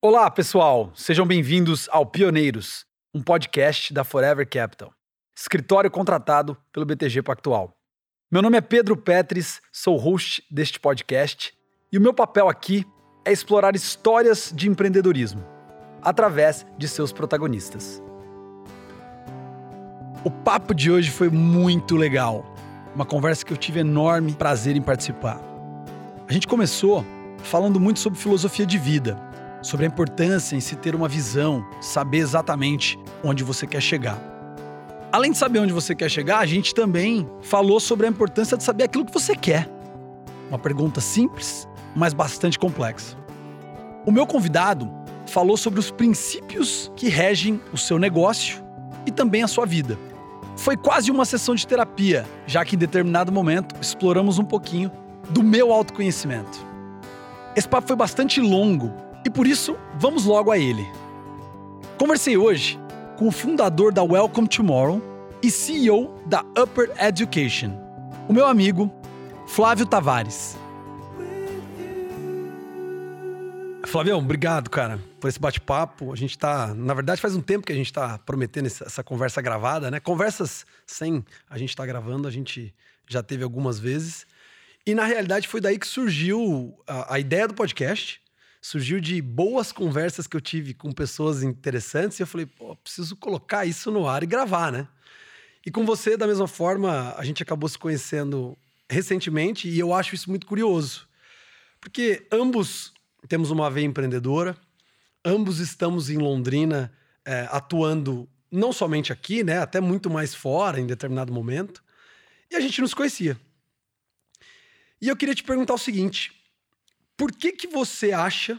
Olá, pessoal! Sejam bem-vindos ao Pioneiros, um podcast da Forever Capital, escritório contratado pelo BTG Pactual. Meu nome é Pedro Petris, sou host deste podcast e o meu papel aqui é explorar histórias de empreendedorismo através de seus protagonistas. O papo de hoje foi muito legal, uma conversa que eu tive enorme prazer em participar. A gente começou falando muito sobre filosofia de vida sobre a importância em se ter uma visão, saber exatamente onde você quer chegar. Além de saber onde você quer chegar, a gente também falou sobre a importância de saber aquilo que você quer. Uma pergunta simples, mas bastante complexa. O meu convidado falou sobre os princípios que regem o seu negócio e também a sua vida. Foi quase uma sessão de terapia, já que em determinado momento exploramos um pouquinho do meu autoconhecimento. Esse papo foi bastante longo, e por isso, vamos logo a ele. Conversei hoje com o fundador da Welcome Tomorrow e CEO da Upper Education, o meu amigo Flávio Tavares. Flavião, obrigado, cara, por esse bate-papo. A gente tá. Na verdade, faz um tempo que a gente tá prometendo essa conversa gravada, né? Conversas sem a gente tá gravando, a gente já teve algumas vezes. E na realidade foi daí que surgiu a, a ideia do podcast surgiu de boas conversas que eu tive com pessoas interessantes e eu falei, pô, preciso colocar isso no ar e gravar, né? E com você, da mesma forma, a gente acabou se conhecendo recentemente e eu acho isso muito curioso. Porque ambos temos uma veia empreendedora, ambos estamos em Londrina é, atuando não somente aqui, né, até muito mais fora em determinado momento, e a gente nos conhecia. E eu queria te perguntar o seguinte: por que, que você acha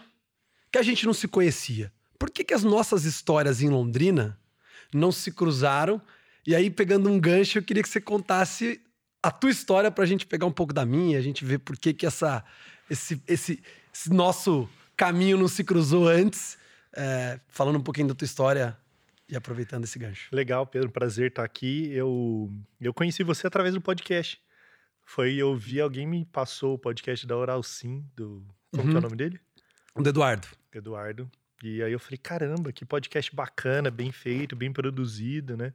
que a gente não se conhecia? Por que, que as nossas histórias em Londrina não se cruzaram? E aí, pegando um gancho, eu queria que você contasse a tua história para a gente pegar um pouco da minha, a gente ver por que, que essa, esse, esse, esse nosso caminho não se cruzou antes. É, falando um pouquinho da tua história e aproveitando esse gancho. Legal, Pedro, prazer estar aqui. Eu, eu conheci você através do podcast foi eu vi alguém me passou o podcast da Oral Sim, do. Como uhum. que é o uhum. nome dele? Do Eduardo. Eduardo. E aí eu falei, caramba, que podcast bacana, bem feito, bem produzido, né?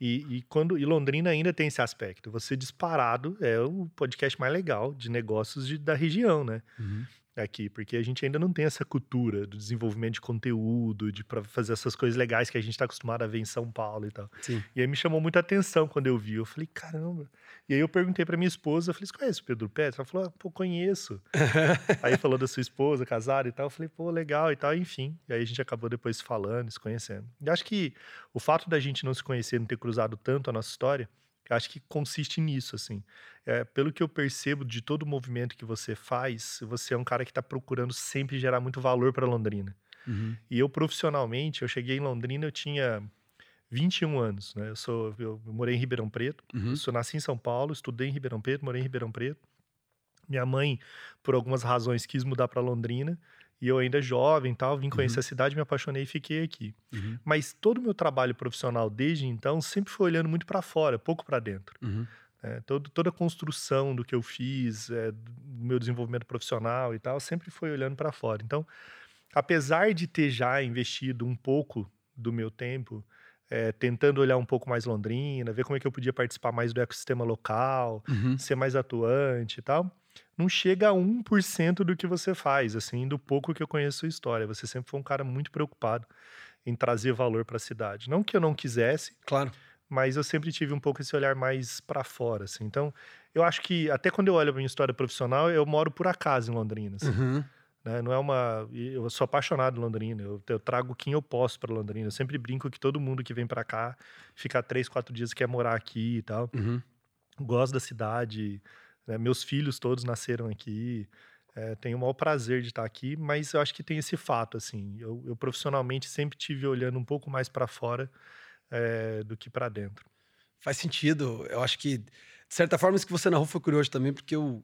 E, e, quando e Londrina ainda tem esse aspecto. Você disparado é o podcast mais legal de negócios de, da região, né? Uhum aqui, porque a gente ainda não tem essa cultura do desenvolvimento de conteúdo, de para fazer essas coisas legais que a gente está acostumado a ver em São Paulo e tal. Sim. E aí me chamou muita atenção quando eu vi. Eu falei, caramba. E aí eu perguntei para minha esposa, eu falei, você conhece o Pedro Pérez? Ela falou, ah, pô, conheço. aí falou da sua esposa, casada e tal. Eu falei, pô, legal e tal, enfim. E aí a gente acabou depois falando, se conhecendo. E acho que o fato da gente não se conhecer, não ter cruzado tanto a nossa história, acho que consiste nisso, assim. É, pelo que eu percebo de todo o movimento que você faz, você é um cara que está procurando sempre gerar muito valor para Londrina. Uhum. E eu, profissionalmente, eu cheguei em Londrina, eu tinha 21 anos, né? Eu, sou, eu morei em Ribeirão Preto, uhum. eu sou, nasci em São Paulo, estudei em Ribeirão Preto, morei em Ribeirão Preto. Minha mãe, por algumas razões, quis mudar para Londrina. E eu ainda jovem tal, vim conhecer uhum. a cidade, me apaixonei e fiquei aqui. Uhum. Mas todo o meu trabalho profissional desde então sempre foi olhando muito para fora, pouco para dentro. Uhum. É, todo, toda a construção do que eu fiz, é, do meu desenvolvimento profissional e tal, sempre foi olhando para fora. Então, apesar de ter já investido um pouco do meu tempo, é, tentando olhar um pouco mais Londrina, ver como é que eu podia participar mais do ecossistema local, uhum. ser mais atuante e tal, não chega a 1% do que você faz, assim, do pouco que eu conheço a sua história. Você sempre foi um cara muito preocupado em trazer valor para a cidade. Não que eu não quisesse, claro, mas eu sempre tive um pouco esse olhar mais para fora, assim. Então, eu acho que até quando eu olho a minha história profissional, eu moro por acaso em Londrina, assim. uhum. né? Não é uma, eu sou apaixonado em Londrina. Eu, eu trago quem eu posso para Londrina. Eu sempre brinco que todo mundo que vem para cá fica três, quatro dias quer morar aqui e tal. Uhum. Gosto da cidade. Né? Meus filhos todos nasceram aqui. É, tenho o maior prazer de estar aqui, mas eu acho que tem esse fato, assim. Eu, eu profissionalmente sempre tive olhando um pouco mais para fora é, do que para dentro. Faz sentido. Eu acho que, de certa forma, isso que você narrou foi curioso também, porque eu,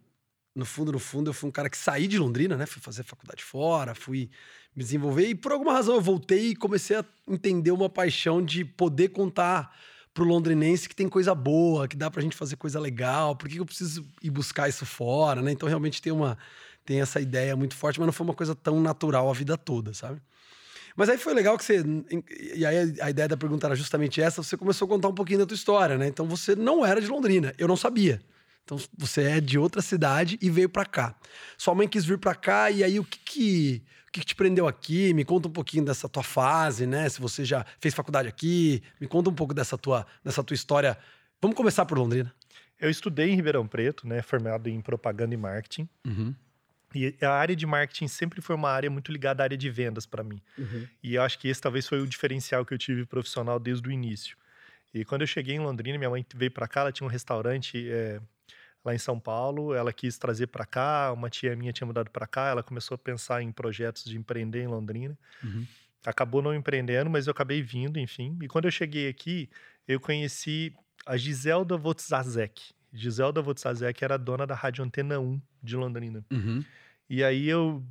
no fundo, no fundo, eu fui um cara que saí de Londrina, né? Fui fazer faculdade fora, fui me desenvolver e por alguma razão eu voltei e comecei a entender uma paixão de poder contar pro londrinense que tem coisa boa, que dá pra gente fazer coisa legal, por que eu preciso ir buscar isso fora, né? Então realmente tem uma tem essa ideia muito forte, mas não foi uma coisa tão natural a vida toda, sabe? Mas aí foi legal que você. E aí a ideia da pergunta era justamente essa. Você começou a contar um pouquinho da tua história, né? Então você não era de Londrina. Eu não sabia. Então você é de outra cidade e veio para cá. Sua mãe quis vir para cá e aí o que que, que que te prendeu aqui? Me conta um pouquinho dessa tua fase, né? Se você já fez faculdade aqui, me conta um pouco dessa tua, dessa tua história. Vamos começar por Londrina. Eu estudei em Ribeirão Preto, né? Formado em propaganda e marketing. Uhum. E a área de marketing sempre foi uma área muito ligada à área de vendas para mim. Uhum. E eu acho que esse talvez foi o diferencial que eu tive profissional desde o início. E quando eu cheguei em Londrina, minha mãe veio para cá, ela tinha um restaurante é, lá em São Paulo, ela quis trazer para cá, uma tia minha tinha mudado para cá, ela começou a pensar em projetos de empreender em Londrina. Uhum. Acabou não empreendendo, mas eu acabei vindo, enfim. E quando eu cheguei aqui, eu conheci a Giselda Votzazek. Giselda Votzazek era dona da Rádio Antena 1 de Londrina. Uhum. E aí eu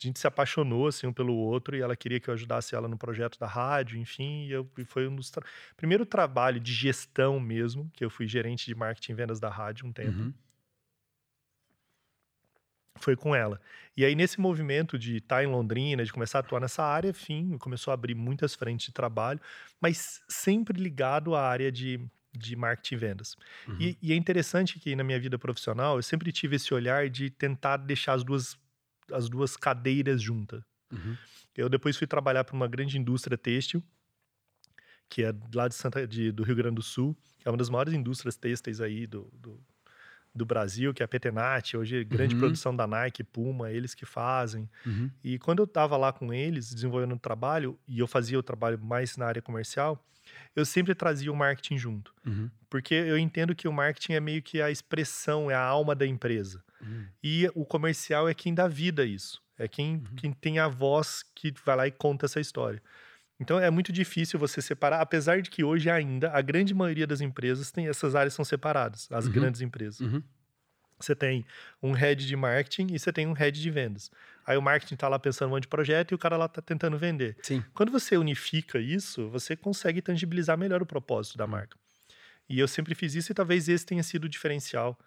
a gente se apaixonou assim um pelo outro e ela queria que eu ajudasse ela no projeto da rádio, enfim, e, eu, e foi um dos tra... primeiro trabalho de gestão mesmo, que eu fui gerente de marketing e vendas da rádio um tempo. Uhum. Foi com ela. E aí, nesse movimento de estar em Londrina, de começar a atuar nessa área, enfim, começou a abrir muitas frentes de trabalho, mas sempre ligado à área de, de marketing e vendas. Uhum. E, e é interessante que na minha vida profissional, eu sempre tive esse olhar de tentar deixar as duas as duas cadeiras juntas. Uhum. Eu depois fui trabalhar para uma grande indústria têxtil, que é lá de Santa, de, do Rio Grande do Sul, que é uma das maiores indústrias têxteis aí do, do, do Brasil, que é a Petenat, hoje grande uhum. produção da Nike, Puma, eles que fazem. Uhum. E quando eu estava lá com eles, desenvolvendo o trabalho, e eu fazia o trabalho mais na área comercial, eu sempre trazia o marketing junto. Uhum. Porque eu entendo que o marketing é meio que a expressão, é a alma da empresa. Uhum. E o comercial é quem dá vida a isso. É quem, uhum. quem tem a voz que vai lá e conta essa história. Então é muito difícil você separar, apesar de que hoje ainda a grande maioria das empresas tem essas áreas são separadas, as uhum. grandes empresas. Uhum. Você tem um head de marketing e você tem um head de vendas. Aí o marketing está lá pensando um monte de projeto e o cara lá está tentando vender. Sim. Quando você unifica isso, você consegue tangibilizar melhor o propósito da uhum. marca. E eu sempre fiz isso e talvez esse tenha sido o diferencial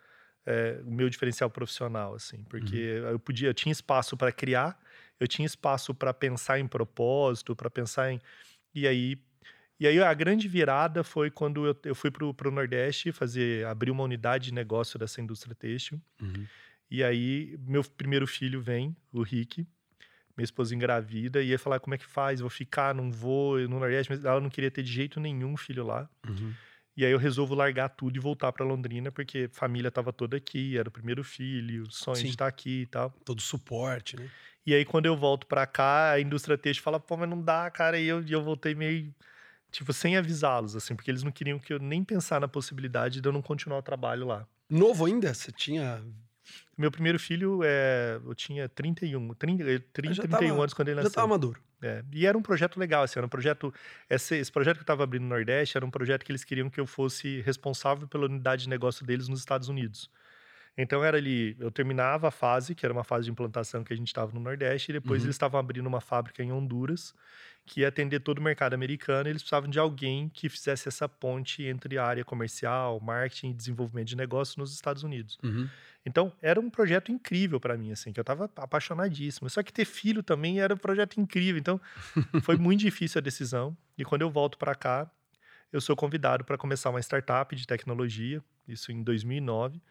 é, o meu diferencial profissional, assim, porque uhum. eu podia, eu tinha espaço para criar, eu tinha espaço para pensar em propósito, para pensar em e aí e aí a grande virada foi quando eu, eu fui para o Nordeste fazer abrir uma unidade de negócio dessa indústria têxtil. Uhum. E aí meu primeiro filho vem, o Rick, minha esposa engravida, e ia falar como é que faz, vou ficar, não vou, no Nordeste, mas ela não queria ter de jeito nenhum filho lá. Uhum. E aí eu resolvo largar tudo e voltar para Londrina, porque a família estava toda aqui, era o primeiro filho, sonho Sim. de estar aqui e tal. Todo suporte, né? E aí quando eu volto para cá, a indústria têxtil fala, pô, mas não dá, cara. E eu, e eu voltei meio, tipo, sem avisá-los, assim, porque eles não queriam que eu nem pensar na possibilidade de eu não continuar o trabalho lá. Novo ainda? Você tinha meu primeiro filho, é, eu tinha 31, 30, 30 31 tava, anos quando ele nasceu. Já estava maduro. É, e era um projeto legal, assim, era um projeto. Esse, esse projeto que eu estava abrindo no Nordeste era um projeto que eles queriam que eu fosse responsável pela unidade de negócio deles nos Estados Unidos. Então era ali, eu terminava a fase, que era uma fase de implantação que a gente estava no Nordeste, e depois uhum. eles estavam abrindo uma fábrica em Honduras, que ia atender todo o mercado americano, eles precisavam de alguém que fizesse essa ponte entre a área comercial, marketing e desenvolvimento de negócios nos Estados Unidos. Uhum. Então, era um projeto incrível para mim, assim, que eu estava apaixonadíssimo. Só que ter filho também era um projeto incrível. Então, foi muito difícil a decisão. E quando eu volto para cá, eu sou convidado para começar uma startup de tecnologia, isso em 2009,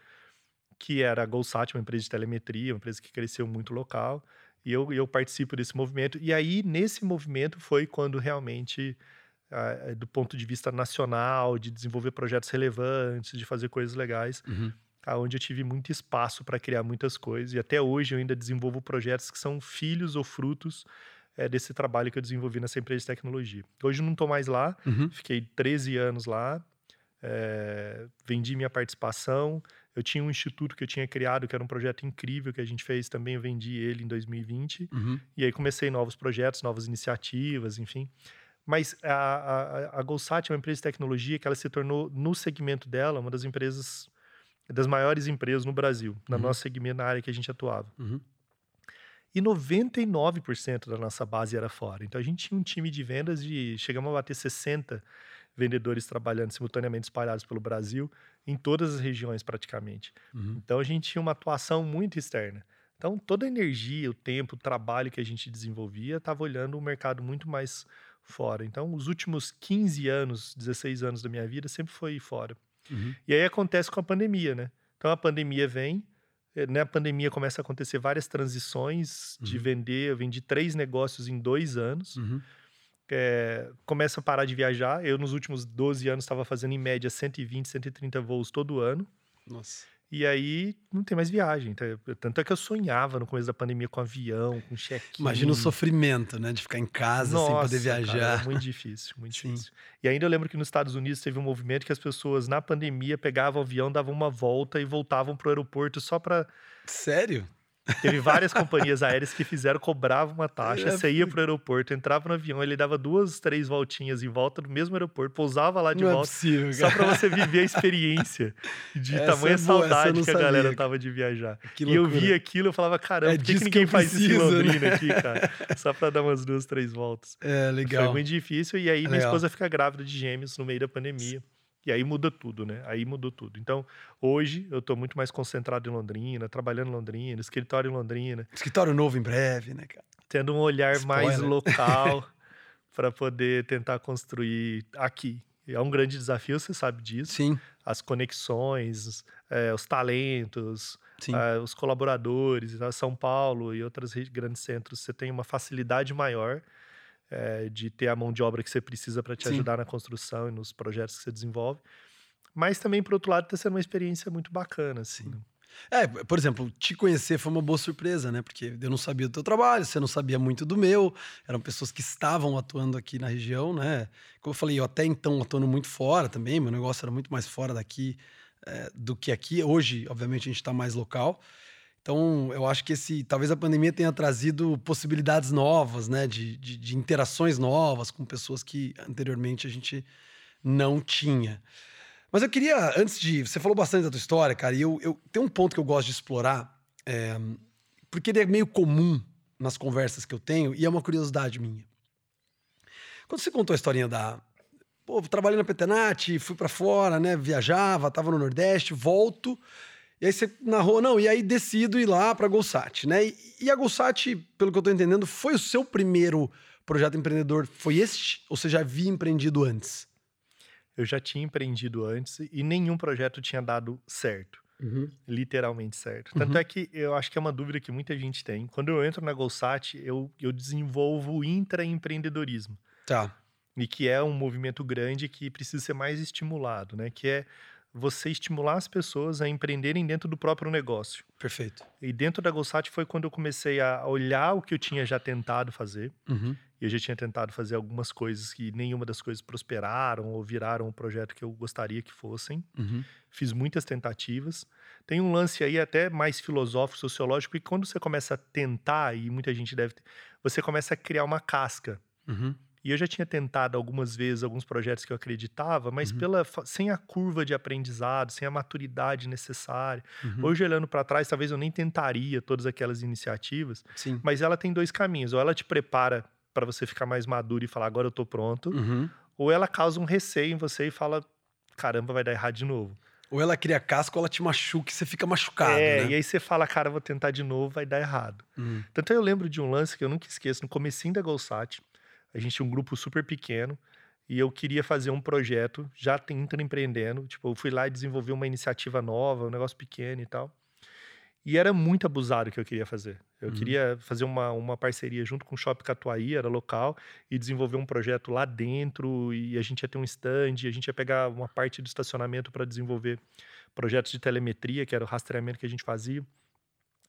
que era a GoSat, uma empresa de telemetria, uma empresa que cresceu muito local. E eu, eu participo desse movimento. E aí, nesse movimento, foi quando realmente, ah, do ponto de vista nacional, de desenvolver projetos relevantes, de fazer coisas legais, uhum onde eu tive muito espaço para criar muitas coisas. E até hoje eu ainda desenvolvo projetos que são filhos ou frutos é, desse trabalho que eu desenvolvi nessa empresa de tecnologia. Hoje eu não estou mais lá, uhum. fiquei 13 anos lá, é, vendi minha participação. Eu tinha um instituto que eu tinha criado, que era um projeto incrível que a gente fez também, eu vendi ele em 2020. Uhum. E aí comecei novos projetos, novas iniciativas, enfim. Mas a, a, a GoSat é uma empresa de tecnologia que ela se tornou, no segmento dela, uma das empresas das maiores empresas no Brasil, na uhum. nossa segmento, na área que a gente atuava. Uhum. E 99% da nossa base era fora. Então a gente tinha um time de vendas de. Chegamos a bater 60 vendedores trabalhando simultaneamente espalhados pelo Brasil, em todas as regiões praticamente. Uhum. Então a gente tinha uma atuação muito externa. Então, toda a energia, o tempo, o trabalho que a gente desenvolvia, estava olhando o mercado muito mais fora. Então, os últimos 15 anos, 16 anos da minha vida, sempre foi fora. Uhum. E aí acontece com a pandemia, né? Então, a pandemia vem, eh, na pandemia começa a acontecer várias transições de Uhum. vender. Eu vendi três negócios em dois anos. Uhum. É, começa a parar de viajar. Eu, nos últimos 12 anos, estava fazendo em média 120, 130 voos todo ano. Nossa. E aí não tem mais viagem. Tá? Tanto é que eu sonhava no começo da pandemia com avião, com check-in. Imagina o sofrimento, né? De ficar em casa sem poder Nossa, viajar. Cara, é muito difícil, muito Sim. difícil. E ainda eu lembro que nos Estados Unidos teve um movimento que as pessoas, na pandemia, pegavam o avião, davam uma volta e voltavam pro aeroporto só para Sério? Teve várias companhias aéreas que fizeram, cobravam uma taxa, É, você ia pro aeroporto, entrava no avião, ele dava duas, três voltinhas em volta do mesmo aeroporto, pousava lá de não é volta, possível, só para você viver a experiência de Essa tamanha é boa, saudade que a galera tava de viajar. Que E eu via aquilo, eu falava, caramba, É por que, que que ninguém eu faz isso em preciso, né? Londrina aqui, cara? Só para dar umas duas, três voltas. É, Foi legal. muito difícil. E aí, minha Legal. esposa fica grávida de gêmeos no meio da pandemia. E aí muda tudo, né? Aí mudou tudo. Então, hoje eu tô muito mais concentrado em Londrina, trabalhando em Londrina, escritório em Londrina, Escritório novo em breve, né, cara? tendo um olhar mais Spoiler. local para poder tentar construir aqui. É um grande desafio, você sabe disso. Sim, As conexões, eh, os talentos, ah, os colaboradores, né? São Paulo e outros grandes centros, você tem uma facilidade maior eh, de ter a mão de obra que você precisa para te Sim. ajudar na construção e nos projetos que você desenvolve. Mas também, por outro lado, está sendo uma experiência muito bacana. Assim. Sim. É, por exemplo, te conhecer foi uma boa surpresa, né? Porque eu não sabia do teu trabalho, você não sabia muito do meu. Eram pessoas que estavam atuando aqui na região, né? Como eu falei, eu até então atuando muito fora também, meu negócio era muito mais fora daqui é, do que aqui. Hoje, obviamente, a gente está mais local. Então, eu acho que esse, talvez a pandemia tenha trazido possibilidades novas, né? De, de, de interações novas com pessoas que anteriormente a gente não tinha. Mas eu queria, antes de. Você falou bastante da tua história, cara, e eu, eu tem um ponto que eu gosto de explorar, é, porque ele é meio comum nas conversas que eu tenho, e é uma curiosidade minha. Quando você contou a historinha da. Pô, trabalhei na Petenat, fui pra fora, né? Viajava, tava no Nordeste, volto. E aí você narrou, não, e aí decido ir lá pra Golsat, né? E, e a Golsat, pelo que eu tô entendendo, foi o seu primeiro projeto empreendedor? Foi este? Ou você já havia empreendido antes? Eu já tinha empreendido antes e nenhum projeto tinha dado certo. Literalmente certo. Tanto Uhum. é que eu acho que é uma dúvida que muita gente tem. Quando eu entro na Golsat, eu, eu desenvolvo o intraempreendedorismo. Tá. e que é um movimento grande que precisa ser mais estimulado, né? Que é você estimular as pessoas a empreenderem dentro do próprio negócio. Perfeito. E dentro da Golsat foi quando eu comecei a olhar o que eu tinha já tentado fazer. Uhum. Eu já tinha tentado fazer algumas coisas que nenhuma das coisas prosperaram ou viraram o projeto que eu gostaria que fossem. Uhum. Fiz muitas tentativas. Tem um lance aí até mais filosófico, sociológico, e quando você começa a tentar, e muita gente deve ter, você começa a criar uma casca. Uhum. E eu já tinha tentado algumas vezes alguns projetos que eu acreditava, mas Uhum. pela, sem a curva de aprendizado, sem a maturidade necessária. Uhum. Hoje, olhando para trás, talvez eu nem tentaria todas aquelas iniciativas, Sim. mas ela tem dois caminhos. Ou ela te prepara para você ficar mais maduro e falar, agora eu tô pronto, Uhum. ou ela causa um receio em você e fala, caramba, vai dar errado de novo. Ou ela cria casco ou ela te machuca e você fica machucado, é, né? e aí você fala, cara, vou tentar de novo, vai dar errado. Uhum. Tanto eu lembro de um lance que eu nunca esqueço, no comecinho da Golsat, a gente tinha um grupo super pequeno e eu queria fazer um projeto, já tentando empreendendo, tipo, eu fui lá e desenvolvi uma iniciativa nova, um negócio pequeno e tal. E era muito abusado o que eu queria fazer. Eu Uhum. queria fazer uma, uma parceria junto com o Shopping Catuaí, era local, e desenvolver um projeto lá dentro, e a gente ia ter um stand, a gente ia pegar uma parte do estacionamento para desenvolver projetos de telemetria, que era o rastreamento que a gente fazia.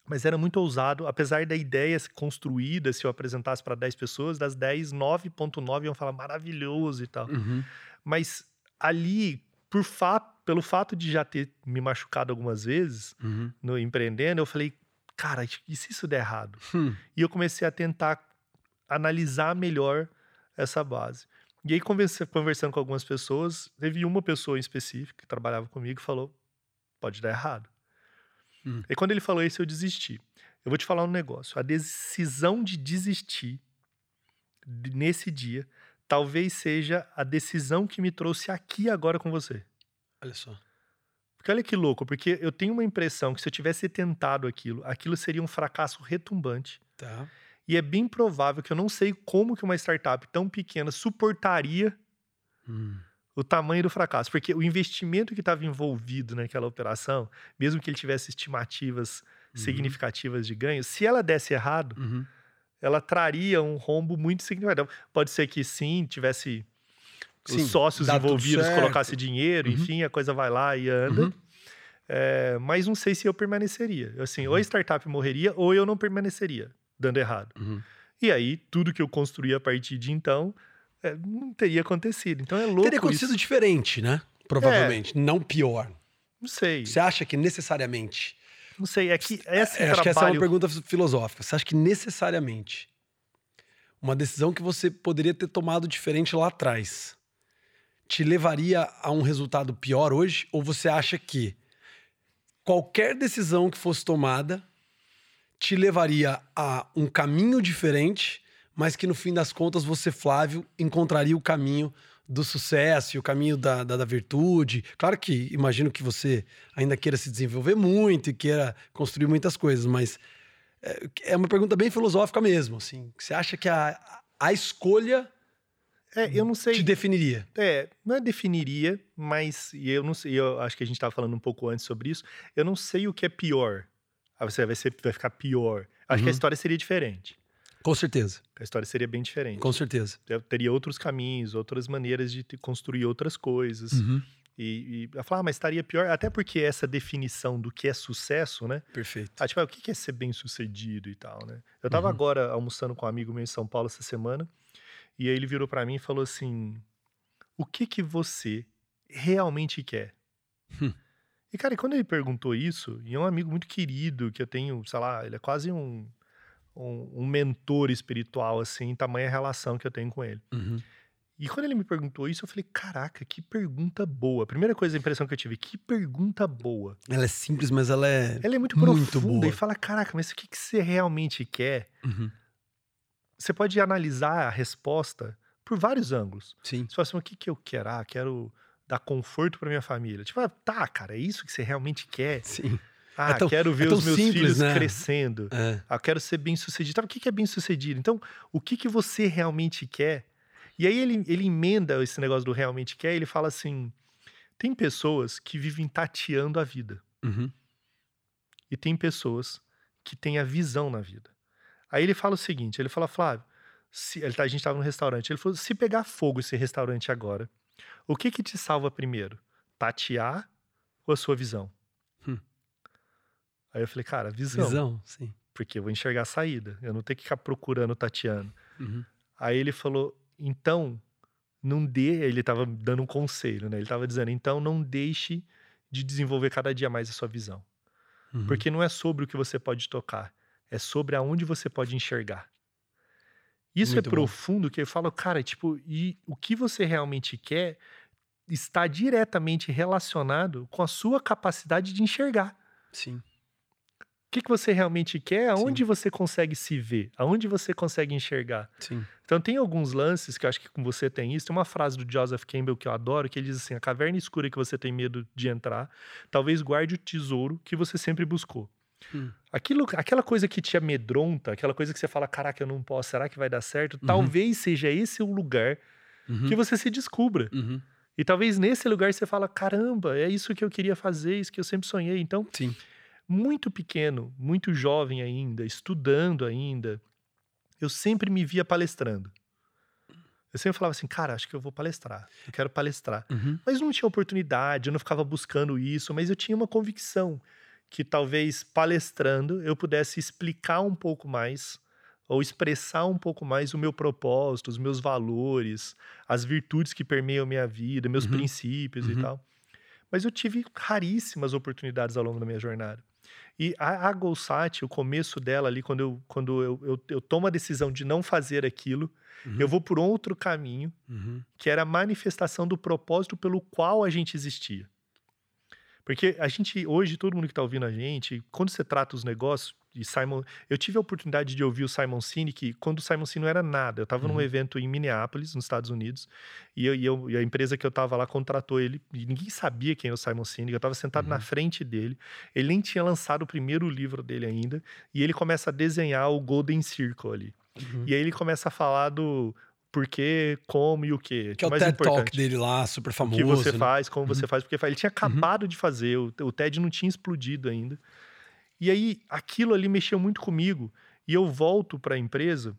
Mas era muito ousado, apesar da ideia construída, se eu apresentasse para 10 pessoas, das 10, 9.9 iam falar maravilhoso e tal. Uhum. Mas ali, por pelo fato de já ter me machucado algumas vezes Uhum. no empreendendo, eu falei, cara, e se isso der errado? Hum. E eu comecei a tentar analisar melhor essa base. E aí, conversa- conversando com algumas pessoas, teve uma pessoa em específico que trabalhava comigo e falou: pode dar errado. Hum. E quando ele falou isso, eu desisti. Eu vou te falar um negócio: a decisão de desistir de- nesse dia talvez seja a decisão que me trouxe aqui agora com você. Olha só. Porque olha que louco, porque eu tenho uma impressão que se eu tivesse tentado aquilo, aquilo seria um fracasso retumbante. Tá. E é bem provável que eu não sei como que uma startup tão pequena suportaria Hum. O tamanho do fracasso. Porque o investimento que estava envolvido naquela operação, mesmo que ele tivesse estimativas Uhum. significativas de ganho, se ela desse errado, Uhum. ela traria um rombo muito significativo. Pode ser que sim, tivesse Sim, os sócios envolvidos, colocasse dinheiro, Uhum. enfim, a coisa vai lá e anda. Uhum. É, mas não sei se eu permaneceria. Assim, ou a startup morreria ou eu não permaneceria, dando errado. Uhum. E aí, tudo que eu construí a partir de então é, não teria acontecido. Então é louco Teria acontecido isso. diferente, né? Provavelmente. Não pior. Não sei. Você acha que necessariamente. Não sei. É que esse É, acho que essa é trabalho... uma pergunta filosófica. Você acha que necessariamente uma decisão que você poderia ter tomado diferente lá atrás te levaria a um resultado pior hoje? Ou você acha que qualquer decisão que fosse tomada te levaria a um caminho diferente, mas que no fim das contas você, Flávio, encontraria o caminho do sucesso e o caminho da, da, da virtude. Claro que imagino que você ainda queira se desenvolver muito e queira construir muitas coisas, mas é, é uma pergunta bem filosófica mesmo. Assim. Você acha que a, a escolha É, eu não sei. te definiria? É, não é definiria, mas e eu não sei, eu acho que a gente estava falando um pouco antes sobre isso. Eu não sei o que é pior. Ah, você vai, ser, vai ficar pior. Acho que a Uhum. história seria diferente. Com certeza, A história seria bem diferente. com certeza. Eu teria outros caminhos, outras maneiras de construir outras coisas. Uhum. E, e falar, ah, mas estaria pior. Até porque essa definição do que é sucesso, né? Perfeito. Ah, tipo, ah, o que é ser bem sucedido e tal, né? Eu tava Uhum. agora almoçando com um amigo meu em São Paulo essa semana, e aí ele virou pra mim e falou assim: O que que você realmente quer? Hum. E, cara, quando ele perguntou isso, e é um amigo muito querido, que eu tenho, sei lá, ele é quase um, um, um mentor espiritual, assim, tamanha relação que eu tenho com ele. Uhum. E quando ele me perguntou isso, eu falei: Caraca, que pergunta boa. A primeira coisa, a impressão que eu tive, que pergunta boa. Ela é simples, mas ela é. Ela é muito, Muito profunda boa. e fala: Caraca, mas o que, que você realmente quer? Uhum. você pode analisar a resposta por vários ângulos. Sim. Você fala assim, o que, que eu quero? Ah, quero dar conforto para minha família. Tipo, ah, tá, cara, é isso que você realmente quer? Sim. Ah, tão- quero ver é os meus simples, filhos né? crescendo. É. Ah, quero ser bem sucedido. Tá, o que, que é bem sucedido? Então, o que, que você realmente quer? E aí ele, ele emenda esse negócio do realmente quer, ele fala assim: tem pessoas que vivem tateando a vida. Uhum. e tem pessoas que têm a visão na vida. Aí ele fala o seguinte: ele fala, Flávio, se, ele tá- a gente estava no restaurante, ele falou: se pegar fogo esse restaurante agora, o que que te salva primeiro? Tatear ou a sua visão? Aí eu falei, cara, visão, Visão, sim. porque eu vou enxergar a saída, eu não tenho que ficar procurando tateando. Uhum. Aí ele falou, então, não dê. Ele estava dando um conselho, né? Ele estava dizendo, então não deixe de desenvolver cada dia mais a sua visão. Uhum. Porque não é sobre o que você pode tocar, é sobre aonde você pode enxergar. Isso Muito é bom. profundo que eu falo, cara, tipo, e o que você realmente quer está diretamente relacionado com a sua capacidade de enxergar. Sim. O que, que você realmente quer, aonde você consegue se ver, aonde você consegue enxergar. Sim. Então tem alguns lances que eu acho que com você tem isso. Tem uma frase do Joseph Campbell que eu adoro, que ele diz assim: a caverna escura que você tem medo de entrar, talvez guarde o tesouro que você sempre buscou. Hum. Aquilo, aquela coisa que te amedronta, aquela coisa que você fala, caraca, eu não posso, será que vai dar certo? Talvez seja esse o lugar Uhum. que você se descubra. Uhum. E talvez nesse lugar você fala, caramba, é isso que eu queria fazer, isso que eu sempre sonhei. Então, Sim. Muito pequeno, muito jovem ainda, estudando ainda, eu sempre me via palestrando. Eu sempre falava assim, cara, acho que eu vou palestrar, eu quero palestrar. Uhum. Mas não tinha oportunidade, eu não ficava buscando isso, mas eu tinha uma convicção que talvez palestrando eu pudesse explicar um pouco mais ou expressar um pouco mais o meu propósito, os meus valores, as virtudes que permeiam minha vida, meus Uhum. princípios e Uhum. tal. Mas eu tive raríssimas oportunidades ao longo da minha jornada. E a, a Golsat, o começo dela ali, quando, eu, quando eu, eu, eu tomo a decisão de não fazer aquilo, Uhum. eu vou por outro caminho, Uhum. que era a manifestação do propósito pelo qual a gente existia. Porque a gente, hoje, todo mundo que está ouvindo a gente, quando você trata os negócios, Simon, eu tive a oportunidade de ouvir o Simon Sinek quando o Simon Sinek não era nada. Eu estava Uhum. num evento em Minneapolis, nos Estados Unidos, e, eu, e, eu- e a empresa que eu estava lá contratou ele. E ninguém sabia quem era o Simon Sinek. Eu estava sentado na Uhum. frente dele. Ele nem tinha lançado o primeiro livro dele ainda. E ele começa a desenhar o Golden Circle ali. Uhum. E aí ele começa a falar do porquê, como e o quê. Que é o mais TED Talk importante. dele lá, super O famoso. que você né? faz, como você Uhum. faz, porque ele tinha acabado de fazer, o, o TED não tinha explodido ainda. E aí aquilo ali mexeu muito comigo. E eu volto para a empresa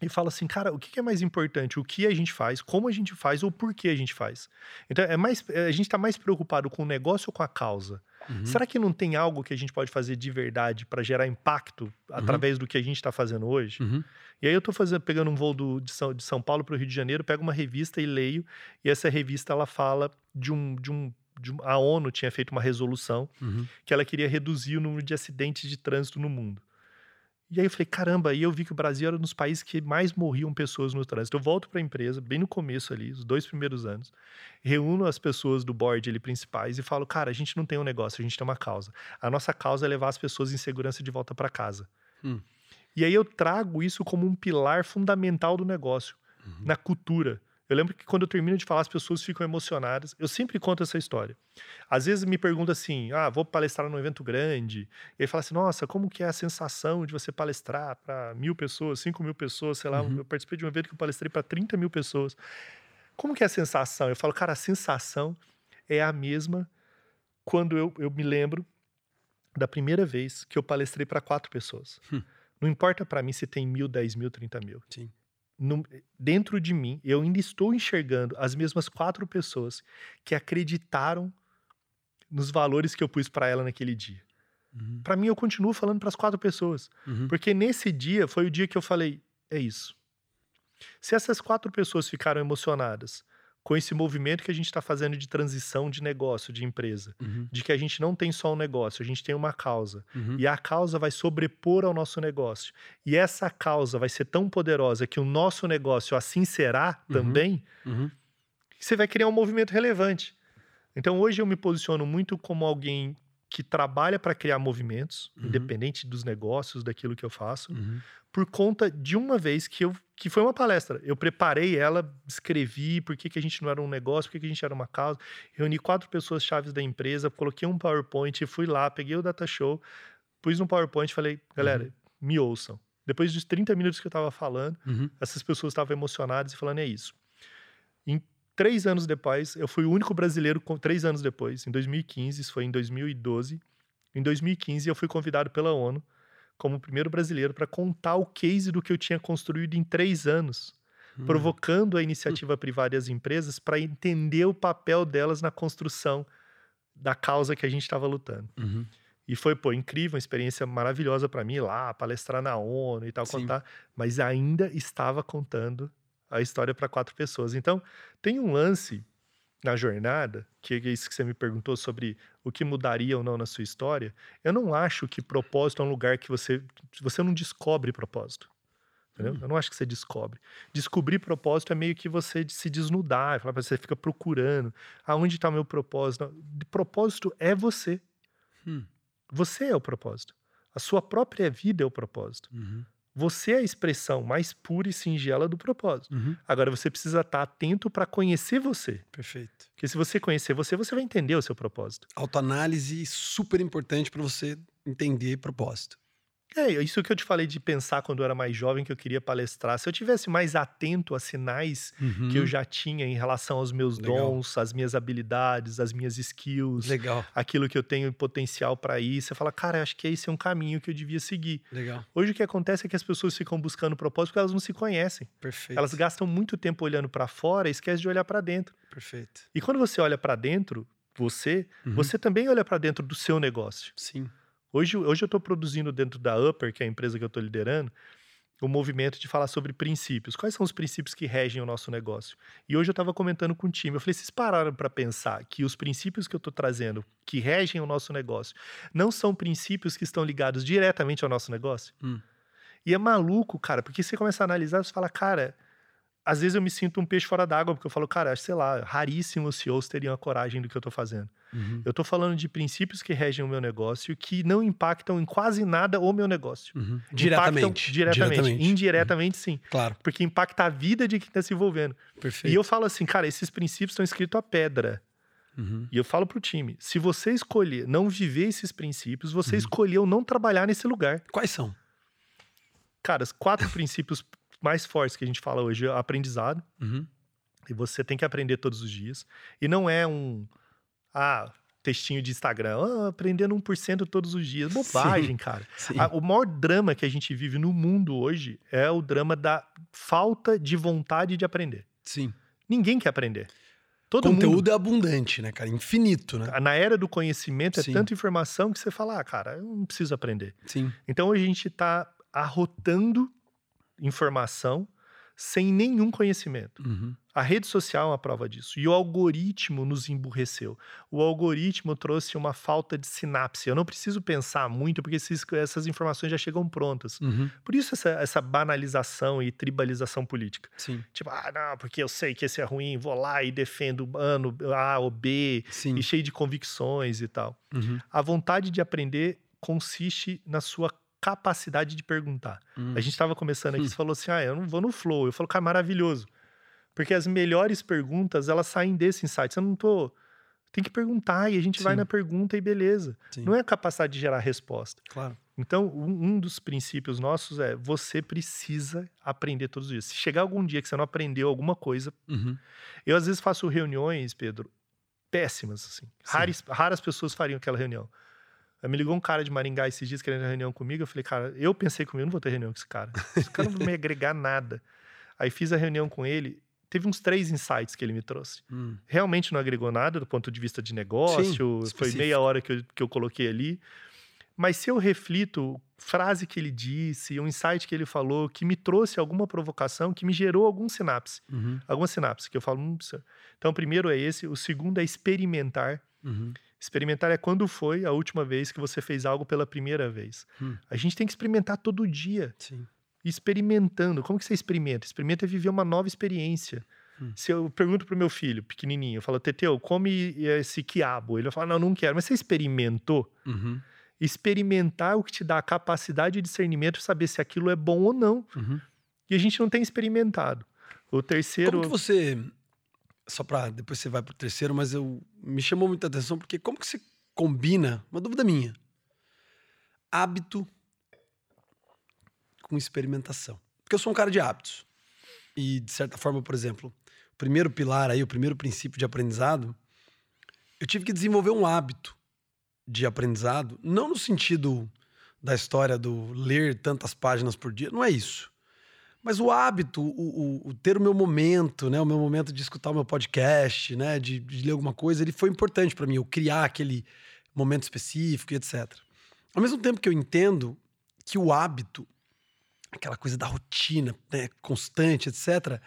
e falo assim, cara, o que é mais importante? O que a gente faz, como a gente faz ou por que a gente faz? Então, é mais, é, a gente está mais preocupado com o negócio ou com a causa? Uhum. Será que não tem algo que a gente pode fazer de verdade para gerar impacto através do que a gente está fazendo hoje? Uhum. E aí eu tô fazendo, pegando um voo do- de, São, de São Paulo para o Rio de Janeiro, pego uma revista e leio, e essa revista ela fala de um, de um, de a ONU tinha feito uma resolução Uhum. que ela queria reduzir o número de acidentes de trânsito no mundo. E aí eu falei, caramba, aí eu vi que o Brasil era um dos países que mais morriam pessoas no trânsito. Eu volto para a empresa, bem no começo ali, os dois primeiros anos, reúno as pessoas do board ali principais e falo, cara, a gente não tem um negócio, a gente tem uma causa. A nossa causa é levar as pessoas em segurança de volta para casa. Hum. E aí eu trago isso como um pilar fundamental do negócio, Uhum. na cultura. Eu lembro que quando eu termino de falar, as pessoas ficam emocionadas. Eu sempre conto essa história. Às vezes me pergunta assim: ah, vou palestrar num evento grande. E aí fala assim: nossa, como que é a sensação de você palestrar para mil pessoas, cinco mil pessoas, sei lá. Uhum. Eu participei de um evento que eu palestrei para 30 mil pessoas. Como que é a sensação? Eu falo, cara, a sensação é a mesma quando eu, eu me lembro da primeira vez que eu palestrei para quatro pessoas. Hum. Não importa para mim se tem mil, dez mil, trinta mil. Sim. No- dentro de mim, eu ainda estou enxergando as mesmas quatro pessoas que acreditaram nos valores que eu pus para ela naquele dia. Uhum. Para mim, eu continuo falando para as quatro pessoas, Uhum. porque nesse dia foi o dia que eu falei: é isso. Se essas quatro pessoas ficaram emocionadas com esse movimento que a gente está fazendo de transição de negócio, de empresa, Uhum. de que a gente não tem só um negócio, a gente tem uma causa. Uhum. E a causa vai sobrepor ao nosso negócio. E essa causa vai ser tão poderosa que o nosso negócio assim será Uhum. também, Uhum. que você vai criar um movimento relevante. Então hoje eu me posiciono muito como alguém que trabalha para criar movimentos, Uhum. independente dos negócios, daquilo que eu faço, Uhum. por conta de uma vez que eu que foi uma palestra. Eu preparei ela, escrevi por que, que a gente não era um negócio, por que, que a gente era uma causa, reuni quatro pessoas chaves da empresa, coloquei um PowerPoint, fui lá, peguei o data show, pus no PowerPoint e falei, galera, Uhum. me ouçam. Depois dos 30 minutos que eu estava falando, Uhum. essas pessoas estavam emocionadas e falando, é isso. Em três anos depois, eu fui o único brasileiro, com três anos depois, em 2015, isso foi em 2012. Em 2015, eu fui convidado pela ONU como o primeiro brasileiro para contar o case do que eu tinha construído em três anos, Uhum. provocando a iniciativa privada e as empresas para entender o papel delas na construção da causa que a gente estava lutando. Uhum. E foi, pô, incrível, uma experiência maravilhosa para mim lá, palestrar na ONU e tal, Sim. contar. Mas ainda estava contando a história para quatro pessoas. Então, tem um lance na jornada, que é isso que você me perguntou sobre o que mudaria ou não na sua história. Eu não acho que propósito é um lugar que você, você não descobre propósito. Entendeu? Hum. Eu não acho que você descobre. Descobrir propósito é meio que você se desnudar, você fica procurando. Aonde está o meu propósito? Propósito é você. Hum. Você é o propósito. A sua própria vida é o propósito. Uhum. Você é a expressão mais pura e singela do propósito. Uhum. Agora você precisa estar atento para conhecer você. Perfeito. Porque se você conhecer você, você vai entender o seu propósito. Autoanálise super importante para você entender propósito. É, isso que eu te falei de pensar quando eu era mais jovem que eu queria palestrar. Se eu tivesse mais atento a sinais Uhum. que eu já tinha em relação aos meus Legal. dons, às minhas habilidades, às minhas skills, Legal, aquilo que eu tenho potencial para ir, você fala, cara, acho que esse é um caminho que eu devia seguir. legal. Hoje o que acontece é que as pessoas ficam buscando propósito porque elas não se conhecem. Perfeito. Elas gastam muito tempo olhando para fora e esquecem de olhar para dentro. Perfeito. E quando você olha para dentro, você, Uhum. você também olha para dentro do seu negócio. Sim. Hoje, hoje eu estou produzindo dentro da Upper, que é a empresa que eu estou liderando, o movimento de falar sobre princípios. Quais são os princípios que regem o nosso negócio? E hoje eu estava comentando com o time. Eu falei: vocês pararam para pensar que os princípios que eu estou trazendo, que regem o nosso negócio, não são princípios que estão ligados diretamente ao nosso negócio? Hum. E é maluco, cara, porque você começa a analisar, você fala, cara, às vezes eu me sinto um peixe fora d'água, porque eu falo, cara, sei lá, raríssimos CEOs teriam a coragem do que eu tô fazendo. Uhum. Eu tô falando de princípios que regem o meu negócio que não impactam em quase nada o meu negócio. Uhum. Impactam Diretamente. diretamente. Indiretamente, sim. Claro, Porque impacta a vida de quem está se envolvendo. perfeito. E eu falo assim, cara, esses princípios estão escritos a pedra. Uhum. E eu falo pro time: se você escolher não viver esses princípios, você Uhum. escolheu não trabalhar nesse lugar. Quais são? Cara, os quatro princípios mais fortes que a gente fala hoje é aprendizado. Uhum. E você tem que aprender todos os dias. E não é um. Ah, textinho de Instagram. Ah, aprendendo 1% todos os dias. Bobagem, cara. Sim. A- o maior drama que a gente vive no mundo hoje é o drama da falta de vontade de aprender. Sim. Ninguém quer aprender. Todo mundo. Conteúdo é abundante, né, cara? Infinito, né? Na era do conhecimento é Sim. tanta informação que você fala, ah, cara, eu não preciso aprender. Sim. Então a gente está arrotando informação sem nenhum conhecimento. Uhum. A rede social é uma prova disso. E o algoritmo nos emburreceu. O algoritmo trouxe uma falta de sinapse. Eu não preciso pensar muito, porque esses- essas informações já chegam prontas. Uhum. Por isso essa, essa banalização e tribalização política. Sim. Tipo, ah, não, porque eu sei que esse é ruim, vou lá e defendo ano A ou B, Sim. e cheio de convicções e tal. Uhum. A vontade de aprender consiste na sua capacidade de perguntar. Uhum. A gente estava começando aqui, Hum. você falou assim, ah, eu não vou no flow. Eu falo, cara, maravilhoso. Porque as melhores perguntas, elas saem desse insight. Você não tô... Tem que perguntar e a gente vai Sim. na pergunta e beleza. Sim. Não é a capacidade de gerar resposta. Claro. Então, um, um dos princípios nossos é você precisa aprender todos os dias. Se chegar algum dia que você não aprendeu alguma coisa, Uhum. eu às vezes faço reuniões, Pedro, péssimas, assim. Raras, raras pessoas fariam aquela reunião. Aí me ligou um cara de Maringá esses dias querendo reunião comigo. Eu falei, cara, eu pensei comigo, eu não vou ter reunião com esse cara. Esse cara não vai me agregar nada. Aí fiz a reunião com ele. Teve uns três insights que ele me trouxe. Hum. Realmente não agregou nada do ponto de vista de negócio. foi específico. meia hora que eu, que eu coloquei ali. Mas se eu reflito, frase que ele disse, um insight que ele falou, que me trouxe alguma provocação, que me gerou algum sinapse Uhum. alguma sinapse que eu falo. "Hum, isso-" Então, o primeiro é esse, o segundo é experimentar. Uhum. Experimentar é quando foi a última vez que você fez algo pela primeira vez. Hum. A gente tem que experimentar todo dia, Sim. experimentando. Como que você experimenta? Experimenta é viver uma nova experiência. Hum. Se eu pergunto pro meu filho, pequenininho, eu falo, Teteu, come esse quiabo. Ele vai falar, não, não quero. Mas você experimentou? Uhum. Experimentar é o que te dá a capacidade de discernimento saber se aquilo é bom ou não. Uhum. E a gente não tem experimentado. O terceiro... Como que você. Só pra. Depois você vai pro terceiro, mas eu. Me chamou muita atenção, porque como que você combina. Uma dúvida minha. Hábito com experimentação. Porque eu sou um cara de hábitos. E, de certa forma, por exemplo, o primeiro pilar aí, o primeiro princípio de aprendizado, eu tive que desenvolver um hábito de aprendizado, não no sentido da história do ler tantas páginas por dia, não é isso. Mas o hábito, o, o- o ter o meu momento, né, o meu momento de escutar o meu podcast, né, de, de ler alguma coisa, ele foi importante para mim, eu criar aquele momento específico e etc. Ao mesmo tempo que eu entendo que o hábito, aquela coisa da rotina, né, constante, etc.,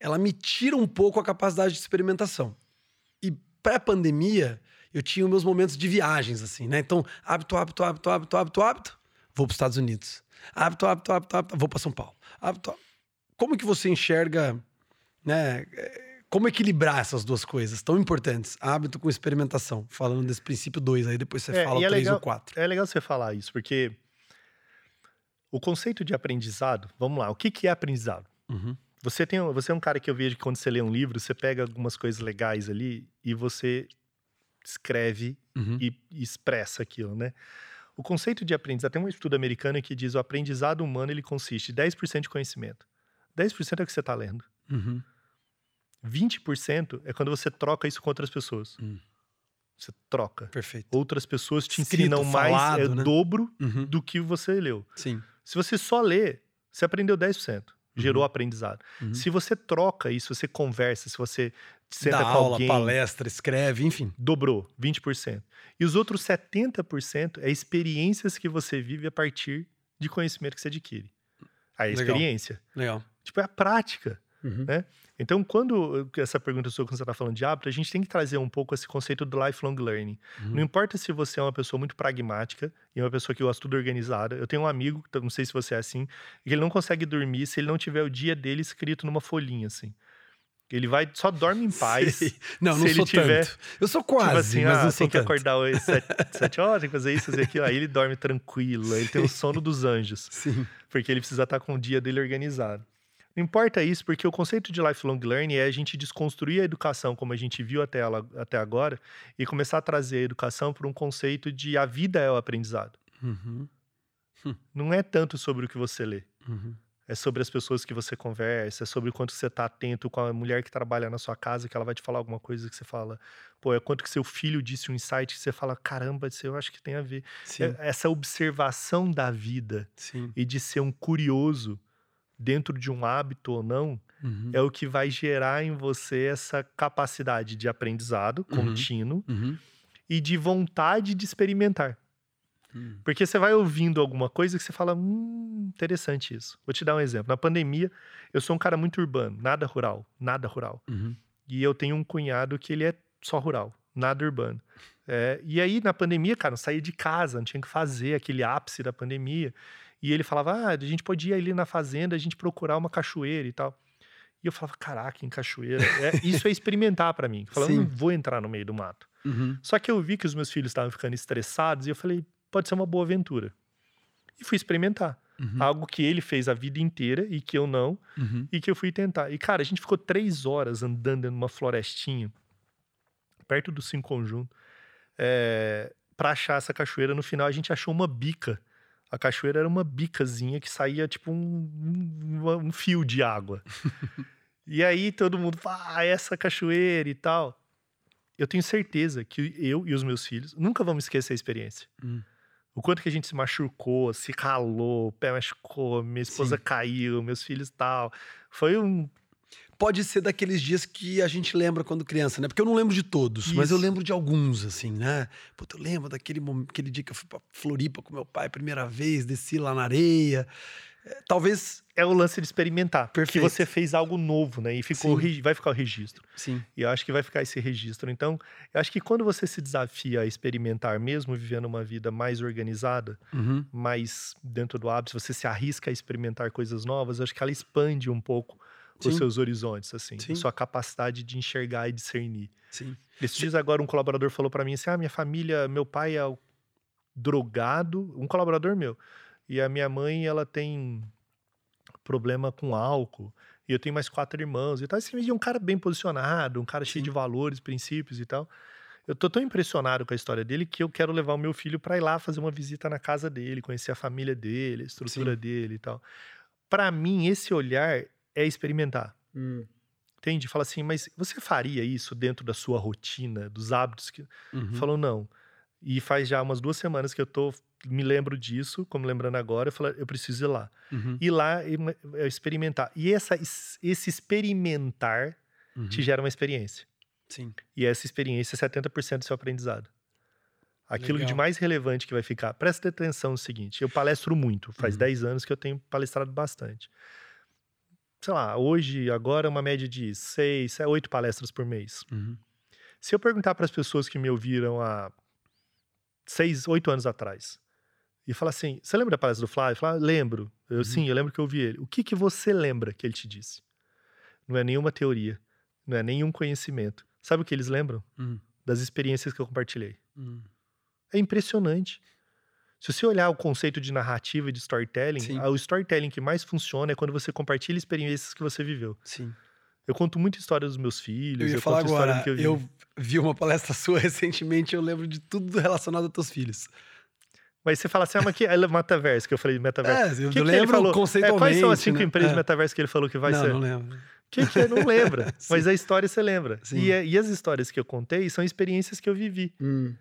ela me tira um pouco a capacidade de experimentação. E pré-pandemia, eu tinha meus momentos de viagens, assim, né? Então, hábito, hábito, hábito, hábito, hábito, hábito, vou para os Estados Unidos. Hábito, hábito, hábito, hábito, vou para São Paulo. Como que você enxerga, né? eh, Como equilibrar essas duas coisas tão importantes? Hábito com experimentação. Falando desse princípio 2, aí depois você É, fala e o é 3 legal- ou 4. É legal você falar isso, porque o conceito de aprendizado, vamos lá, o que, que é aprendizado? Uhum. Você, tem, você é um cara que eu vejo que quando você lê um livro, você pega algumas coisas legais ali e você escreve Uhum. e, e expressa aquilo, né? O conceito de aprendizado, tem um estudo americano que diz o aprendizado humano ele consiste em 10% de conhecimento. 10% é o que você está lendo. Uhum. 20% é quando você troca isso com outras pessoas. Hum. Você troca. Perfeito. Outras pessoas te Escrito, ensinam mais, falado, é né? dobro Uhum. do que você leu. Sim. Se você só lê, você aprendeu 10%. Gerou aprendizado. Uhum. Se você troca isso, você conversa, se você senta Dá com aula, alguém, palestra, escreve, enfim. dobrou 20%. E os outros 70% é experiências que você vive a partir de conhecimento que você adquire. A Legal. experiência. Legal. Tipo, é a prática. Uhum. Né? Então, quando essa pergunta sua, quando você está falando de hábito, a gente tem que trazer um pouco esse conceito do lifelong learning. Uhum. Não importa se você é uma pessoa muito pragmática e uma pessoa que gosta tudo organizada. Eu tenho um amigo, não sei se você é assim, que ele não consegue dormir se ele não tiver o dia dele escrito numa folhinha, assim. Ele vai, só dorme em paz. Sei. Não, não sou tiver, tanto. Eu sou quase, tipo assim, mas ah, não sou tem que tanto. acordar hoje sete, sete horas, tem que fazer isso, fazer aquilo. Aí ele dorme tranquilo, ele tem o sono dos anjos. Sim. Porque ele precisa estar com o dia dele organizado. Não importa isso, porque o conceito de lifelong learning é a gente desconstruir a educação como a gente viu até, ela, até agora e começar a trazer a educação para um conceito de a vida é o aprendizado. Uhum. Hum. Não é tanto sobre o que você lê. Uhum. É sobre as pessoas que você conversa, é sobre o quanto você está atento com a mulher que trabalha na sua casa, que ela vai te falar alguma coisa que você fala, pô, é quanto que seu filho disse um insight que você fala, caramba, isso eu acho que tem a ver. É, essa observação da vida Sim. e de ser um curioso dentro de um hábito ou não, uhum. é o que vai gerar em você essa capacidade de aprendizado uhum. contínuo uhum. e de vontade de experimentar. Hum. Porque você vai ouvindo alguma coisa que você fala, hum, interessante isso. Vou te dar um exemplo. Na pandemia, eu sou um cara muito urbano, nada rural, nada rural. Uhum. E eu tenho um cunhado que ele é só rural, nada urbano. É, e aí, na pandemia, cara, eu saía de casa, não tinha que fazer aquele ápice da pandemia. E ele falava: ah, a gente podia ir ali na fazenda, a gente procurar uma cachoeira e tal. E eu falava: caraca, em cachoeira. É, isso é experimentar para mim. Falando, não vou entrar no meio do mato. Uhum. Só que eu vi que os meus filhos estavam ficando estressados e eu falei: pode ser uma boa aventura. E fui experimentar. Uhum. Algo que ele fez a vida inteira e que eu não, uhum. e que eu fui tentar. E, cara, a gente ficou três horas andando numa florestinha, perto do Cinco Conjunto, é, pra achar essa cachoeira. No final, a gente achou uma bica a cachoeira era uma bicazinha que saía tipo um, um, um fio de água. e aí todo mundo fala, ah, essa cachoeira e tal. Eu tenho certeza que eu e os meus filhos nunca vamos esquecer a experiência. Hum. O quanto que a gente se machucou, se calou, o pé machucou, minha esposa Sim. caiu, meus filhos tal. Foi um pode ser daqueles dias que a gente lembra quando criança, né? Porque eu não lembro de todos, Isso. mas eu lembro de alguns, assim, né? Puta, eu lembro daquele momento, aquele dia que eu fui pra Floripa com meu pai, primeira vez, desci lá na areia. É, talvez. É o lance de experimentar. Perfeito. Que você fez algo novo, né? E ficou, vai ficar o registro. Sim. E eu acho que vai ficar esse registro. Então, eu acho que quando você se desafia a experimentar, mesmo vivendo uma vida mais organizada, uhum. mais dentro do hábito, você se arrisca a experimentar coisas novas, eu acho que ela expande um pouco os seus horizontes, assim, Sim. sua capacidade de enxergar e discernir. Sim. Esses dias agora um colaborador falou para mim assim: "Ah, minha família, meu pai é drogado, um colaborador meu, e a minha mãe, ela tem problema com álcool, e eu tenho mais quatro irmãos e tal. Assim, é um cara bem posicionado, um cara Sim. cheio de valores, princípios e tal. Eu tô tão impressionado com a história dele que eu quero levar o meu filho para ir lá fazer uma visita na casa dele, conhecer a família dele, a estrutura Sim. dele e tal. Para mim, esse olhar é experimentar. Hum. Entende? Fala assim, mas você faria isso dentro da sua rotina, dos hábitos que. Uhum. Falou, não. E faz já umas duas semanas que eu tô. Me lembro disso, como lembrando agora, eu falo, eu preciso ir lá. Uhum. Ir lá e experimentar. E essa, esse experimentar uhum. te gera uma experiência. Sim. E essa experiência é 70% do seu aprendizado. Aquilo Legal. de mais relevante que vai ficar. Presta atenção no seguinte: eu palestro muito, faz uhum. 10 anos que eu tenho palestrado bastante sei lá, hoje, agora, uma média de seis, oito palestras por mês. Uhum. Se eu perguntar para as pessoas que me ouviram há seis, oito anos atrás, e falar assim: você lembra da palestra do Flávio? Falar, lembro. Eu, uhum. Sim, eu lembro que eu ouvi ele. O que, que você lembra que ele te disse? Não é nenhuma teoria, não é nenhum conhecimento. Sabe o que eles lembram? Uhum. Das experiências que eu compartilhei. Uhum. É impressionante. Se você olhar o conceito de narrativa e de storytelling, Sim. o storytelling que mais funciona é quando você compartilha experiências que você viveu. Sim. Eu conto muita história dos meus filhos. Eu ia eu falar agora, eu vi. eu vi uma palestra sua recentemente, eu lembro de tudo relacionado aos teus filhos. Mas você fala assim, ah, mas que é metaverso, que eu falei metaverso. É, eu que lembro que falou? conceitualmente. É, quais são as cinco né? empresas é. metaverso que ele falou que vai não, ser? Não, lembro. Que que não lembra, mas a história você lembra. E, é, e, as histórias que eu contei são experiências que eu vivi. Hum.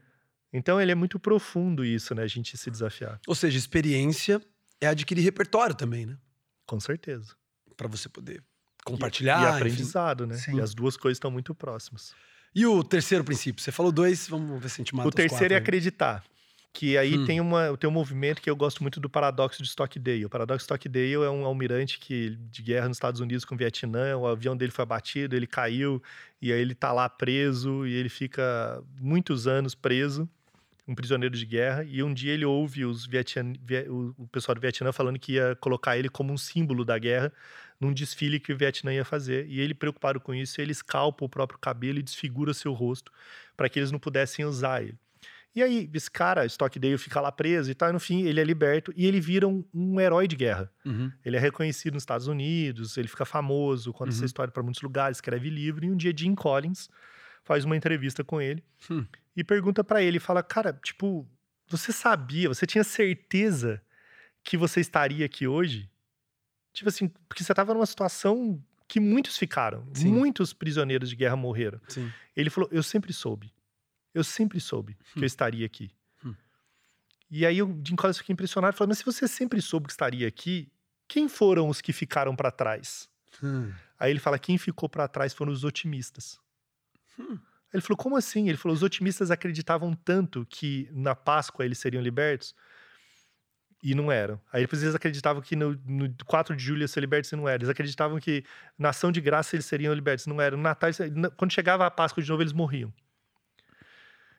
Então ele é muito profundo isso, né? A gente se desafiar. Ou seja, experiência é adquirir repertório também, né? Com certeza. Para você poder compartilhar. E, e aprendizado, enfim. né? Sim. E as duas coisas estão muito próximas. E o terceiro princípio? Você falou dois, vamos ver se a gente mata O terceiro é acreditar. Que aí Hum. tem, uma, tem um movimento que eu gosto muito do paradoxo de Stockdale. O paradoxo de Stockdale é um almirante que, de guerra nos Estados Unidos com o Vietnã, o avião dele foi abatido, ele caiu, e aí ele tá lá preso, e ele fica muitos anos preso, um prisioneiro de guerra, e um dia ele ouve os Vietnã, Vie- o, pessoal do Vietnã falando que ia colocar ele como um símbolo da guerra num desfile que o Vietnã ia fazer. E ele, preocupado com isso, ele escalpa o próprio cabelo e desfigura seu rosto para que eles não pudessem usar ele. E aí, esse cara, Stockdale, fica lá preso e tal, e no fim ele é liberto e ele vira um, um herói de guerra. Uhum. Ele é reconhecido nos Estados Unidos, ele fica famoso, conta essa Uhum. história para muitos lugares, escreve livro. E um dia Jim Collins faz uma entrevista com ele Hum. e pergunta para ele, fala, cara, tipo, você sabia, você tinha certeza que você estaria aqui hoje? Tipo assim, porque você estava numa situação que muitos ficaram, Sim. muitos prisioneiros de guerra morreram. Sim. Ele falou: Eu sempre soube. Eu sempre soube que Hum. eu estaria aqui. Hum. E aí o Jim Collins fica impressionado e fala: Mas se você sempre soube que estaria aqui, quem foram os que ficaram para trás? Hum. Aí ele fala: Quem ficou para trás foram os otimistas. Hum. Ele falou: Como assim? Ele falou: Os otimistas acreditavam tanto que na Páscoa eles seriam libertos. E não eram. Aí depois eles acreditavam que no, no 4 de julho ia ser libertos e não eram. Eles acreditavam que na ação de graça eles seriam libertos, não eram. No Natal, eles- na- quando chegava a Páscoa de novo, eles morriam.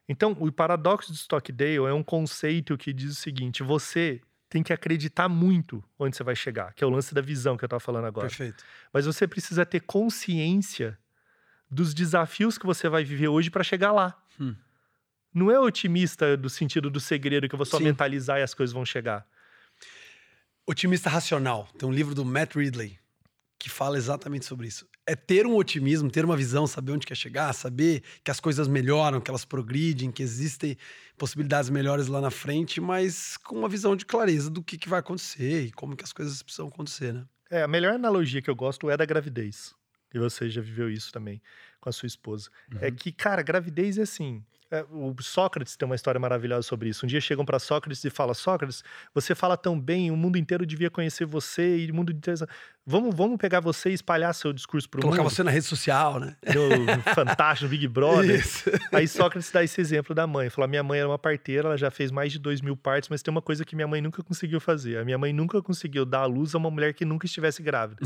Então, o paradoxo de Stockdale é um conceito que diz o seguinte: você tem que acreditar muito onde você vai chegar, que é o lance da visão que eu estava falando agora. Perfeito. Mas você precisa ter consciência dos desafios que você vai viver hoje para chegar lá. Hum. Não é otimista do sentido do segredo que eu vou só Sim. mentalizar e as coisas vão chegar. Otimista Racional. Tem um livro do Matt Ridley que fala exatamente sobre isso. É ter um otimismo, ter uma visão, saber onde quer chegar, saber que as coisas melhoram, que elas progridem, que existem possibilidades melhores lá na frente, mas com uma visão de clareza do que, que vai acontecer e como que as coisas precisam acontecer, né? É, a melhor analogia que eu gosto é da gravidez. E você já viveu isso também com a sua esposa. É Uhum. que, cara, gravidez é assim. É, o Sócrates tem uma história maravilhosa sobre isso. Um dia chegam para Sócrates e falam: Sócrates, você fala tão bem, o mundo inteiro devia conhecer você e o mundo inteiro. Vamos, vamos pegar você e espalhar seu discurso para o Colocar mundo. você na rede social, né? No Fantástico, no Big Brother. Isso. Aí Sócrates dá esse exemplo da mãe. Falou: minha mãe era uma parteira, ela já fez mais de dois mil partos, mas tem uma coisa que minha mãe nunca conseguiu fazer. A minha mãe nunca conseguiu dar à luz a uma mulher que nunca estivesse grávida.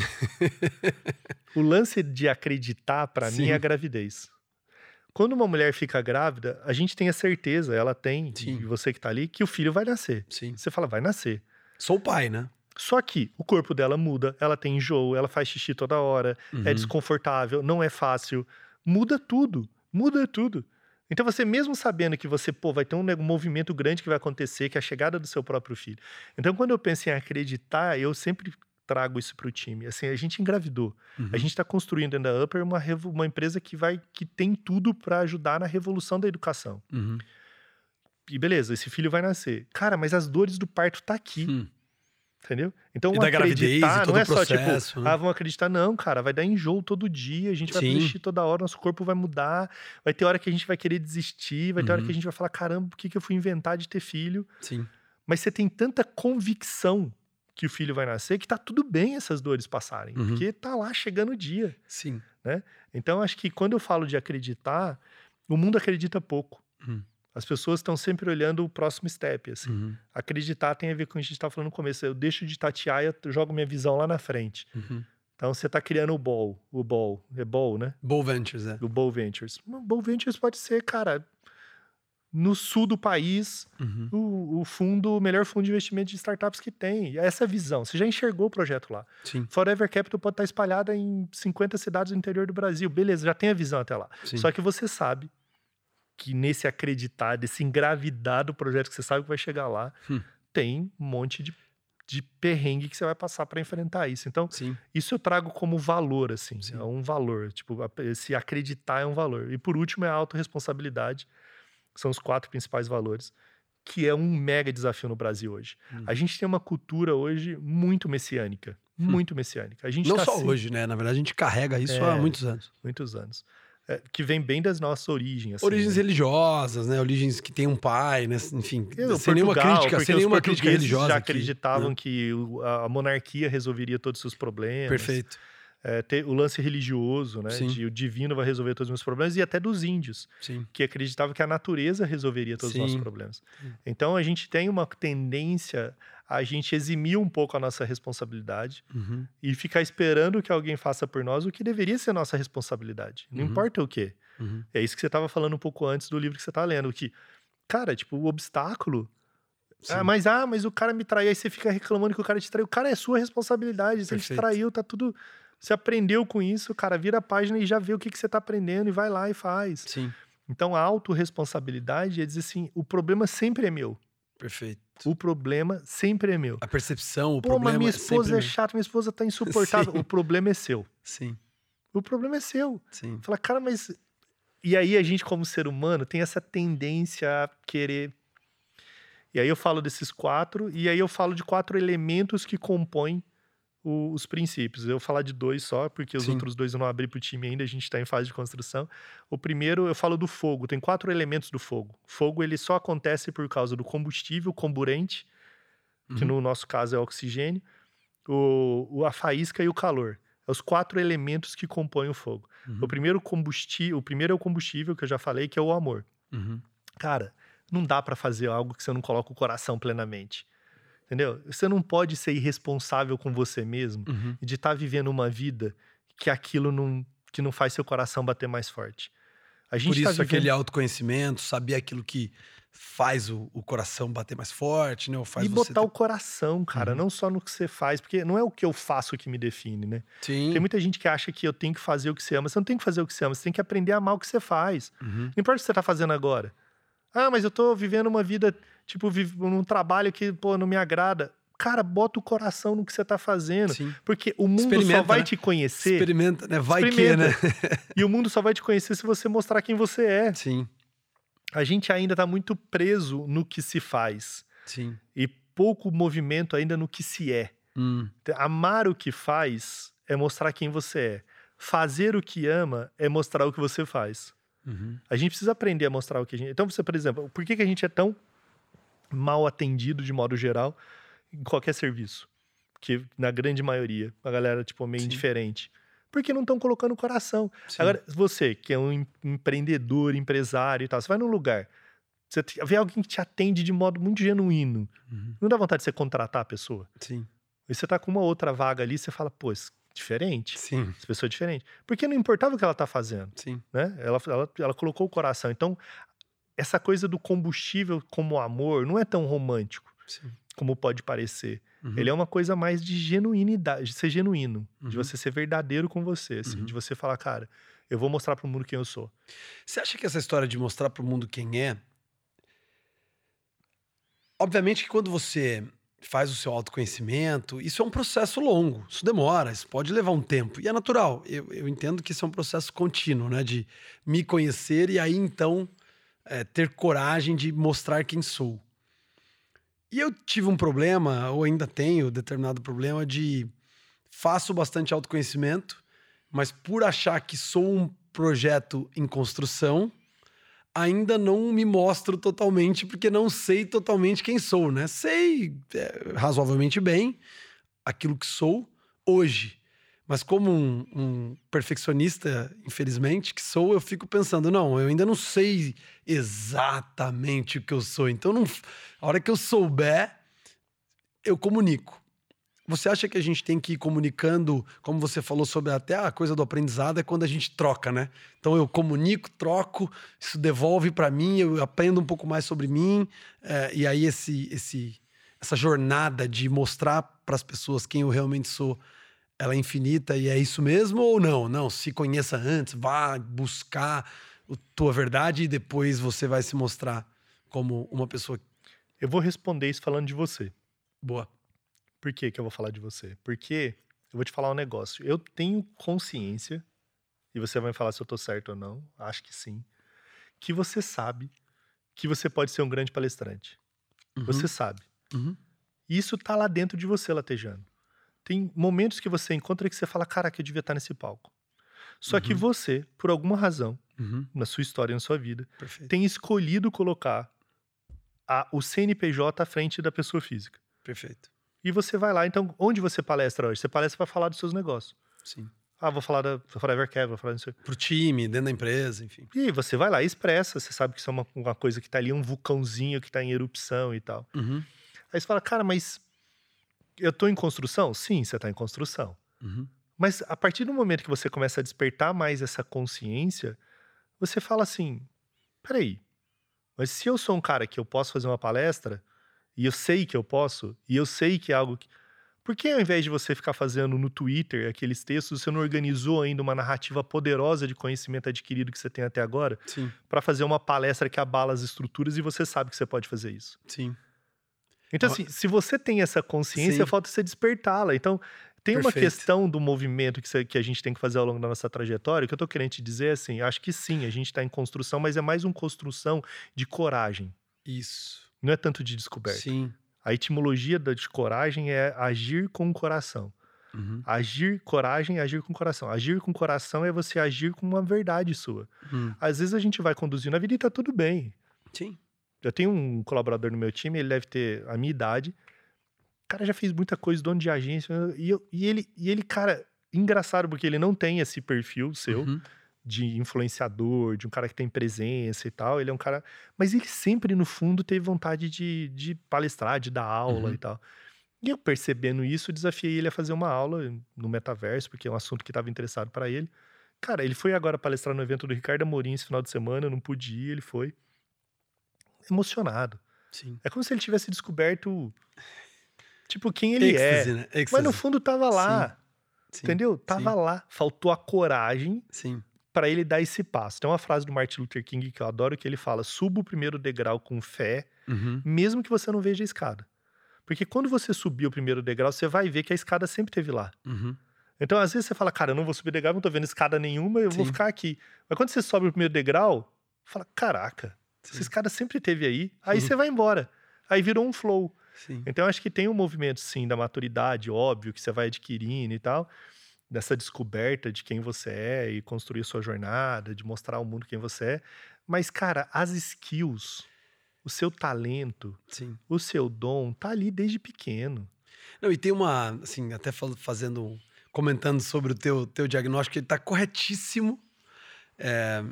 o lance de acreditar, para mim, é a gravidez. Quando uma mulher fica grávida, a gente tem a certeza, ela tem, Sim. e você que tá ali, que o filho vai nascer. Sim. Você fala, vai nascer. Sou o pai, né? Só que o corpo dela muda, ela tem enjoo, ela faz xixi toda hora, é Uhum. desconfortável, não é fácil. Muda tudo, muda tudo. Então você mesmo sabendo que você, pô, vai ter um movimento grande que vai acontecer, que é a chegada do seu próprio filho. Então quando eu penso em acreditar, eu sempre trago isso para o time. Assim, a gente engravidou. Uhum. A gente está construindo dentro da Upper uma, uma empresa que vai que tem tudo para ajudar na revolução da educação. Uhum. E beleza, esse filho vai nascer. Cara, mas as dores do parto tá aqui. Hum. Entendeu? Então, E gravidez e acreditar todo não é o só processo, tipo, né? ah, vamos acreditar, não, cara, vai dar enjoo todo dia, a gente vai desistir toda hora, nosso corpo vai mudar, vai ter hora que a gente vai querer desistir, vai ter hora Uhum. que a gente vai falar, caramba, por que, que eu fui inventar de ter filho? Sim. Mas você tem tanta convicção que o filho vai nascer que tá tudo bem essas dores passarem, Uhum. porque tá lá chegando o dia. Sim. Então, acho que quando eu falo de acreditar, o mundo acredita pouco. Hum. As pessoas estão sempre olhando o próximo step, assim. Uhum. Acreditar tem a ver com o que a gente estava falando no começo. Eu deixo de tatear e eu jogo minha visão lá na frente. Uhum. Então você está criando o ball, o ball, é ball, né? Bow Ventures, é. O Ball Ventures. O Ball Ventures pode ser, cara, no sul do país, Uhum. o, o fundo, o melhor fundo de investimento de startups que tem. E é essa visão. Você já enxergou o projeto lá. Sim. Forever Capital pode estar espalhada em 50 cidades do interior do Brasil. Beleza, já tem a visão até lá. Sim. Só que você sabe que nesse acreditar, desse engravidar do projeto que você sabe que vai chegar lá, Hum. tem um monte de, de perrengue que você vai passar para enfrentar isso. Então, Sim. isso eu trago como valor, assim. Sim. É um valor. Tipo, a- esse acreditar é um valor. E por último é a autorresponsabilidade. São os quatro principais valores. Que é um mega desafio no Brasil hoje. Hum. A gente tem uma cultura hoje muito messiânica. Muito messiânica. A gente Não tá só se- hoje, né? Na verdade, a gente carrega isso É. há muitos anos. Muitos anos. É, que vem bem das nossas origens. assim, Origens né? religiosas, né? Origens que tem um pai, né? Enfim, o sem nenhuma Portugal, crítica, porque sem nenhuma crítica religiosa. já aqui, acreditavam né? que a monarquia resolveria todos os seus problemas. Perfeito. É, ter o lance religioso, né? Sim. De o divino vai resolver todos os meus problemas, e até dos índios, Sim. que acreditavam que a natureza resolveria todos os nossos Sim. problemas. Sim. Então a gente tem uma tendência a gente eximir um pouco a nossa responsabilidade Uhum. e ficar esperando que alguém faça por nós o que deveria ser nossa responsabilidade. Não Uhum. importa o quê. Uhum. É isso que você estava falando um pouco antes do livro que você tá lendo, que, cara, tipo, o obstáculo. Ah, Sim. mas, ah, mas o cara me traiu, aí você fica reclamando que o cara te traiu. O cara é sua responsabilidade. Se ele te Perfeito. traiu, tá tudo. Você aprendeu com isso, cara, vira a página e já vê o que, que você tá aprendendo e vai lá e faz. Sim. Então a autorresponsabilidade é dizer assim: o problema sempre é meu. Perfeito. O problema sempre é meu. A percepção, o Pô, problema mas minha é esposa sempre é chata, minha esposa tá insuportável. Sim. O problema é seu. Sim, O problema é seu. sim. Fala, cara, mas. E aí a gente, como ser humano, tem essa tendência a querer. E aí eu falo desses quatro, e aí eu falo de quatro elementos que compõem o- os princípios. Eu vou falar de dois só, porque os Sim. outros dois eu não abri pro time ainda, a gente está em fase de construção. O primeiro, eu falo do fogo. Tem quatro elementos do fogo. Fogo, ele só acontece por causa do combustível, comburente, que Uhum. no nosso caso é o oxigênio, o, o- a faísca e o calor. É os quatro elementos que compõem o fogo. Uhum. O primeiro combustível, o primeiro é o combustível que eu já falei, que é o amor. Uhum. Cara, não dá pra fazer algo que você não coloca o coração plenamente. Entendeu? Você não pode ser irresponsável com você mesmo Uhum. e de estar vivendo uma vida que aquilo não que não faz seu coração bater mais forte. A gente Por tá isso, vivendo... aquele autoconhecimento, saber aquilo que faz o, o coração bater mais forte, né? Ou faz e botar ter- o coração, cara, Uhum. não só no que você faz, porque não é o que eu faço que me define, né? Sim. Tem muita gente que acha que eu tenho que fazer o que você ama. Você não tem que fazer o que você ama, você tem que aprender a amar o que você faz. Uhum. Não importa o que você tá fazendo agora. Ah, mas eu tô vivendo uma vida, tipo, num trabalho que, pô, não me agrada. Cara, bota o coração no que você tá fazendo. Sim. Porque o mundo só Experimenta, vai né? te conhecer. Experimenta, né? Vai que, né? Experimenta. E o mundo só vai te conhecer se você mostrar quem você é. Sim, A gente ainda tá muito preso no que se faz. sim. E pouco movimento ainda no que se é. Hum, Amar o que faz é mostrar quem você é. Fazer o que ama é mostrar o que você faz. Uhum. A gente precisa aprender a mostrar o que a gente. Então, você, por exemplo, por que, que a gente é tão mal atendido de modo geral em qualquer serviço? Que na grande maioria a galera tipo meio Sim. indiferente. Porque não estão colocando o coração. Sim. Agora, você que é um em- empreendedor, empresário e tal, você vai num lugar, você vê alguém que te atende de modo muito genuíno. Uhum. Não dá vontade de você contratar a pessoa? Sim, E você tá com uma outra vaga ali, você fala, pô, isso- diferente. sim, Essa pessoa é diferente. Porque não importava o que ela tá fazendo sim. né? Ela, ela, ela colocou o coração. Então, essa coisa do combustível como amor não é tão romântico sim. como pode parecer. Uhum. Ele é uma coisa mais de genuinidade, de ser genuíno, de Uhum. você ser verdadeiro com você, assim, Uhum. de você falar, cara, eu vou mostrar pro mundo quem eu sou. Você acha que essa história de mostrar pro mundo quem é. Obviamente que quando você faz o seu autoconhecimento, isso é um processo longo, isso demora, isso pode levar um tempo. E é natural, eu, eu entendo que isso é um processo contínuo, né? De me conhecer e aí então é, ter coragem de mostrar quem sou. E eu tive um problema, ou ainda tenho determinado problema, de faço bastante autoconhecimento, mas por achar que sou um projeto em construção, ainda não me mostro totalmente, porque não sei totalmente quem sou, né? Sei é, razoavelmente bem aquilo que sou hoje. Mas como um, um perfeccionista, infelizmente, que sou, eu fico pensando, não, eu ainda não sei exatamente o que eu sou. Então, não, a hora que eu souber, eu comunico. Você acha que a gente tem que ir comunicando, como você falou sobre até a coisa do aprendizado, é quando a gente troca, né? Então eu comunico, troco, isso devolve para mim, eu aprendo um pouco mais sobre mim, é, e aí esse, esse, essa jornada de mostrar para as pessoas quem eu realmente sou, ela é infinita e é isso mesmo ou não? Não, se conheça antes, vá buscar a tua verdade e depois você vai se mostrar como uma pessoa Eu vou responder isso falando de você. boa. Por que, que eu vou falar de você? Porque eu vou te falar um negócio. Eu tenho consciência, e você vai me falar se eu tô certo ou não, acho que sim, que você sabe que você pode ser um grande palestrante. Uhum, Você sabe. uhum, isso tá lá dentro de você, latejando. Tem momentos que você encontra que você fala, caraca, eu devia estar nesse palco. Só que Uhum. você, por alguma razão, uhum, na sua história, na sua vida, perfeito, tem escolhido colocar a- o CNPJ à frente da pessoa física. perfeito. E você vai lá, então, onde você palestra hoje? Você palestra para falar dos seus negócios. Sim. Ah, vou falar da Forever Care, vou falar disso. Pro time, dentro da empresa, enfim. E você vai lá e expressa, você sabe que isso é uma, uma coisa que tá ali, um vulcãozinho que tá em erupção e tal. Uhum. Aí você fala, cara, mas eu tô em construção? Sim, você tá em construção. Uhum. Mas a partir do momento que você começa a despertar mais essa consciência, você fala assim: peraí, mas se eu sou um cara que eu posso fazer uma palestra, e eu sei que eu posso, e eu sei que é algo que. Por que ao invés de você ficar fazendo no Twitter aqueles textos, você não organizou ainda uma narrativa poderosa de conhecimento adquirido que você tem até agora para fazer uma palestra que abala as estruturas e você sabe que você pode fazer isso? sim. Então, assim, se você tem essa consciência, sim. falta você despertá-la. Então, tem uma Perfeito. questão do movimento que, que a gente tem que fazer ao longo da nossa trajetória, que eu tô querendo te dizer assim, acho que sim, a gente está em construção, mas é mais uma construção de coragem. Isso. Não é tanto de descoberta. Sim. A etimologia da de coragem é agir com o coração. Uhum. Agir, coragem, é agir com o coração. Agir com o coração é você agir com uma verdade sua. Hum. Às vezes a gente vai conduzindo a vida e tá tudo bem. Sim. Eu tenho um colaborador no meu time, ele deve ter a minha idade. O cara já fez muita coisa, dono de agência. E, eu- e ele, e ele, cara, engraçado, porque ele não tem esse perfil seu Uhum. De influenciador, de um cara que tem presença e tal. Ele é um cara. Mas ele sempre, no fundo, teve vontade de, de palestrar, de dar aula Uhum. e tal. E eu, percebendo isso, desafiei ele a fazer uma aula no metaverso, porque é um assunto que estava interessado para ele. Cara, ele foi agora palestrar no evento do Ricardo Amorim esse final de semana, eu não pude ir, ele foi. Emocionado. Sim. É como se ele tivesse descoberto, tipo, quem ele Êxtase, é. né? Mas no fundo tava lá, Sim, entendeu? Tava lá. Faltou a coragem Sim. Para ele dar esse passo. Tem uma frase do Martin Luther King que eu adoro que ele fala: "Suba o primeiro degrau com fé, Uhum. mesmo que você não veja a escada". Porque quando você subir o primeiro degrau, você vai ver que a escada sempre teve lá. Uhum. Então, às vezes você fala: "Cara, eu não vou subir degrau, não tô vendo escada nenhuma, eu vou Sim. ficar aqui". Mas quando você sobe o primeiro degrau, fala: "Caraca, essa Sim. escada sempre teve aí". Aí Uhum. você vai embora. Aí virou um flow. Sim. Então, acho que tem um movimento, sim, da maturidade, óbvio, que você vai adquirindo e tal, dessa descoberta de quem você é e construir sua jornada, de mostrar ao mundo quem você é. Mas, cara, as skills, o seu talento, Sim. o seu dom, tá ali desde pequeno. Não, e tem uma, assim, até fazendo, comentando sobre o teu, teu diagnóstico, ele tá corretíssimo. É,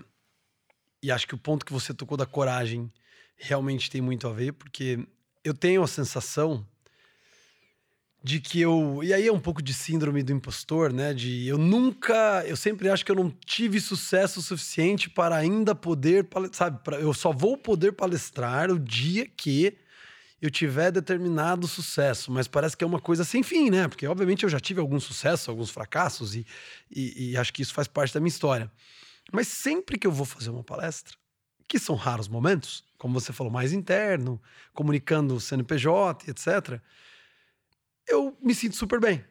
e acho que o ponto que você tocou da coragem realmente tem muito a ver, porque eu tenho a sensação de que eu. E aí é um pouco de síndrome do impostor, né? De eu nunca. Eu sempre acho que eu não tive sucesso suficiente para ainda poder. Sabe? pra- eu só vou poder palestrar o dia que eu tiver determinado sucesso. Mas parece que é uma coisa sem fim, né? Porque, obviamente, eu já tive algum sucesso, alguns fracassos, e, e, e acho que isso faz parte da minha história. Mas sempre que eu vou fazer uma palestra, que são raros momentos, como você falou, mais interno, comunicando o CNPJ, etc., eu me sinto super bem.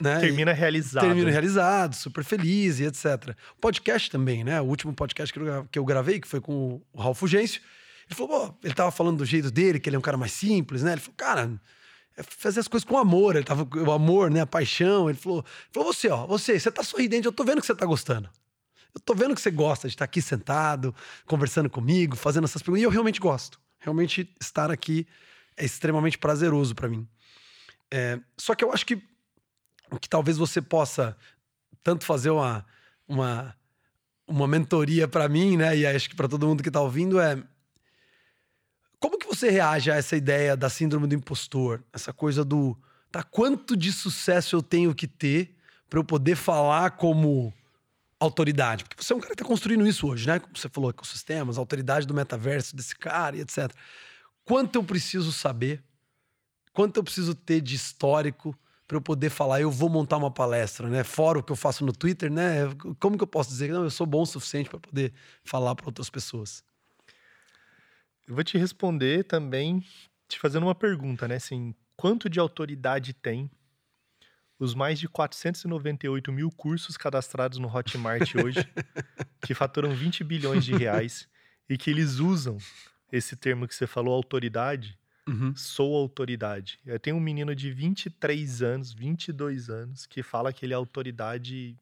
Né? Termina realizado. termino realizado, super feliz e etc. Podcast também, né? O último podcast que eu, gravei, que foi com o Ralf Fugêncio, ele falou, pô, ele tava falando do jeito dele, que ele é um cara mais simples, né? Ele falou, cara, é fazer as coisas com amor. Ele tava com o amor, né? A paixão. Ele falou, ele falou, você, ó, você, você tá sorridente, eu tô vendo que você tá gostando. Eu tô vendo que você gosta de estar aqui sentado, conversando comigo, fazendo essas perguntas. E eu realmente gosto. Realmente estar aqui é extremamente prazeroso para mim. É, só que eu acho que que talvez você possa tanto fazer uma, uma, uma mentoria para mim, né? E acho que para todo mundo que tá ouvindo é como que você reage a essa ideia da síndrome do impostor? Essa coisa do tá quanto de sucesso eu tenho que ter para eu poder falar como autoridade? Porque você é um cara que tá construindo isso hoje, né? Como você falou, ecossistemas, autoridade do metaverso desse cara e etc. Quanto eu preciso saber? Quanto eu preciso ter de histórico para eu poder falar, eu vou montar uma palestra, né? Fora o que eu faço no Twitter, né? Como que eu posso dizer que não, eu sou bom o suficiente para poder falar para outras pessoas? Eu vou te responder também te fazendo uma pergunta, né? Assim, quanto de autoridade tem os mais de 498 mil cursos cadastrados no Hotmart hoje, que faturam 20 bilhões de reais e que eles usam esse termo que você falou, autoridade, Uhum. sou autoridade. Eu tenho um menino de 23 anos, 22 anos, que fala que ele é autoridade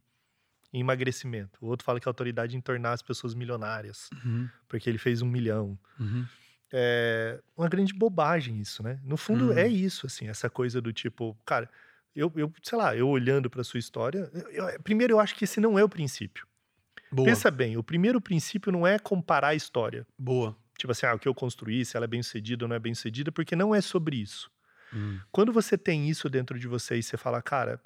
em emagrecimento. O outro fala que é autoridade em tornar as pessoas milionárias, Uhum. porque ele fez um milhão Uhum. é uma grande bobagem isso, né? No fundo é isso, assim, essa coisa do tipo, cara, Eu, eu sei lá, eu olhando para sua história, eu- eu- primeiro eu acho que esse não é o princípio. Boa. Pensa bem, o primeiro princípio não é comparar a história. Boa. Tipo assim, ah, o que eu construí, se ela é bem sucedida ou não é bem sucedida, porque não é sobre isso. Hum. Quando você tem isso dentro de você e você fala, cara.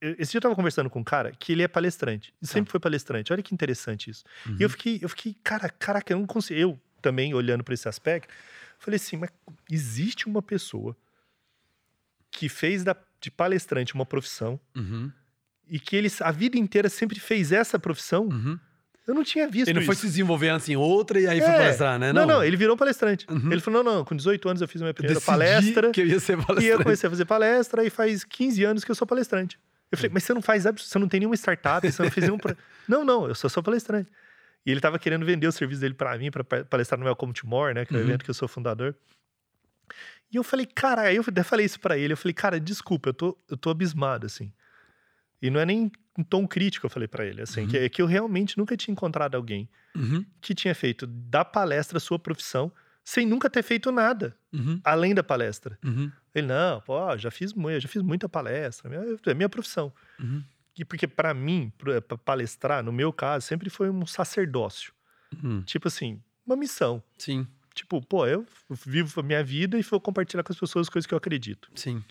Esse dia eu tava conversando com um cara que ele é palestrante. E sempre foi palestrante. Olha que interessante isso. Uhum. E eu fiquei, eu fiquei, cara, caraca, eu não consigo. Eu também, olhando para esse aspecto, falei assim, mas existe uma pessoa que fez da, de palestrante uma profissão Uhum. e que ele a vida inteira sempre fez essa profissão. Uhum. Eu não tinha visto Ele não foi isso. se desenvolver em outra e aí foi É. palestrar, né? Não, não, ele virou palestrante. Uhum. Ele falou: não, não, com 18 anos eu fiz a minha primeira palestra. que eu ia ser E eu palestrante. comecei a fazer palestra e faz 15 anos que eu sou palestrante. Eu falei, mas você não faz você não tem nenhuma startup, você não fez nenhum. pro-" não, não, eu só sou palestrante. E ele tava querendo vender o serviço dele para mim, para palestrar no Welcome to More, né? Que é o Uhum. evento que eu sou fundador. E eu falei, cara, aí eu até falei isso para ele. Eu falei, cara, desculpa, eu tô, eu tô abismado, assim. E não é nem em tom crítico, eu falei para ele, assim, Uhum. que, é que eu realmente nunca tinha encontrado alguém Uhum. que tinha feito da palestra a sua profissão sem nunca ter feito nada Uhum. além da palestra. Uhum. Ele, não, pô, já fiz, mu- eu já fiz muita palestra, é minha profissão. Uhum. E porque para mim, pra pra palestrar, no meu caso, sempre foi um sacerdócio. Uhum. Tipo assim, uma missão. Sim, Tipo, pô, eu vivo a minha vida e vou compartilhar com as pessoas as coisas que eu acredito. sim.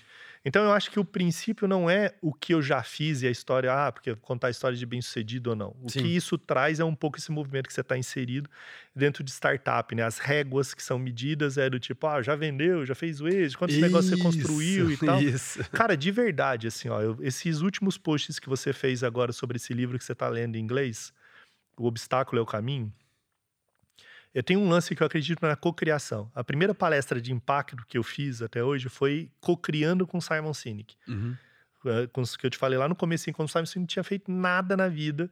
Então eu acho que o princípio não é o que eu já fiz e a história, ah, porque contar a história de bem-sucedido ou não. O Sim. que isso traz é um pouco esse movimento que você está inserido dentro de startup, né? As réguas que são medidas é do tipo, ah, já vendeu, já fez o êxito, quantos negócios você construiu e Isso, tal. Isso. Cara, de verdade, assim, ó, eu- esses últimos posts que você fez agora sobre esse livro que você tá lendo em inglês, O Obstáculo é o Caminho, eu tenho um lance que eu acredito na cocriação. A primeira palestra de impacto que eu fiz até hoje foi cocriando com Simon Sinek. Uhum. Eh, Com que eu te falei lá no começo, quando o Simon Sinek não tinha feito nada na vida,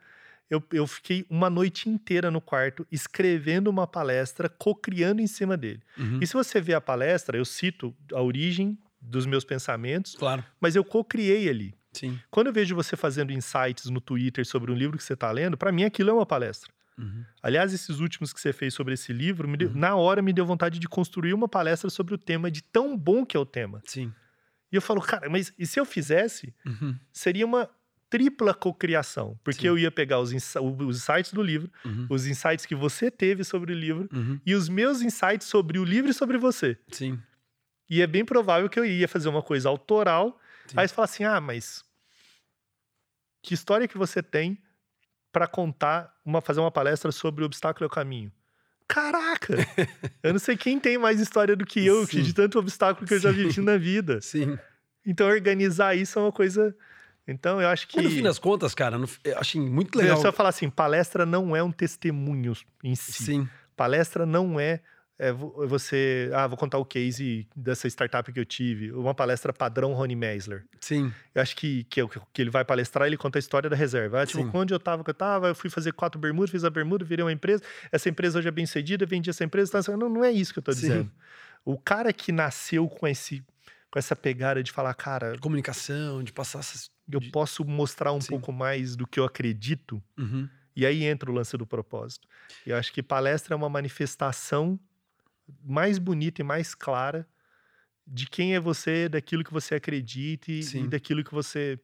eu, eu fiquei uma noite inteira no quarto escrevendo uma palestra, cocriando em cima dele. Uhum. E se você vê a palestra, eu cito a origem dos meus pensamentos, Claro, mas eu cocriei ali. sim. Quando eu vejo você fazendo insights no Twitter sobre um livro que você está lendo, para mim aquilo é uma palestra. Uhum. Aliás, esses últimos que você fez sobre esse livro, me deu- Uhum. na hora me deu vontade de construir uma palestra sobre o tema, de tão bom que é o tema. Sim. E eu falo, cara, mas e se eu fizesse, Uhum. seria uma tripla cocriação, porque Sim. eu ia pegar os, os insights do livro, Uhum. os insights que você teve sobre o livro Uhum. e os meus insights sobre o livro e sobre você. Sim. E é bem provável que eu ia fazer uma coisa autoral. Sim. Aí você fala assim: ah, mas que história que você tem para contar, uma, fazer uma palestra sobre o obstáculo é o caminho? Caraca! eu não sei quem tem mais história do que eu, Sim. de tanto obstáculo que eu já vivi na vida. Sim. Então, organizar isso é uma coisa. Então, eu acho que. Mas no fim das contas, cara, no- eu achei muito Eu legal. só falar assim: palestra não é um testemunho em si. Sim. Palestra não é, é é você. Ah, vou contar o case dessa startup que eu tive. Uma palestra padrão Rony Meisler. Sim. Eu acho que, que, eu- que ele vai palestrar, ele conta a história da reserva. Ah, tipo, Sim. onde eu tava, que eu tava, eu fui fazer quatro bermudas, fiz a bermuda, virei uma empresa. Essa empresa hoje é bem cedida, vendi essa empresa. Tá? Não, não é isso que eu tô Sim. dizendo. O cara que nasceu com esse com essa pegada de falar, cara, Comunicação, de passar essas. eu de- posso mostrar um Sim. pouco mais do que eu acredito. Uhum. E aí entra o lance do propósito. E eu acho que palestra é uma manifestação mais bonita e mais clara de quem é você, daquilo que você acredita e, e daquilo que você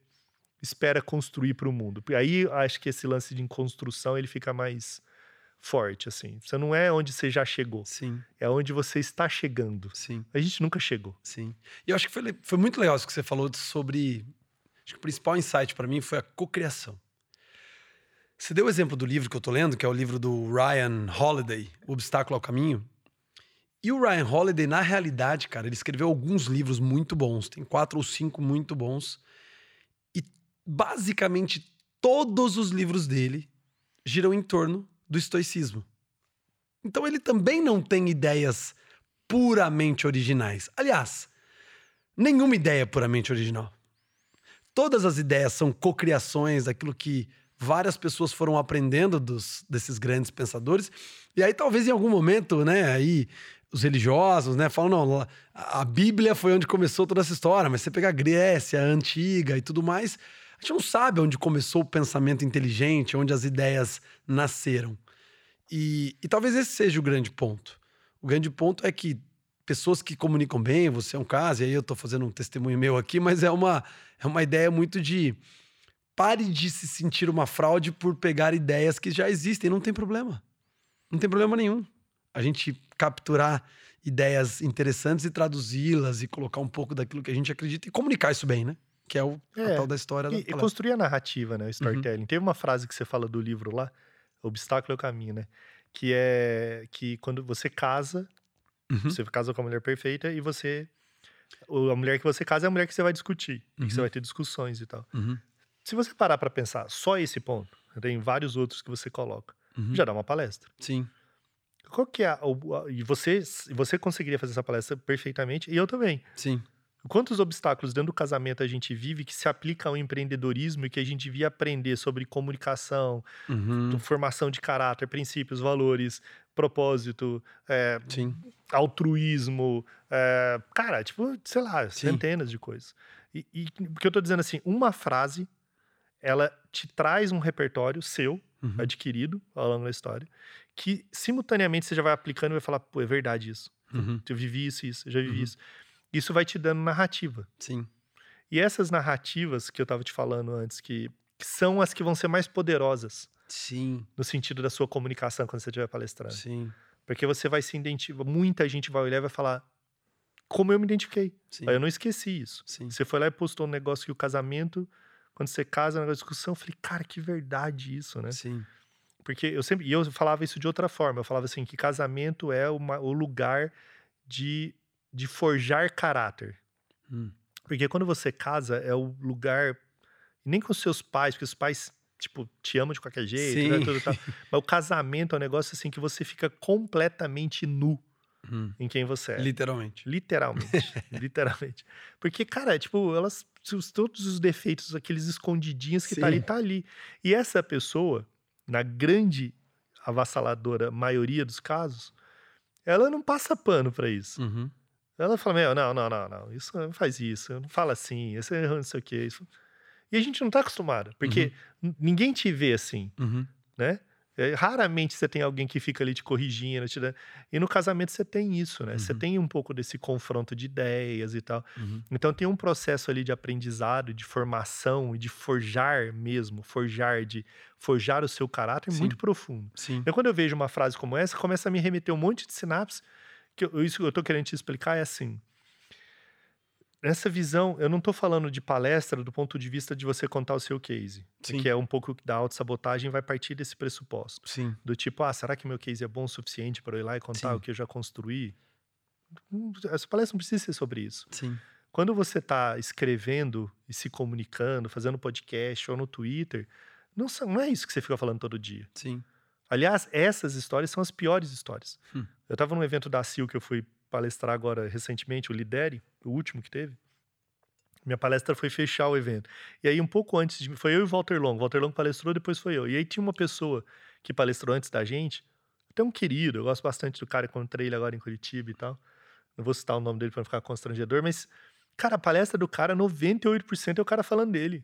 espera construir para o mundo. E aí acho que esse lance de construção ele fica mais forte assim. Você não é onde você já chegou, Sim, é onde você está chegando. sim, A gente nunca chegou. sim. E eu acho que foi, foi muito legal isso que você falou sobre. Acho que o principal insight para mim foi a cocriação. Você deu o exemplo do livro que eu tô lendo, que é o livro do Ryan Holiday, O Obstáculo ao Caminho. E o Ryan Holiday, na realidade, cara, ele escreveu alguns livros muito bons. Tem quatro ou cinco muito bons. E basicamente todos os livros dele giram em torno do estoicismo. Então ele também não tem ideias puramente originais. Aliás, nenhuma ideia é puramente original. Todas as ideias são cocriações daquilo que várias pessoas foram aprendendo dos, desses grandes pensadores. E aí talvez em algum momento, né, aí os religiosos, né, falam não, a Bíblia foi onde começou toda essa história, mas você pega a Grécia a antiga e tudo mais, a gente não sabe onde começou o pensamento inteligente, onde as ideias nasceram. E, e talvez esse seja o grande ponto. O grande ponto é que pessoas que comunicam bem, você é um caso, e aí eu tô fazendo um testemunho meu aqui, mas é uma, é uma ideia muito de pare de se sentir uma fraude por pegar ideias que já existem, não tem problema. Não tem problema nenhum. A gente capturar ideias interessantes e traduzi-las e colocar um pouco daquilo que a gente acredita e comunicar isso bem, né? Que é, o, É, tal da história da E, e palestra. construir a narrativa, né? O Uhum. storytelling. Teve uma frase que você fala do livro lá, Obstáculo é o Caminho, né? Que é que quando você casa, Uhum. você casa com a mulher perfeita e você. A mulher que você casa é a mulher que você vai discutir, e que você Uhum. vai ter discussões e tal. Uhum. Se você parar pra pensar só esse ponto, tem vários outros que você coloca, Uhum. já dá uma palestra. Sim. Qual que é a, e você você conseguiria fazer essa palestra perfeitamente e eu também. Sim. Quantos obstáculos dentro do casamento a gente vive que se aplica ao empreendedorismo e que a gente devia aprender sobre comunicação, Uhum. formação de caráter, princípios, valores, propósito, é, Sim. altruísmo, é, cara, tipo, sei lá, Sim. centenas de coisas. E, e porque eu tô dizendo assim, uma frase, ela te traz um repertório seu, Uhum. adquirido ao longo da história, que simultaneamente você já vai aplicando e vai falar, pô, é verdade isso. Uhum. Eu vivi isso, isso, eu já vivi Uhum. isso. Isso vai te dando narrativa. Sim. E essas narrativas que eu tava te falando antes, que, que são as que vão ser mais poderosas Sim. no sentido da sua comunicação quando você estiver palestrando. Sim. Porque você vai se identificar, muita gente vai olhar e vai falar, como eu me identifiquei. Sim. Eu não esqueci isso. Sim. Você foi lá e postou um negócio que o casamento, quando você casa, negócio de discussão, eu falei, cara, que verdade isso, né? Sim. Porque eu sempre. E eu falava isso de outra forma. Eu falava assim: que casamento é uma- o lugar de, de forjar caráter. Hum. Porque quando você casa, é o lugar. Nem com seus pais, porque os pais, tipo, te amam de qualquer jeito, né? Tudo tal. Mas o casamento é um negócio assim que você fica completamente nu Hum. em quem você é. Literalmente. Literalmente. literalmente. Porque, cara, tipo, elas. Os- Todos os defeitos, aqueles escondidinhos que tá Sim. ali, tá ali. E essa pessoa, na grande avassaladora maioria dos casos, ela não passa pano pra isso. Uhum. Ela fala, meu, não, não, não, não, isso não faz isso, não fala assim, isso é não sei o quê. Isso... E a gente não tá acostumado, porque n- ninguém te vê assim, Uhum. né? É, raramente você tem alguém que fica ali te corrigindo. Te dando- E no casamento você tem isso, né? Você Uhum. tem um pouco desse confronto de ideias e tal. Uhum. Então tem um processo ali de aprendizado, de formação e de forjar mesmo, forjar, de forjar o seu caráter Sim. muito profundo. Sim. Então quando eu vejo uma frase como essa, começa a me remeter um monte de sinapses, que eu- isso que eu tô querendo te explicar é assim. Nessa visão, eu não tô falando de palestra do ponto de vista de você contar o seu case, Sim. que é um pouco da autossabotagem vai partir desse pressuposto. Sim. Do tipo, ah, será que meu case é bom o suficiente para eu ir lá e contar Sim. o que eu já construí? Hum, Essa palestra não precisa ser sobre isso. Sim. Quando você está escrevendo e se comunicando, fazendo podcast ou no Twitter, não, são- não é isso que você fica falando todo dia. Sim. Aliás, essas histórias são as piores histórias. Hum. Eu estava num evento da CIL que eu fui palestrar agora recentemente, o Lidere, o último que teve. Minha palestra foi fechar o evento. E aí, um pouco antes de mim, foi eu e o Walter Long. Walter Long palestrou, depois foi eu. E aí tinha uma pessoa que palestrou antes da gente, até um querido, eu gosto bastante do cara, encontrei ele agora em Curitiba e tal. Não vou citar o nome dele para não ficar constrangedor, mas, cara, a palestra do cara, 98% é o cara falando dele.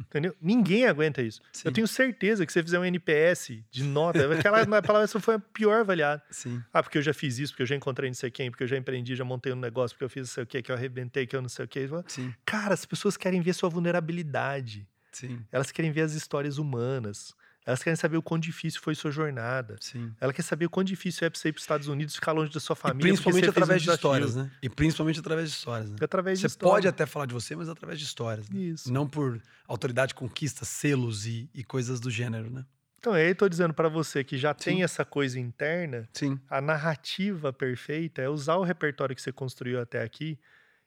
Entendeu? Ninguém aguenta isso. Sim. Eu tenho certeza que se você fizer um NPS de nota, aquela na palestra foi a pior avaliada. Sim. Ah, porque eu já fiz isso, porque eu já encontrei não sei quem, porque eu já empreendi, já montei um negócio, porque eu fiz não sei o quê, que eu arrebentei, que eu não sei o quê. Sim. Cara, as pessoas querem ver sua vulnerabilidade. Sim. Elas querem ver as histórias humanas. Elas querem saber o quão difícil foi sua jornada. Sim. Ela quer saber o quão difícil é pra você ir para os Estados Unidos ficar longe da sua E família. principalmente porque você fez um através de histórias, né? E principalmente através de histórias, né? Através de Você história. pode até falar de você, mas através de histórias. Né? Isso. Não por autoridade, conquista, selos e, e coisas do gênero, né? Então, aí eu tô dizendo para você que já tem Sim. essa coisa interna, Sim. a narrativa perfeita é usar o repertório que você construiu até aqui,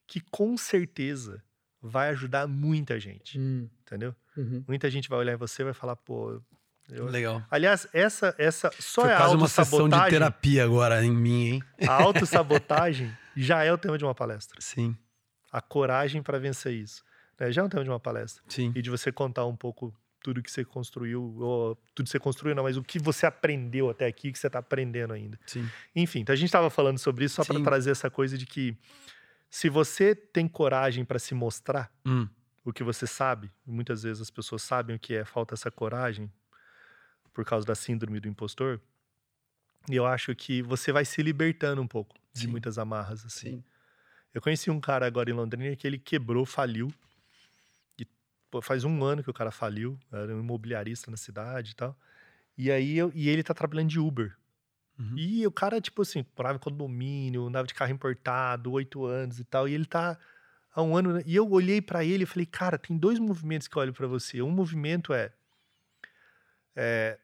que com certeza vai ajudar muita gente, Hum, entendeu? uhum. Muita gente vai olhar em você e vai falar, pô. Eu- Legal. Aliás, essa, essa só Foi é a quase uma sessão de autossabotagem. terapia agora em mim, hein? A autossabotagem já é o tema de uma palestra. Sim. A coragem para vencer isso. né? Já é um tema de uma palestra. Sim. E de você contar um pouco tudo que você construiu, ou tudo que você construiu, não, mas o que você aprendeu até aqui, que você está aprendendo ainda. Sim. Enfim, então a gente estava falando sobre isso só para trazer essa coisa de que se você tem coragem para se mostrar Hum. o que você sabe, muitas vezes as pessoas sabem o que é, falta essa coragem por causa da síndrome do impostor, e eu acho que você vai se libertando um pouco de Sim. muitas amarras, assim. Sim. Eu conheci um cara agora em Londrina que ele quebrou, faliu. E, pô, faz um ano que o cara faliu. Era um imobiliarista na cidade e tal. E aí eu- e ele tá trabalhando de Uber. Uhum. E o cara, tipo assim, morava em condomínio, andava de carro importado, oito anos e tal. E ele tá há um ano. né? E eu olhei pra ele e falei, cara, tem dois movimentos que eu olho pra você. Um movimento é. É,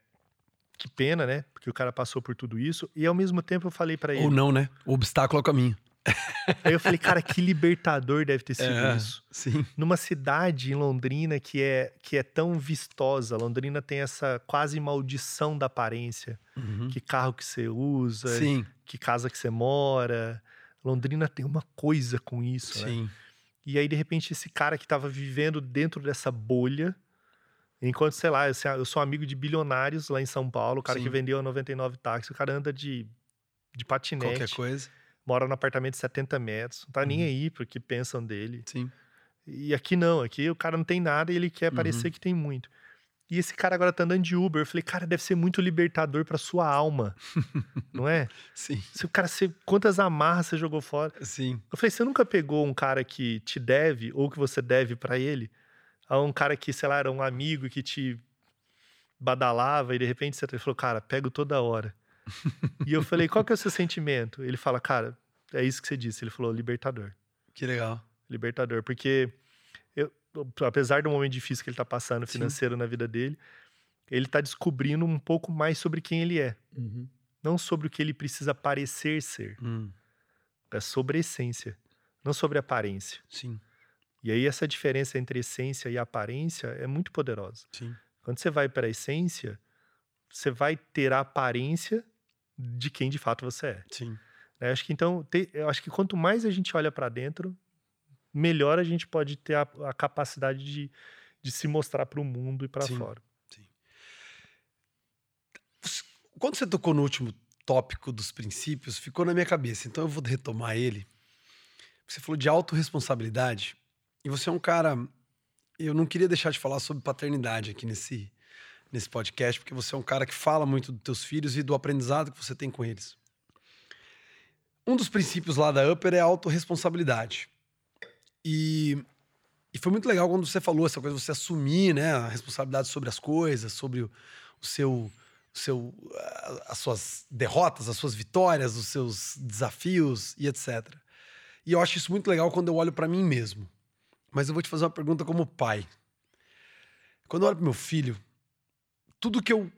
que pena, né? Porque o cara passou por tudo isso. E ao mesmo tempo eu falei pra ele. Ou não, né? O obstáculo é o caminho. Aí eu falei, cara, que libertador deve ter sido É, isso. Sim. Numa cidade em Londrina que é, que é tão vistosa, Londrina tem essa quase maldição da aparência. Uhum. Que carro que você usa, Sim, que casa que você mora. Londrina tem uma coisa com isso, né? sim. E aí, de repente, esse cara que tava vivendo dentro dessa bolha, enquanto, sei lá, eu sou- amigo de bilionários lá em São Paulo, o cara Sim. que vendeu a 99 táxi, o cara anda de, de patinete, Qualquer coisa. mora num apartamento de 70 metros, não tá nem Uhum. aí pro que pensam dele. Sim. E aqui não, aqui o cara não tem nada e ele quer Uhum. parecer que tem muito. E esse cara agora tá andando de Uber. Eu falei, cara, deve ser muito libertador pra sua alma, não é? Sim. Se o cara, você, quantas amarras você jogou fora? Sim. Eu falei, você nunca pegou um cara que te deve ou que você deve pra ele? A um cara que, sei lá, era um amigo que te badalava e de repente você falou, cara, pego toda hora. e eu falei, qual que é o seu sentimento? Ele fala, cara, é isso que você disse. Ele falou, libertador. Que legal. Libertador, porque eu, apesar do momento difícil que ele tá passando Sim. financeiro na vida dele, ele tá descobrindo um pouco mais sobre quem ele é, Uhum. não sobre o que ele precisa parecer ser, Hum, é sobre a essência, não sobre a aparência. Sim. E aí essa diferença entre essência e aparência é muito poderosa. Sim. Quando você vai para a essência, você vai ter a aparência de quem de fato você é. Sim. né? Acho que então, te- eu acho que quanto mais a gente olha para dentro, melhor a gente pode ter a, a capacidade de, de se mostrar para o mundo e para Sim. fora. Quando você tocou no último tópico dos princípios, ficou na minha cabeça. Então eu vou retomar ele. Você falou de autorresponsabilidade. E você é um cara. Eu não queria deixar de falar sobre paternidade aqui nesse, nesse podcast, porque você é um cara que fala muito dos teus filhos e do aprendizado que você tem com eles. Um dos princípios lá da Upper é a autorresponsabilidade. E, e foi muito legal quando você falou essa coisa, você assumir né, a responsabilidade sobre as coisas, sobre o, o seu, seu, as suas derrotas, as suas vitórias, os seus desafios e etc. E eu acho isso muito legal quando eu olho para mim mesmo. Mas eu vou te fazer uma pergunta como pai. Quando eu olho pro meu filho, tudo que eu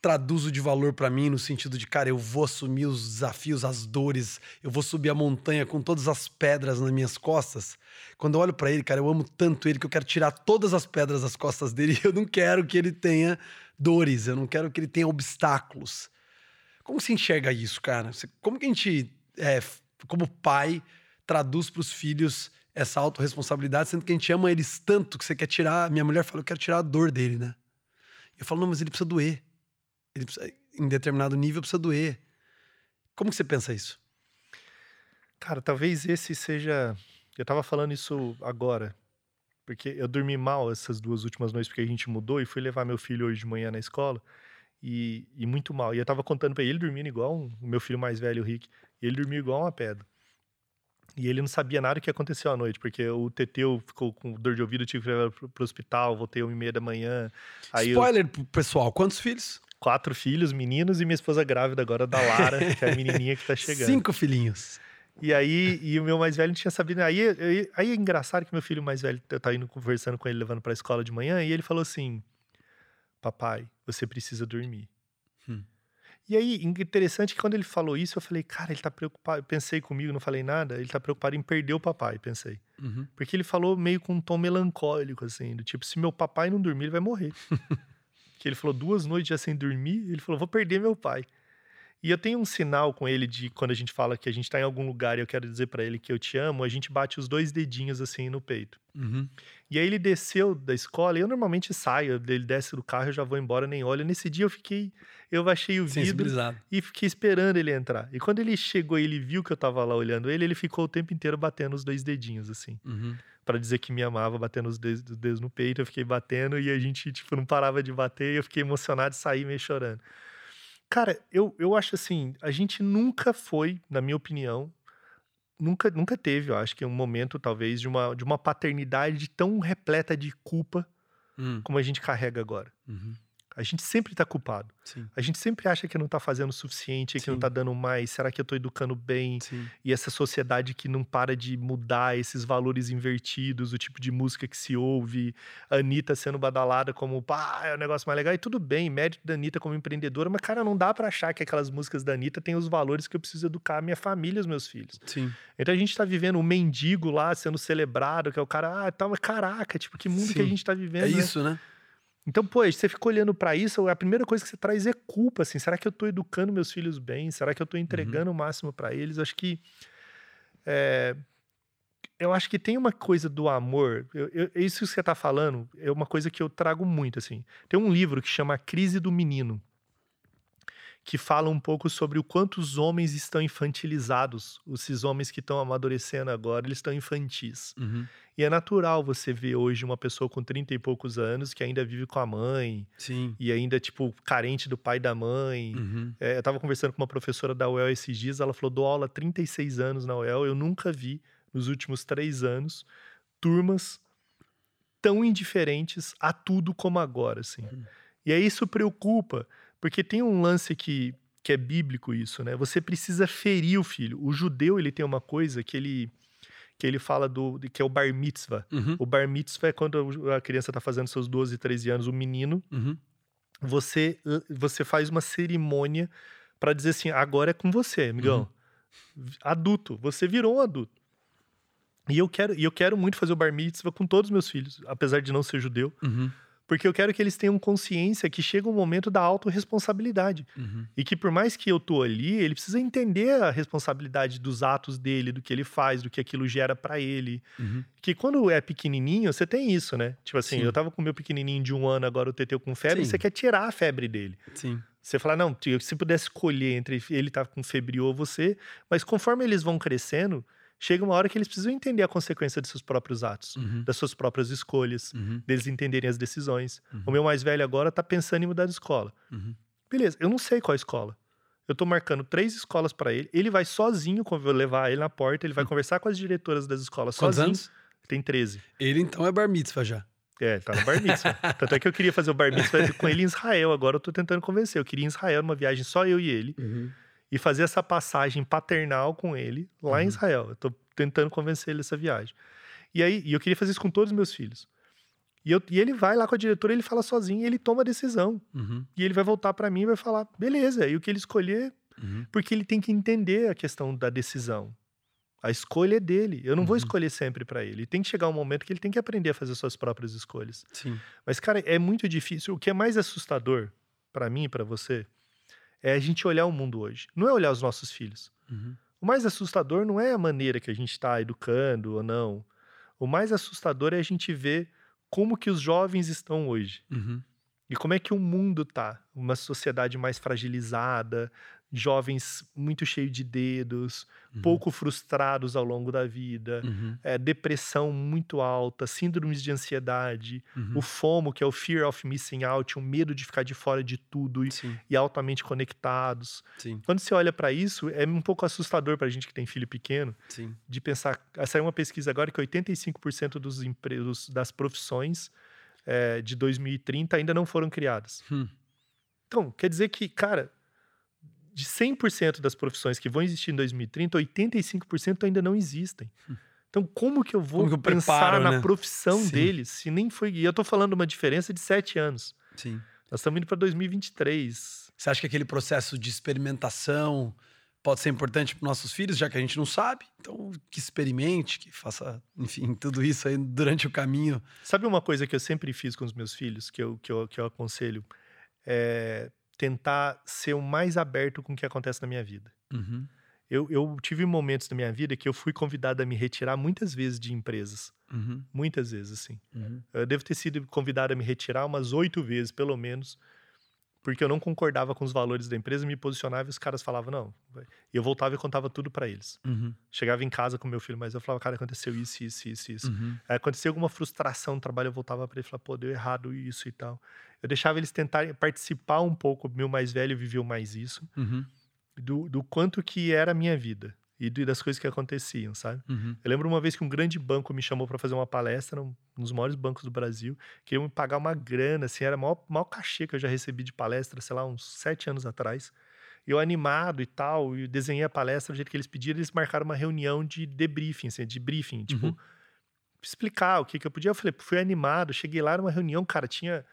traduzo de valor para mim no sentido de, cara, eu vou assumir os desafios, as dores, eu vou subir a montanha com todas as pedras nas minhas costas. Quando eu olho para ele, cara, eu amo tanto ele que eu quero tirar todas as pedras das costas dele e eu não quero que ele tenha dores, eu não quero que ele tenha obstáculos. Como você enxerga isso, cara? Como que a gente, é, como pai, traduz para os filhos essa autorresponsabilidade, sendo que a gente ama eles tanto que você quer tirar. Minha mulher fala, eu quero tirar a dor dele, né? Eu falo, não, mas ele precisa doer. Ele precisa, em determinado nível precisa doer. Como que você pensa isso? Cara, talvez esse seja. Eu tava falando isso agora, porque eu dormi mal essas duas últimas noites porque a gente mudou e fui levar meu filho hoje de manhã na escola e, e muito mal. E eu tava contando pra ele, ele dormindo igual um, o meu filho mais velho, o Rick, ele dormiu igual uma pedra. E ele não sabia nada do que aconteceu à noite, porque o Teteu ficou com dor de ouvido, eu tive que levar pro, pro hospital, voltei uma e meia da manhã. Aí eu- Spoiler pro pessoal, quantos filhos? quatro filhos, meninos, e minha esposa grávida agora da Lara, que é a menininha que tá chegando. Cinco filhinhos. E aí, e o meu mais velho não tinha sabido. Aí, aí, aí é engraçado que meu filho mais velho, eu tava indo conversando com ele, levando pra escola de manhã, e ele falou assim: Papai, você precisa dormir. E aí, interessante que quando ele falou isso, eu falei, cara, ele tá preocupado. Eu pensei comigo, não falei nada, ele tá preocupado em perder o papai, pensei. Uhum. Porque ele falou meio com um tom melancólico, assim, do tipo, se meu papai não dormir, ele vai morrer. que ele falou duas noites já sem dormir, ele falou, vou perder meu pai. E eu tenho um sinal com ele de quando a gente fala que a gente tá em algum lugar e eu quero dizer pra ele que eu te amo, a gente bate os dois dedinhos assim no peito. Uhum. E aí ele desceu da escola, e eu normalmente saio, ele desce do carro, eu já vou embora, nem olho. Nesse dia eu fiquei, eu baixei o vidro e fiquei esperando ele entrar. E quando ele chegou e ele viu que eu tava lá olhando ele, ele ficou o tempo inteiro batendo os dois dedinhos assim Uhum. Pra dizer que me amava, batendo os dedos, os dedos no peito, eu fiquei batendo e a gente, tipo, não parava de bater e eu fiquei emocionado e saí meio chorando. Cara, eu, eu acho assim, a gente nunca foi, na minha opinião, nunca, nunca teve, eu acho que um momento, talvez, de uma, de uma paternidade tão repleta de culpa Hum, como a gente carrega agora. uhum, A gente sempre tá culpado. Sim, A gente sempre acha que não tá fazendo o suficiente, que não Sim. tá dando mais. Será que eu tô educando bem? sim. E essa sociedade que não para de mudar esses valores invertidos, o tipo de música que se ouve, a Anitta sendo badalada como, pá, é o negócio mais legal. E tudo bem, mérito da Anitta como empreendedora, mas, cara, não dá pra achar que aquelas músicas da Anitta têm os valores que eu preciso educar a minha família e os meus filhos. Sim. Então a gente tá vivendo um mendigo lá sendo celebrado, que é o cara, ah, tá, mas caraca, tipo, que mundo que a gente tá vivendo. É né? isso, né? Então, pô, você fica olhando pra isso, a primeira coisa que você traz é culpa, assim. Será que eu tô educando meus filhos bem? Será que eu tô entregando o máximo pra eles? Acho que é, eu acho que tem uma coisa do amor. eu- eu- isso que você tá falando é uma coisa que eu trago muito, assim. Tem um livro que chama A Crise do Menino, que fala um pouco sobre o quanto os homens estão infantilizados. Esses homens que estão amadurecendo agora, eles estão infantis. Uhum, E é natural você ver hoje uma pessoa com 30 e poucos anos que ainda vive com a mãe Sim. e ainda, tipo, carente do pai e da mãe. Uhum, É, eu tava conversando com uma professora da UEL esses dias, ela falou: dou aula há 36 anos na UEL, eu nunca vi, nos últimos três anos, turmas tão indiferentes a tudo como agora, assim. Uhum. E aí isso preocupa, porque tem um lance que, que é bíblico isso, né? Você precisa ferir o filho. O judeu, ele tem uma coisa que ele que ele fala do que é o bar mitzvah. uhum, O bar mitzvah é quando a criança está fazendo seus 12, 13 anos, o menino, uhum. você você faz uma cerimônia para dizer assim, agora é com você, amigão. Adulto, você virou um adulto. E eu quero, e eu quero muito fazer o bar mitzvah com todos os meus filhos, apesar de não ser judeu, Uhum, porque eu quero que eles tenham consciência que chega um momento da autorresponsabilidade. uhum, E que por mais que eu tô ali, ele precisa entender a responsabilidade dos atos dele, do que ele faz, do que aquilo gera para ele. uhum. Que quando é pequenininho, você tem isso, né? Tipo assim, Sim. eu tava com o meu pequenininho de um ano, agora o Teteu com febre, Sim. você quer tirar a febre dele. Sim. Você fala, não, se pudesse escolher entre ele tá com febre ou você, mas conforme eles vão crescendo, chega uma hora que eles precisam entender a consequência de seus próprios atos, Uhum, das suas próprias escolhas, uhum, deles entenderem as decisões. Uhum. O meu mais velho agora tá pensando em mudar de escola. uhum. Beleza, eu não sei qual escola. Eu tô marcando três escolas para ele. Ele vai sozinho, quando eu levar ele na porta, ele vai conversar com as diretoras das escolas Hum. Quantos sozinho. anos? Tem 13. Ele então é bar mitzvah já. É, ele tá no bar mitzvah. Tanto é que eu queria fazer o bar mitzvah com ele em Israel. Agora eu tô tentando convencer. Eu queria ir em Israel numa viagem só eu e ele. E fazer essa passagem paternal com ele lá em Uhum. Israel. Eu tô tentando convencer ele dessa viagem. E aí, e eu queria fazer isso com todos os meus filhos. E, eu, e ele vai lá com a diretora, ele fala sozinho ele toma a decisão. Uhum, E ele vai voltar para mim e vai falar, beleza, e o que ele escolher uhum. porque ele tem que entender a questão da decisão. A escolha é dele. Eu não vou Uhum. escolher sempre para ele. Tem que chegar um momento que ele tem que aprender a fazer suas próprias escolhas. Sim. Mas cara, é muito difícil. O que é mais assustador para mim e para você é a gente olhar o mundo hoje. Não é olhar os nossos filhos. Uhum, O mais assustador não é a maneira que a gente está educando ou não. O mais assustador é a gente ver como que os jovens estão hoje. uhum. E como é que o mundo tá? Uma sociedade mais fragilizada, jovens muito cheios de dedos, Uhum. pouco frustrados ao longo da vida, Uhum, é, depressão muito alta, síndromes de ansiedade, uhum. o FOMO, que é o Fear of Missing Out, o medo de ficar de fora de tudo e, e altamente conectados. sim, Quando você olha para isso, é um pouco assustador para a gente que tem filho pequeno, sim. de pensar. Saiu uma pesquisa agora que 85% dos empregos, das profissões é, de 2030 ainda não foram criadas. Hum. Então, quer dizer que, cara, de 100% das profissões que vão existir em 2030, 85% ainda não existem. Então, como que eu vou que eu pensar preparo, na né? profissão Sim. deles se nem foi. E eu tô falando uma diferença de 7 anos. Sim. Nós estamos indo para 2023. Você acha que aquele processo de experimentação pode ser importante para nossos filhos, já que a gente não sabe? Então, que experimente, que faça, enfim, tudo isso aí durante o caminho. Sabe uma coisa que eu sempre fiz com os meus filhos, que eu, que eu, que eu aconselho? É tentar ser o mais aberto com o que acontece na minha vida. Uhum. Eu, eu tive momentos na minha vida que eu fui convidado a me retirar muitas vezes de empresas. Uhum. Muitas vezes, assim. Uhum. Eu devo ter sido convidado a me retirar umas oito vezes, pelo menos, porque eu não concordava com os valores da empresa, me posicionava e os caras falavam, não. E eu voltava e contava tudo para eles. Uhum. Chegava em casa com meu filho, mas eu falava, cara, aconteceu isso, isso, isso, isso. Uhum. Aí aconteceu alguma frustração no trabalho, eu voltava para ele e falava, pô, deu errado isso e tal. Eu deixava eles tentarem participar um pouco, meu mais velho viveu mais isso, Uhum. do, do quanto que era a minha vida e das coisas que aconteciam, sabe? Uhum. Eu lembro uma vez que um grande banco me chamou para fazer uma palestra, um um dos maiores bancos do Brasil, queriam me pagar uma grana, assim, era o maior, maior cachê que eu já recebi de palestra, sei lá, uns sete anos atrás. Eu animado e tal, e desenhei a palestra do jeito que eles pediram, eles marcaram uma reunião de debriefing, assim, de briefing, tipo, Uhum. explicar o que, que eu podia. Eu falei, fui animado, cheguei lá numa reunião, cara, tinha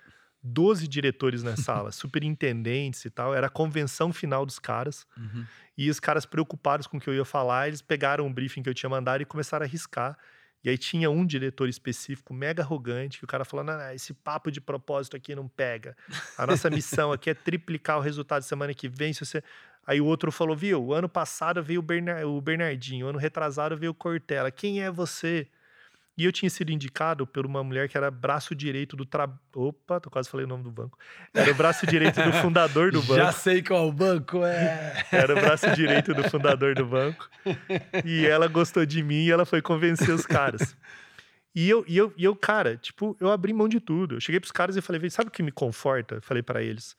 12 diretores na sala, superintendentes e tal, era a convenção final dos caras. Uhum. E os caras preocupados com o que eu ia falar, eles pegaram um briefing que eu tinha mandado e começaram a riscar. E aí tinha um diretor específico, mega arrogante, que o cara falou: não, esse papo de propósito aqui não pega. A nossa missão aqui é triplicar o resultado semana que vem. Se você... Aí o outro falou: viu, o ano passado veio o, Bernar- o Bernardinho, o ano retrasado veio o Cortella. Quem é você? E eu tinha sido indicado por uma mulher que era braço direito do tra... Opa, tô quase falei o nome do banco. Era o braço direito do fundador do banco. Já sei qual banco é. Era o braço direito do fundador do banco. E ela gostou de mim e ela foi convencer os caras. E eu, e eu, e eu cara, tipo, eu abri mão de tudo. Eu cheguei pros caras e falei, "Vê, sabe o que me conforta? Falei para eles.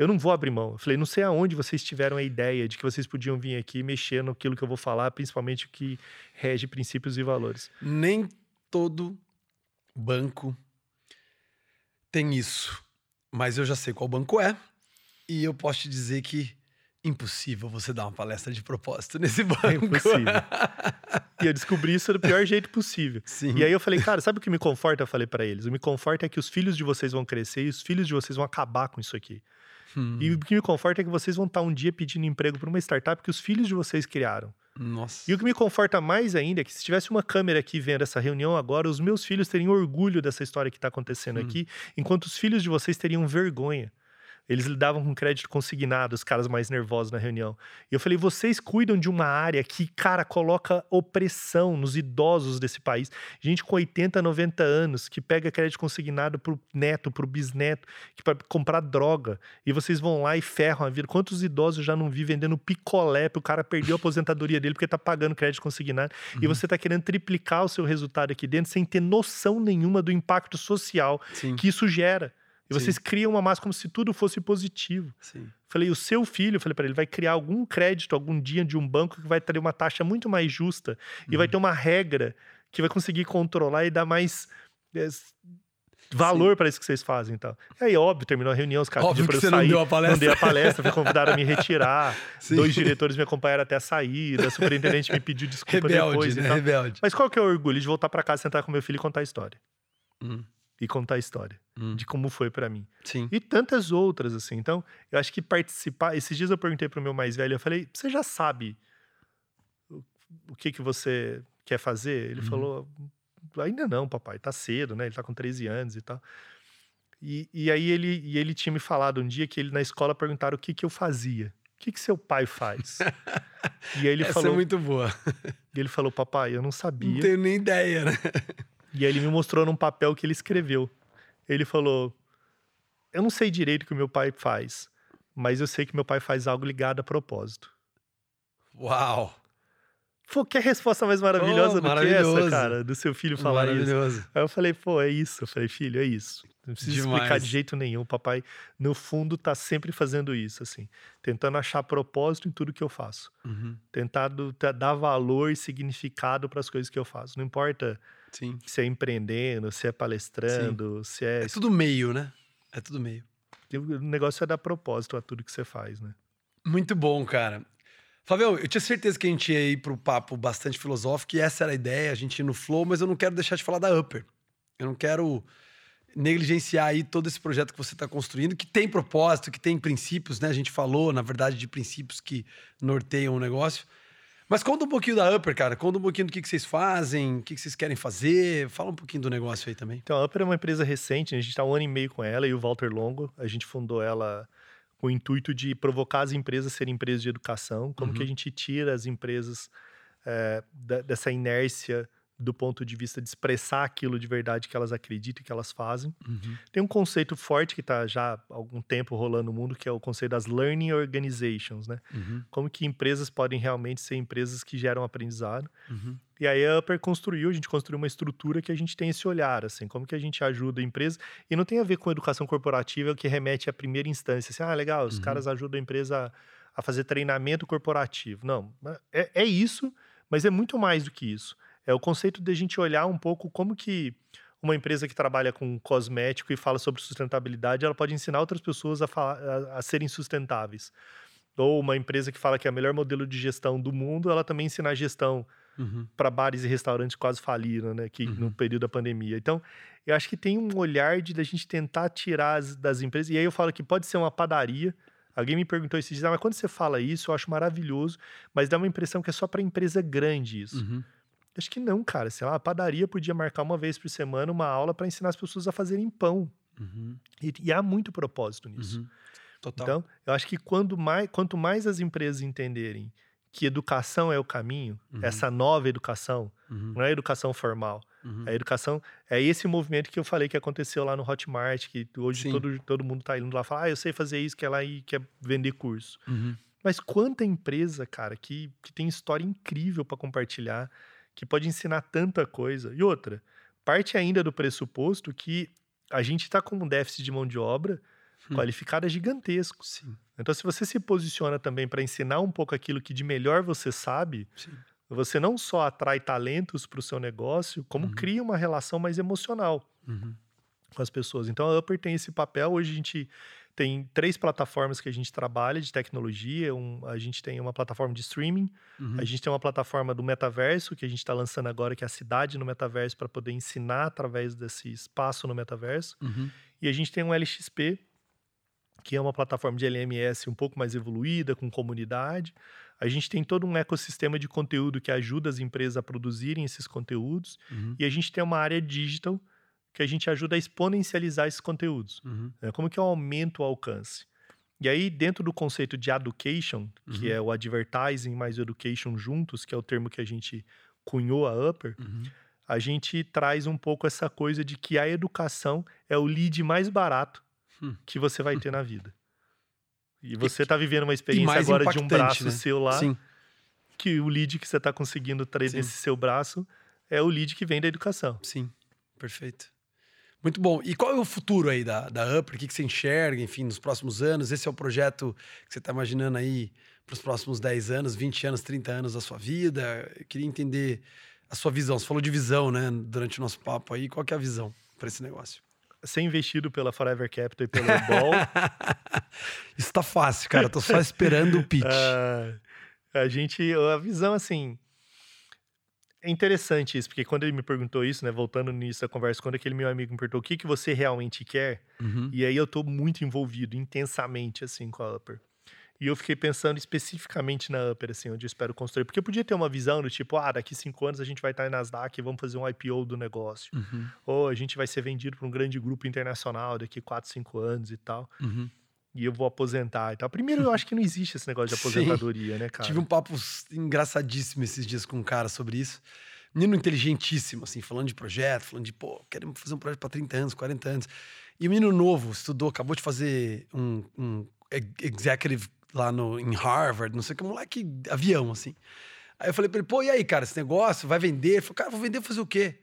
Eu não vou abrir mão. Eu falei, não sei aonde vocês tiveram a ideia de que vocês podiam vir aqui mexer naquilo que eu vou falar, principalmente o que rege princípios e valores. Nem todo banco tem isso. Mas eu já sei qual banco é. E eu posso te dizer que impossível você dar uma palestra de propósito nesse banco. É impossível. E eu descobri isso do pior jeito possível. Sim. E aí eu falei, cara, sabe o que me conforta? Eu falei para eles. O que me conforta é que os filhos de vocês vão crescer e os filhos de vocês vão acabar com isso aqui. Hum, E o que me conforta é que vocês vão estar um dia pedindo emprego para uma startup que os filhos de vocês criaram. Nossa. E o que me conforta mais ainda é que se tivesse uma câmera aqui vendo essa reunião agora, os meus filhos teriam orgulho dessa história que está acontecendo Hum. aqui, enquanto os filhos de vocês teriam vergonha. Eles lidavam com crédito consignado, os caras mais nervosos na reunião. E eu falei, vocês cuidam de uma área que, cara, coloca opressão nos idosos desse país. Gente com 80, 90 anos, que pega crédito consignado pro neto, pro bisneto, que para comprar droga. E vocês vão lá e ferram a vida. Quantos idosos já não vi vendendo picolé pro cara perder a aposentadoria dele porque tá pagando crédito consignado? E Uhum. você tá querendo triplicar o seu resultado aqui dentro sem ter noção nenhuma do impacto social Sim, que isso gera. E Sim. vocês criam uma massa como se tudo fosse positivo. sim. Falei, o seu filho, falei para ele, vai criar algum crédito algum dia de um banco que vai ter uma taxa muito mais justa e Uhum. vai ter uma regra que vai conseguir controlar e dar mais é, valor para isso que vocês fazem e tal. E aí, óbvio, terminou a reunião, os caras pediram pra você eu não sair. deu a palestra. Não dei a palestra, fui convidado a me retirar. Sim. Dois diretores me acompanharam até a saída, a superintendente me pediu desculpa Rebelde, depois né? e. Rebelde. Mas qual que é o orgulho de voltar para casa, sentar com meu filho e contar a história? Hum, E contar a história hum. de como foi para mim. Sim. E tantas outras, assim. Então, eu acho que participar. Esses dias eu perguntei pro meu mais velho, eu falei, você já sabe o, que, que você quer fazer? Ele Uhum. falou, ainda não, papai, tá cedo, né? Ele tá com 13 anos e tal. E, e aí ele, e ele tinha me falado um dia que ele na escola perguntaram o que, que eu fazia. O que, que seu pai faz? e aí ele Essa falou, é muito boa. e ele falou, papai, eu não sabia. Não tenho nem ideia, né? E aí ele me mostrou num papel que ele escreveu. Ele falou: Eu não sei direito o que o meu pai faz, mas eu sei que meu pai faz algo ligado a propósito. Uau. Pô, que resposta mais maravilhosa Oh, do que essa, cara? Do seu filho falar isso. Aí eu falei, pô, é isso. Eu falei, filho, é isso. Não precisa explicar Demais. de jeito nenhum. Papai, no fundo, tá sempre fazendo isso, assim. Tentando achar propósito em tudo que eu faço. Uhum. Tentando ta- dar valor e significado para as coisas que eu faço. Não importa Sim. se é empreendendo, se é palestrando, se é É tudo meio, né? É tudo meio. O negócio é dar propósito a tudo que você faz, né? Muito bom, cara. Flavião, eu tinha certeza que a gente ia ir pro papo bastante filosófico, e essa era a ideia, a gente ir no flow, mas eu não quero deixar de falar da Upper. Eu não quero negligenciar aí todo esse projeto que você está construindo, que tem propósito, que tem princípios, né? A gente falou, na verdade, de princípios que norteiam o negócio. Mas conta um pouquinho da Upper, cara. Conta um pouquinho do que, que vocês fazem, o que, que vocês querem fazer. Fala um pouquinho do negócio aí também. Então, a Upper é uma empresa recente, a gente está um ano e meio com ela e o Walter Longo. A gente fundou ela com o intuito de provocar as empresas a serem empresas de educação. Como Uhum. que a gente tira as empresas é, da- dessa inércia do ponto de vista de expressar aquilo de verdade que elas acreditam e que elas fazem. Uhum. Tem um conceito forte que está já há algum tempo rolando no mundo, que é o conceito das learning organizations, né? Uhum. Como que empresas podem realmente ser empresas que geram aprendizado. Uhum. E aí a Upper construiu, a gente construiu uma estrutura que a gente tem esse olhar, assim, como que a gente ajuda a empresa. E não tem a ver com educação corporativa, que remete à primeira instância. Assim, ah, legal, os Uhum. caras ajudam a empresa a, a fazer treinamento corporativo. Não, é, é isso, mas é muito mais do que isso. É o conceito de a gente olhar um pouco como que uma empresa que trabalha com cosmético e fala sobre sustentabilidade, ela pode ensinar outras pessoas a, a, a serem sustentáveis. Ou uma empresa que fala que é o melhor modelo de gestão do mundo, ela também ensina a gestão Uhum. para bares e restaurantes quase faliram, né? Que, Uhum. No período da pandemia. Então, eu acho que tem um olhar de da gente tentar tirar as, das empresas. E aí eu falo que pode ser uma padaria. Alguém me perguntou esses dias, ah, mas quando você fala isso, eu acho maravilhoso, mas dá uma impressão que é só para empresa grande isso. Uhum. Acho que não, cara. Sei lá, a padaria podia marcar uma vez por semana uma aula para ensinar as pessoas a fazerem pão. Uhum. E, e há muito propósito nisso. Uhum. Total. Então, eu acho que quando mais, quanto mais as empresas entenderem que educação é o caminho, Uhum. essa nova educação, Uhum. não é educação formal, Uhum. a educação é esse movimento que eu falei que aconteceu lá no Hotmart, que hoje Sim. todo, todo mundo tá indo lá falar, ah, eu sei fazer isso, quer lá e quer vender curso. Uhum. Mas quanta empresa, cara, que, que tem história incrível para compartilhar, que pode ensinar tanta coisa. E outra, parte ainda do pressuposto que a gente está com um déficit de mão de obra Hum. qualificada gigantesco. Sim, Então, se você se posiciona também para ensinar um pouco aquilo que de melhor você sabe, sim. você não só atrai talentos para o seu negócio, como Uhum. cria uma relação mais emocional Uhum. com as pessoas. Então, a Upper tem esse papel. Hoje a gente tem três plataformas que a gente trabalha de tecnologia. Um, a gente tem uma plataforma de streaming, Uhum. a gente tem uma plataforma do metaverso, que a gente está lançando agora, que é a cidade no metaverso, para poder ensinar através desse espaço no metaverso. Uhum. E a gente tem um LXP, que é uma plataforma de LMS um pouco mais evoluída, com comunidade. A gente tem todo um ecossistema de conteúdo que ajuda as empresas a produzirem esses conteúdos. Uhum. E a gente tem uma área digital que a gente ajuda a exponencializar esses conteúdos. Uhum. né? Como que eu aumento o alcance? E aí, dentro do conceito de education, que Uhum. é o advertising mais education juntos, que é o termo que a gente cunhou a Upper, Uhum. a gente traz um pouco essa coisa de que a educação é o lead mais barato Hum. que você vai ter na vida. E você está vivendo uma experiência agora de um braço né? seu lá, Sim. que o lead que você está conseguindo trazer Sim. nesse seu braço é o lead que vem da educação. Sim, perfeito. Muito bom. E qual é o futuro aí da, da Upper? O que, que você enxerga, enfim, nos próximos anos? Esse é o projeto que você está imaginando aí para os próximos 10 anos, 20 anos, 30 anos da sua vida? Eu queria entender a sua visão. Você falou de visão, né, durante o nosso papo aí. Qual que é a visão para esse negócio? Ser investido pela Forever Capital e pelo Ball, Isso tá fácil, cara. Eu tô só esperando o pitch. Ah, a gente, a visão assim. É interessante isso, porque quando ele me perguntou isso, né, voltando início da conversa, quando aquele meu amigo me perguntou o que, que você realmente quer, Uhum. e aí eu tô muito envolvido intensamente, assim, com a Upper. E eu fiquei pensando especificamente na Upper, assim, onde eu espero construir. Porque eu podia ter uma visão do tipo, ah, daqui cinco anos a gente vai estar em Nasdaq e vamos fazer um IPO do negócio. Uhum. Ou a gente vai ser vendido para um grande grupo internacional daqui quatro, cinco anos e tal. Uhum. E eu vou aposentar e tal. Primeiro, eu acho que não existe esse negócio de Sim. aposentadoria, né, cara? Tive um papo engraçadíssimo esses dias com um cara sobre isso. Menino inteligentíssimo, assim, falando de projeto, falando de, pô, queremos fazer um projeto para 30 anos, 40 anos. E o menino novo, estudou, acabou de fazer um, um ex- executive lá no, em Harvard, não sei o que, moleque, avião, assim. Aí eu falei pra ele, pô, e aí, cara, esse negócio vai vender? Ele falou, cara, vou vender fazer o quê?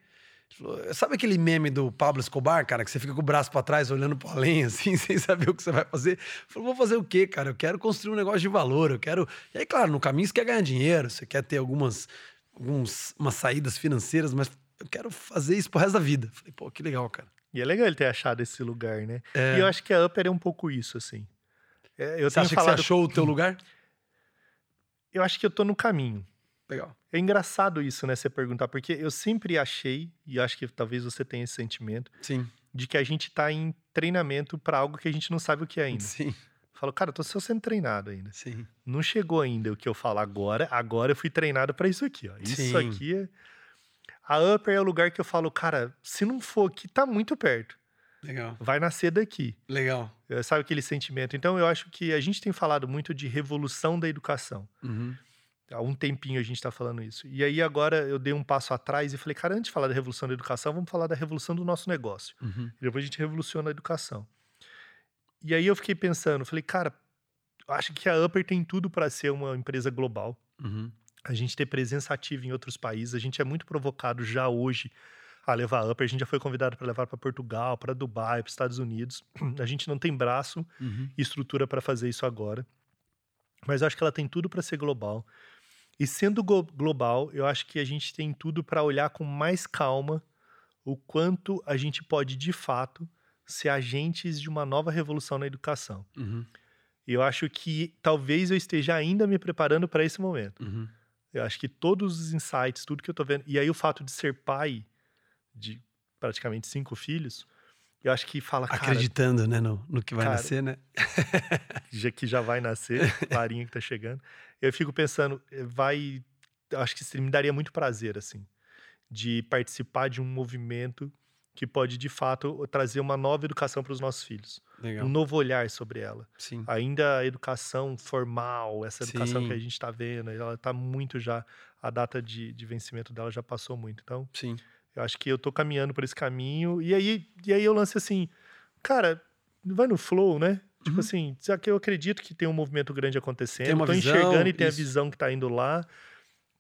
Sabe aquele meme do Pablo Escobar, cara, que você fica com o braço pra trás olhando pro além, assim, sem saber o que você vai fazer? Falou, vou fazer o quê, cara? Eu quero construir um negócio de valor, eu quero. E aí, claro, no caminho você quer ganhar dinheiro, você quer ter algumas, algumas umas saídas financeiras, mas eu quero fazer isso pro resto da vida. Falei, pô, que legal, cara. E é legal ele ter achado esse lugar, né? É. E eu acho que a Upper é um pouco isso, assim. É, eu Você acha falado. que você achou o teu lugar? Eu acho que eu tô no caminho. Legal. É engraçado isso, né? Você perguntar, porque eu sempre achei, e acho que talvez você tenha esse sentimento, Sim. de que a gente tá em treinamento para algo que a gente não sabe o que é ainda. Sim, Falo, cara, eu tô só sendo treinado ainda. sim. Não chegou ainda o que eu falo agora. Agora eu fui treinado para isso aqui, ó. Isso Sim. aqui é. A Upper é o lugar que eu falo, cara, se não for aqui, tá muito perto. Legal. Vai nascer daqui. Legal. É, Sabe aquele sentimento? Então, eu acho que a gente tem falado muito de revolução da educação. Uhum. Há um tempinho a gente está falando isso. E aí agora eu dei um passo atrás e falei, cara, antes de falar da revolução da educação, vamos falar da revolução do nosso negócio. Uhum. E depois a gente revoluciona a educação. E aí eu fiquei pensando, falei, cara, acho que a Upper tem tudo para ser uma empresa global. Uhum. A gente ter presença ativa em outros países. A gente é muito provocado já hoje a levar a Upper. A gente já foi convidado para levar para Portugal, para Dubai, para Estados Unidos. A gente não tem braço Uhum. e estrutura para fazer isso agora. Mas eu acho que ela tem tudo para ser global. E sendo global, eu acho que a gente tem tudo para olhar com mais calma o quanto a gente pode, de fato, ser agentes de uma nova revolução na educação. Uhum. Eu acho que talvez eu esteja ainda me preparando para esse momento. Uhum. Eu acho que todos os insights, tudo que eu tô vendo, e aí o fato de ser pai de praticamente cinco filhos, eu acho que fala, cara, Acreditando, né, no, no que vai cara, nascer, né? já que já vai nascer, Clarinha que tá chegando. Eu fico pensando, eh, vai. Acho que isso me daria muito prazer, assim, de participar de um movimento que pode, de fato, trazer uma nova educação para os nossos filhos. Legal. Um novo olhar sobre ela. Sim. Ainda a educação formal, essa educação Sim. que a gente está vendo, ela está muito já. A data de, de vencimento dela já passou muito. Então, Sim. Eu acho que eu tô caminhando por esse caminho. E aí, e aí eu lance assim, cara, vai no flow, né? Tipo Uhum. assim, já que eu acredito que tem um movimento grande acontecendo, uma tô visão, enxergando e tem isso. a visão que tá indo lá,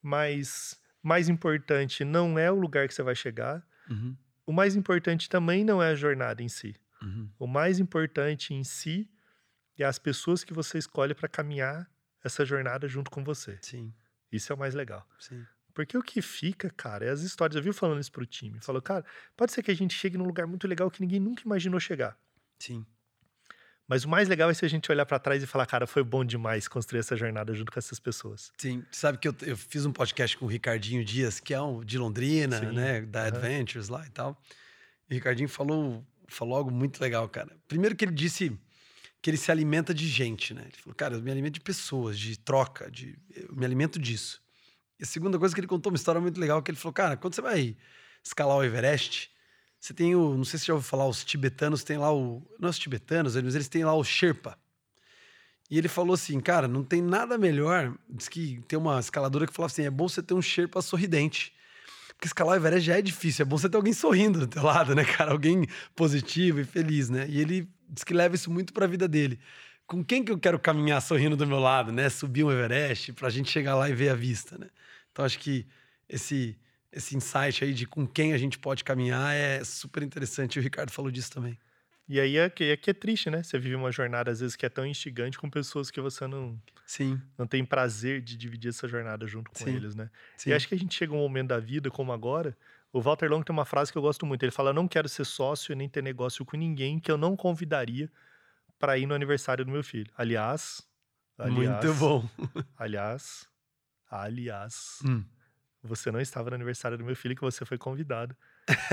mas mais importante não é o lugar que você vai chegar. Uhum. O mais importante também não é a jornada em si. Uhum. O mais importante em si é as pessoas que você escolhe para caminhar essa jornada junto com você. Sim. Isso é o mais legal. Sim. Porque o que fica, cara, é as histórias. Eu vi falando isso pro time. Falou, cara, pode ser que a gente chegue num lugar muito legal que ninguém nunca imaginou chegar. Sim. Mas o mais legal é se a gente olhar pra trás e falar, cara, foi bom demais construir essa jornada junto com essas pessoas. Sim, sabe que eu, eu fiz um podcast com o Ricardinho Dias, que é um de Londrina, Sim, né, da. Adventures lá e tal. E o Ricardinho falou, falou algo muito legal, cara. Primeiro que ele disse que ele se alimenta de gente, né? Ele falou, cara, eu me alimento de pessoas, de troca, de eu me alimento disso. E a segunda coisa que ele contou uma história muito legal, que ele falou, cara, quando você vai escalar o Everest, você tem o, não sei se você já ouviu falar, os tibetanos têm lá o, não os tibetanos, mas eles têm lá o Sherpa. E ele falou assim, cara, não tem nada melhor. Diz que tem uma escaladora que falava assim: é bom você ter um Sherpa sorridente. Porque escalar o Everest já é difícil, é bom você ter alguém sorrindo do teu lado, né, cara? Alguém positivo e feliz, né? E ele diz que leva isso muito pra vida dele. Com quem que eu quero caminhar sorrindo do meu lado, né? Subir um Everest pra gente chegar lá e ver a vista, né? Então acho que esse esse insight aí de com quem a gente pode caminhar é super interessante. E o Ricardo falou disso também. E aí é que, é que é triste, né? Você vive uma jornada, às vezes, que é tão instigante com pessoas que você não, Sim, não tem prazer de dividir essa jornada junto com Sim. eles, né? sim. E acho que a gente chega um momento da vida, como agora. O Walter Long tem uma frase que eu gosto muito. Ele fala: Não quero ser sócio e nem ter negócio com ninguém que eu não convidaria para ir no aniversário do meu filho. Aliás, aliás Muito bom. Aliás, aliás, Hum. você não estava no aniversário do meu filho que você foi convidado,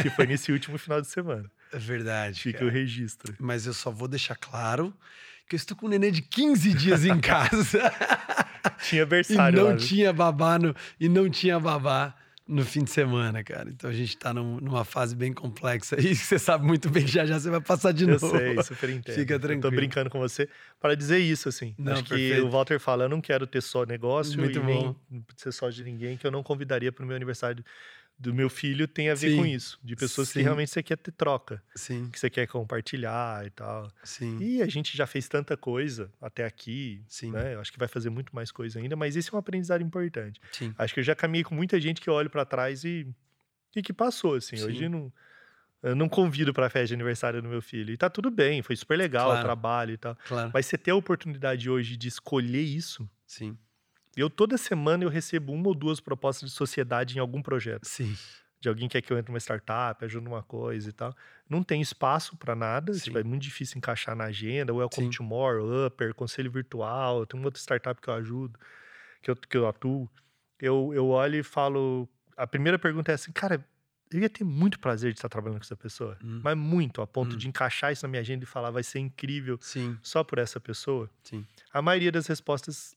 que foi nesse último final de semana. É verdade. Fica cara. o registro. Mas eu só vou deixar claro que eu estou com um nenê de 15 dias em casa. Tinha e berçário não lá, tinha babá no, e não tinha babá no fim de semana, cara. Então a gente tá num- numa fase bem complexa que você sabe muito bem que já já você vai passar de Eu novo. sei, super entendo. Fica Eu tô tranquilo. brincando com você para dizer isso, assim. Não, Acho que perfeito. o Walter fala, eu não quero ter só negócio Muito e nem bom. ser só de ninguém, que eu não convidaria para o meu aniversário do meu filho tem a ver Sim. com isso. De pessoas Sim. que realmente você quer ter troca, Sim, que você quer compartilhar e tal. sim, E a gente já fez tanta coisa até aqui, Sim. né? Eu acho que vai fazer muito mais coisa ainda, mas esse é um aprendizado importante. sim. Acho que eu já caminhei com muita gente que eu olho pra trás e, e que passou, assim. Sim. Hoje não, eu não convido pra festa de aniversário do meu filho. E tá tudo bem, foi super legal Claro. o trabalho e tal. Claro. Mas você ter a oportunidade hoje de escolher isso, Sim, eu toda semana eu recebo uma ou duas propostas de sociedade em algum projeto. sim, De alguém que quer que eu entre numa startup, ajude numa coisa e tal. Não tem espaço pra nada, tipo, é muito difícil encaixar na agenda. Welcome Sim. More, Upper, Conselho Virtual, tem uma outra startup que eu ajudo, que eu, que eu atuo. Eu, eu olho e falo. A primeira pergunta é assim, cara, eu ia ter muito prazer de estar trabalhando com essa pessoa. Hum. Mas muito, a ponto Hum. de encaixar isso na minha agenda e falar, vai ser incrível sim, só por essa pessoa. sim, A maioria das respostas,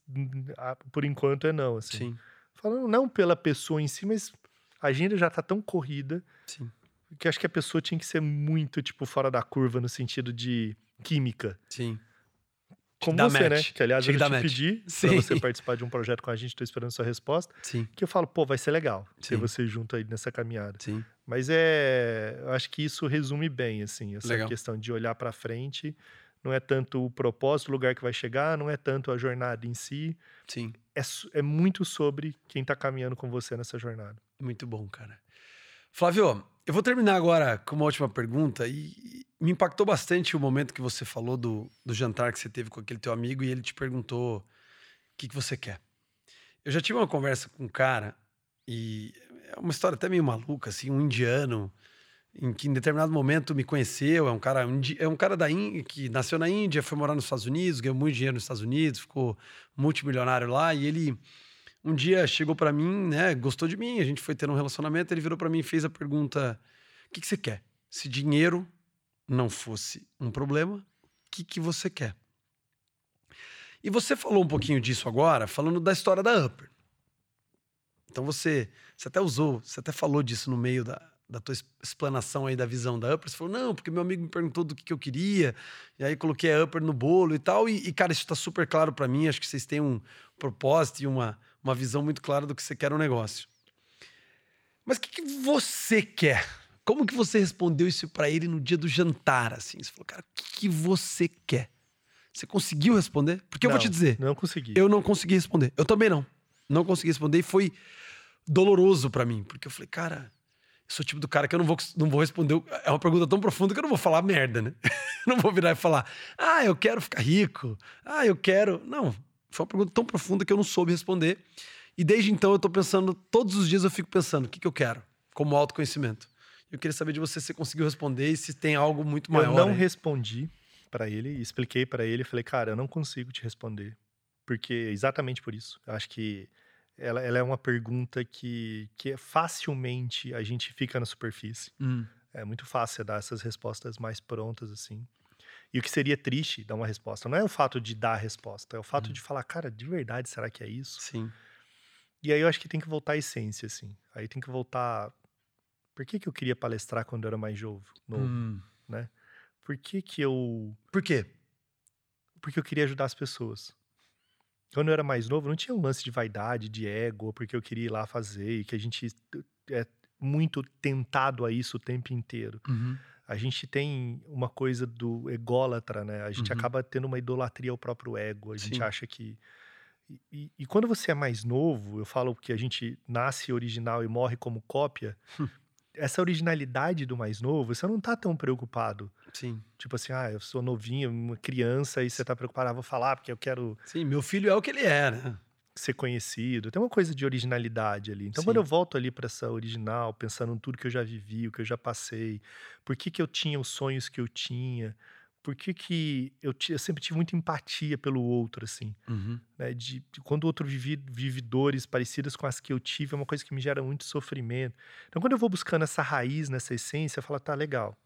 por enquanto, é não. Assim. sim, Falando não pela pessoa em si, mas a agenda já tá tão corrida sim, que acho que a pessoa tinha que ser muito, tipo, fora da curva no sentido de química. sim. como você, né? match. Que aliás Tinha eu te match. pedi pra Sim. você participar de um projeto com a gente, tô esperando sua resposta. Sim, Que eu falo, pô, vai ser legal ter Sim. você junto aí nessa caminhada. sim. Mas é, eu acho que isso resume bem, assim, essa Legal. questão de olhar pra frente. Não é tanto o propósito, o lugar que vai chegar, não é tanto a jornada em si. Sim. É, é muito sobre quem tá caminhando com você nessa jornada. Muito bom, cara. Flávio, eu vou terminar agora com uma última pergunta e e me impactou bastante o momento que você falou do, do jantar que você teve com aquele teu amigo e ele te perguntou o que, que você quer. Eu já tive uma conversa com um cara e é uma história até meio maluca, assim, um indiano em que em determinado momento me conheceu, é um cara, é um cara da Índia, que nasceu na Índia, foi morar nos Estados Unidos, ganhou muito dinheiro nos Estados Unidos, ficou multimilionário lá e ele um dia chegou pra mim, né, gostou de mim, a gente foi ter um relacionamento, ele virou pra mim e fez a pergunta: "O que que você quer? Se dinheiro não fosse um problema, o que que você quer?" E você falou um pouquinho disso agora, falando da história da Upper. Então você, você até usou, você até falou disso no meio da, da tua explanação aí da visão da Upper. Você falou, não, porque meu amigo me perguntou do que, que eu queria, e aí coloquei a Upper no bolo e tal. E, e, cara, isso tá super claro pra mim. Acho que vocês têm um propósito e uma, uma visão muito clara do que você quer no negócio. Mas o que, que você quer? Como que você respondeu isso pra ele no dia do jantar, assim? Você falou, cara, o que, que você quer? Você conseguiu responder? Porque eu vou Não, te dizer, Não consegui. eu não consegui responder. Eu também não. Não consegui responder e foi doloroso pra mim, porque eu falei, cara, sou o tipo do cara que eu não vou, não vou responder. É uma pergunta tão profunda que eu não vou falar merda, né? Não vou virar e falar, ah, eu quero ficar rico. Ah, eu quero. Não. Foi uma pergunta tão profunda que eu não soube responder. E desde então eu tô pensando, todos os dias eu fico pensando, o que, que eu quero como autoconhecimento? Eu queria saber de você se você conseguiu responder e se tem algo muito maior. eu não aí. respondi pra ele, expliquei pra ele, falei, cara, eu não consigo te responder. Porque exatamente por isso. Eu acho que ela, ela é uma pergunta que, que é facilmente a gente fica na superfície. Hum, É muito fácil dar essas respostas mais prontas, assim. E o que seria triste dar uma resposta não é o fato de dar a resposta, é o fato Uhum. de falar, cara, de verdade, será que é isso? sim. E aí eu acho que tem que voltar à essência, assim. Aí tem que voltar. Por que, que eu queria palestrar quando eu era mais novo? novo? Hum. Por que, que eu. Por quê? Porque eu queria ajudar as pessoas. Quando eu era mais novo, não tinha um lance de vaidade, de ego, porque eu queria ir lá fazer, e que a gente é muito tentado a isso o tempo inteiro. Uhum. A gente tem uma coisa do ególatra, né? A gente Uhum. acaba tendo uma idolatria ao próprio ego. A gente Sim. acha que. E, e- e quando você é mais novo, eu falo que a gente nasce original e morre como cópia. Essa originalidade do mais novo, você não tá tão preocupado. Sim. Tipo assim, ah, eu sou novinho, uma criança, e você tá preocupado, ah, vou falar porque eu quero Sim, meu filho é o que ele é, né? ser conhecido. Tem uma coisa de originalidade ali. Então, Sim. quando eu volto ali para essa original, pensando em tudo que eu já vivi, o que eu já passei, por que, que eu tinha os sonhos que eu tinha, por que, que eu, eu sempre tive muita empatia pelo outro, assim, Uhum. né? De, de quando o outro vive, vive dores parecidas com as que eu tive, é uma coisa que me gera muito sofrimento. Então, quando eu vou buscando essa raiz, nessa essência, eu falo, tá, legal.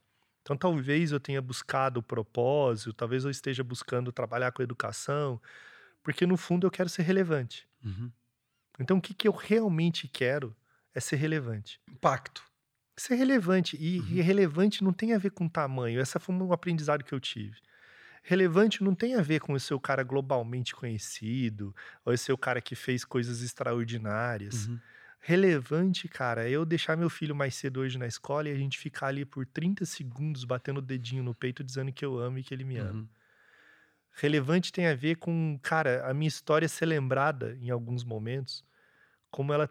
Então, talvez eu tenha buscado o propósito, talvez eu esteja buscando trabalhar com educação, porque no fundo eu quero ser relevante. Uhum. Então, o que, que eu realmente quero é ser relevante. Impacto. Ser relevante. E, Uhum. e relevante não tem a ver com tamanho. Essa foi um aprendizado que eu tive. Relevante não tem a ver com eu ser o cara globalmente conhecido, ou eu ser o cara que fez coisas extraordinárias. Uhum. Relevante, cara, é eu deixar meu filho mais cedo hoje na escola e a gente ficar ali por 30 segundos batendo o dedinho no peito dizendo que eu amo e que ele me ama. Uhum. Relevante tem a ver com, cara, a minha história ser lembrada em alguns momentos como ela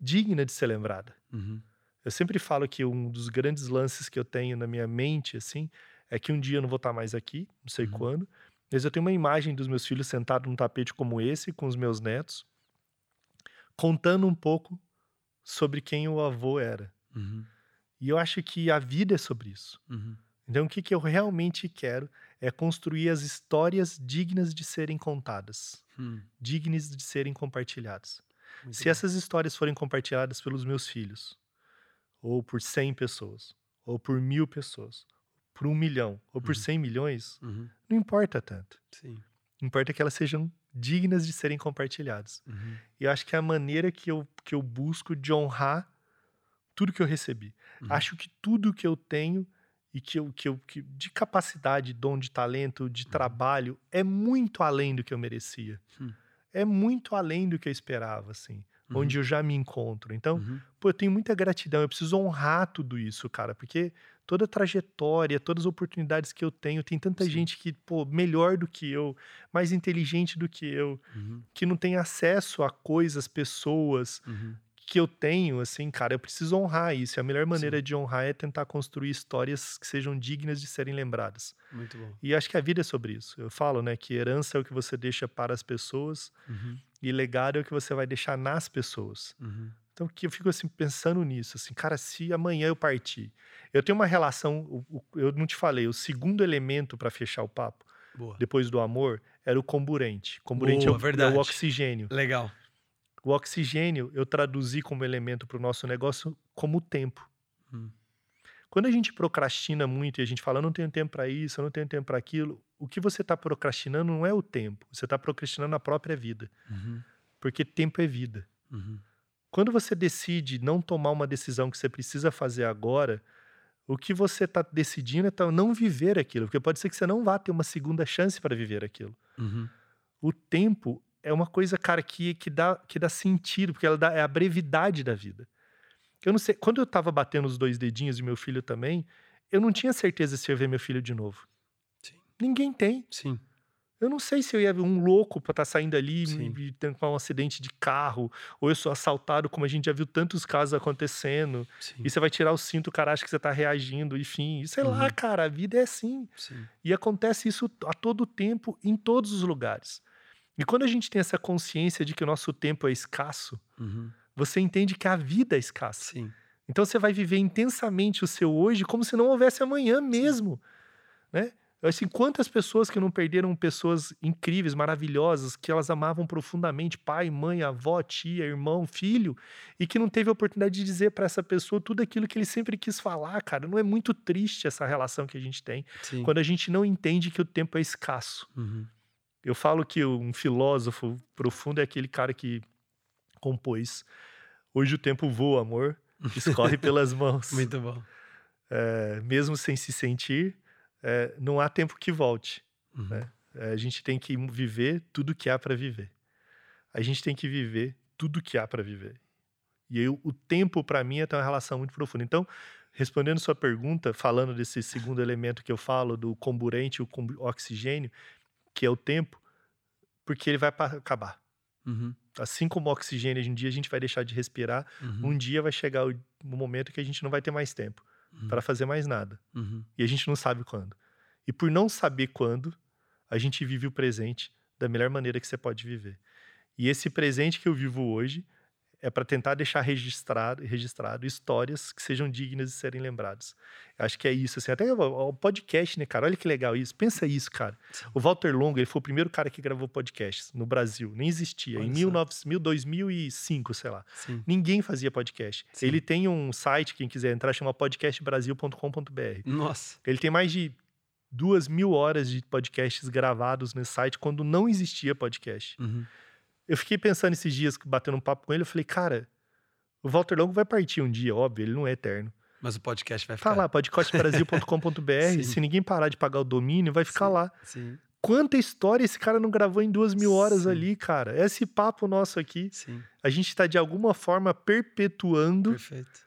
digna de ser lembrada. Uhum. Eu sempre falo que um dos grandes lances que eu tenho na minha mente, assim, é que um dia eu não vou estar mais aqui, não sei Uhum. quando, mas eu tenho uma imagem dos meus filhos sentados num tapete como esse, com os meus netos, contando um pouco sobre quem o avô era. Uhum. E eu acho que a vida é sobre isso. Uhum. Então, o que, que eu realmente quero é construir as histórias dignas de serem contadas, Hum. dignas de serem compartilhadas. Muito Se bom. essas histórias forem compartilhadas pelos meus filhos, ou por 100 pessoas, ou por mil pessoas, por um milhão, ou por Uhum. 100 milhões, Uhum. não importa tanto. Sim. Importa que elas sejam dignas de serem compartilhadas. Uhum. E eu acho que é a maneira que eu, que eu busco de honrar tudo que eu recebi. Uhum. Acho que tudo que eu tenho e que eu, que eu que, de capacidade, dom de talento, de Uhum. trabalho, é muito além do que eu merecia. Hum. É muito além do que eu esperava, assim, Uhum. onde eu já me encontro. Então, Uhum. pô, eu tenho muita gratidão, eu preciso honrar tudo isso, cara, porque toda a trajetória, todas as oportunidades que eu tenho, tem tanta Sim. gente que, pô, melhor do que eu, mais inteligente do que eu, Uhum. que não tem acesso a coisas, pessoas Uhum. Que eu tenho, assim, cara, eu preciso honrar isso. E a melhor maneira Sim. de honrar é tentar construir histórias que sejam dignas de serem lembradas. Muito bom. E acho que a vida é sobre isso. Eu falo, né, que herança é o que você deixa para as pessoas Uhum. e legado é o que você vai deixar nas pessoas. Uhum. Então, que eu fico assim pensando nisso, assim, cara, se amanhã eu partir, eu tenho uma relação, eu não te falei, o segundo elemento para fechar o papo, Boa. depois do amor, era o comburente. Comburente é, Boa, o, é o oxigênio. Legal. O oxigênio eu traduzi como elemento para o nosso negócio como o tempo. Hum. Quando a gente procrastina muito e a gente fala, eu não tenho tempo para isso, eu não tenho tempo para aquilo, o que você está procrastinando não é o tempo, você está procrastinando a própria vida, Uhum. porque tempo é vida. Uhum. Quando você decide não tomar uma decisão que você precisa fazer agora, o que você está decidindo é tá- não viver aquilo, porque pode ser que você não vá ter uma segunda chance para viver aquilo. Uhum. O tempo é uma coisa, cara, que, que, dá, que dá sentido, porque ela dá, é a brevidade da vida. Eu não sei, quando eu tava batendo os dois dedinhos e meu filho também, eu não tinha certeza se eu ia ver meu filho de novo. Sim. Ninguém tem. Sim. Eu não sei se eu ia ver um louco pra estar saindo ali Sim. e tendo um acidente de carro, ou eu sou assaltado, como a gente já viu tantos casos acontecendo, Sim. e você vai tirar o cinto, o cara acha que você tá reagindo, enfim. E sei lá, Uhum. cara, a vida é assim. Sim. E acontece isso a todo tempo, em todos os lugares. E quando a gente tem essa consciência de que o nosso tempo é escasso, Uhum. você entende que a vida é escassa. Sim. Então você vai viver intensamente o seu hoje como se não houvesse amanhã mesmo, né? Assim, quantas pessoas que não perderam pessoas incríveis, maravilhosas, que elas amavam profundamente, pai, mãe, avó, tia, irmão, filho, e que não teve a oportunidade de dizer para essa pessoa tudo aquilo que ele sempre quis falar, cara. Não é muito triste essa relação que a gente tem Sim. quando a gente não entende que o tempo é escasso. Uhum. Eu falo que um filósofo profundo é aquele cara que compôs Hoje o tempo voa, amor, escorre pelas mãos. Muito bom. É, mesmo sem se sentir, é, não há tempo que volte. Uhum. Né? É, a gente tem que viver tudo que há para viver. A gente tem que viver tudo que há para viver. E eu, o tempo, para mim, é uma relação muito profunda. Então, respondendo sua pergunta, falando desse segundo elemento que eu falo, do comburente, o oxigênio, que é o tempo, porque ele vai acabar. Uhum. Assim como o oxigênio, um dia a gente vai deixar de respirar, Uhum. um dia vai chegar o, o momento que a gente não vai ter mais tempo Uhum. para fazer mais nada. Uhum. E a gente não sabe quando. E por não saber quando, a gente vive o presente da melhor maneira que você pode viver. E esse presente que eu vivo hoje é para tentar deixar registrado, registrado histórias que sejam dignas de serem lembradas. Acho que é isso, assim. Até o, podcast, né, cara? Olha que legal isso. Pensa isso, cara. O Walter Longo, ele foi o primeiro cara que gravou podcasts no Brasil. Nem existia. Olha em só. 19, 2005, sei lá. Sim. Ninguém fazia podcast. Sim. Ele tem um site, quem quiser entrar, chama podcastbrasil.com.br. Nossa. Ele tem mais de duas mil horas de podcasts gravados nesse site quando não existia podcast. Uhum. Eu fiquei pensando esses dias, batendo um papo com ele, eu falei, cara, o Walter Longo vai partir um dia, óbvio, ele não é eterno. Mas o podcast vai ficar. Tá lá, podcastbrasil.com.br, se ninguém parar de pagar o domínio, vai ficar Sim. lá. Sim. Quanta história esse cara não gravou em duas mil horas Sim. ali, cara? Esse papo nosso aqui, Sim. a gente tá de alguma forma perpetuando Perfeito.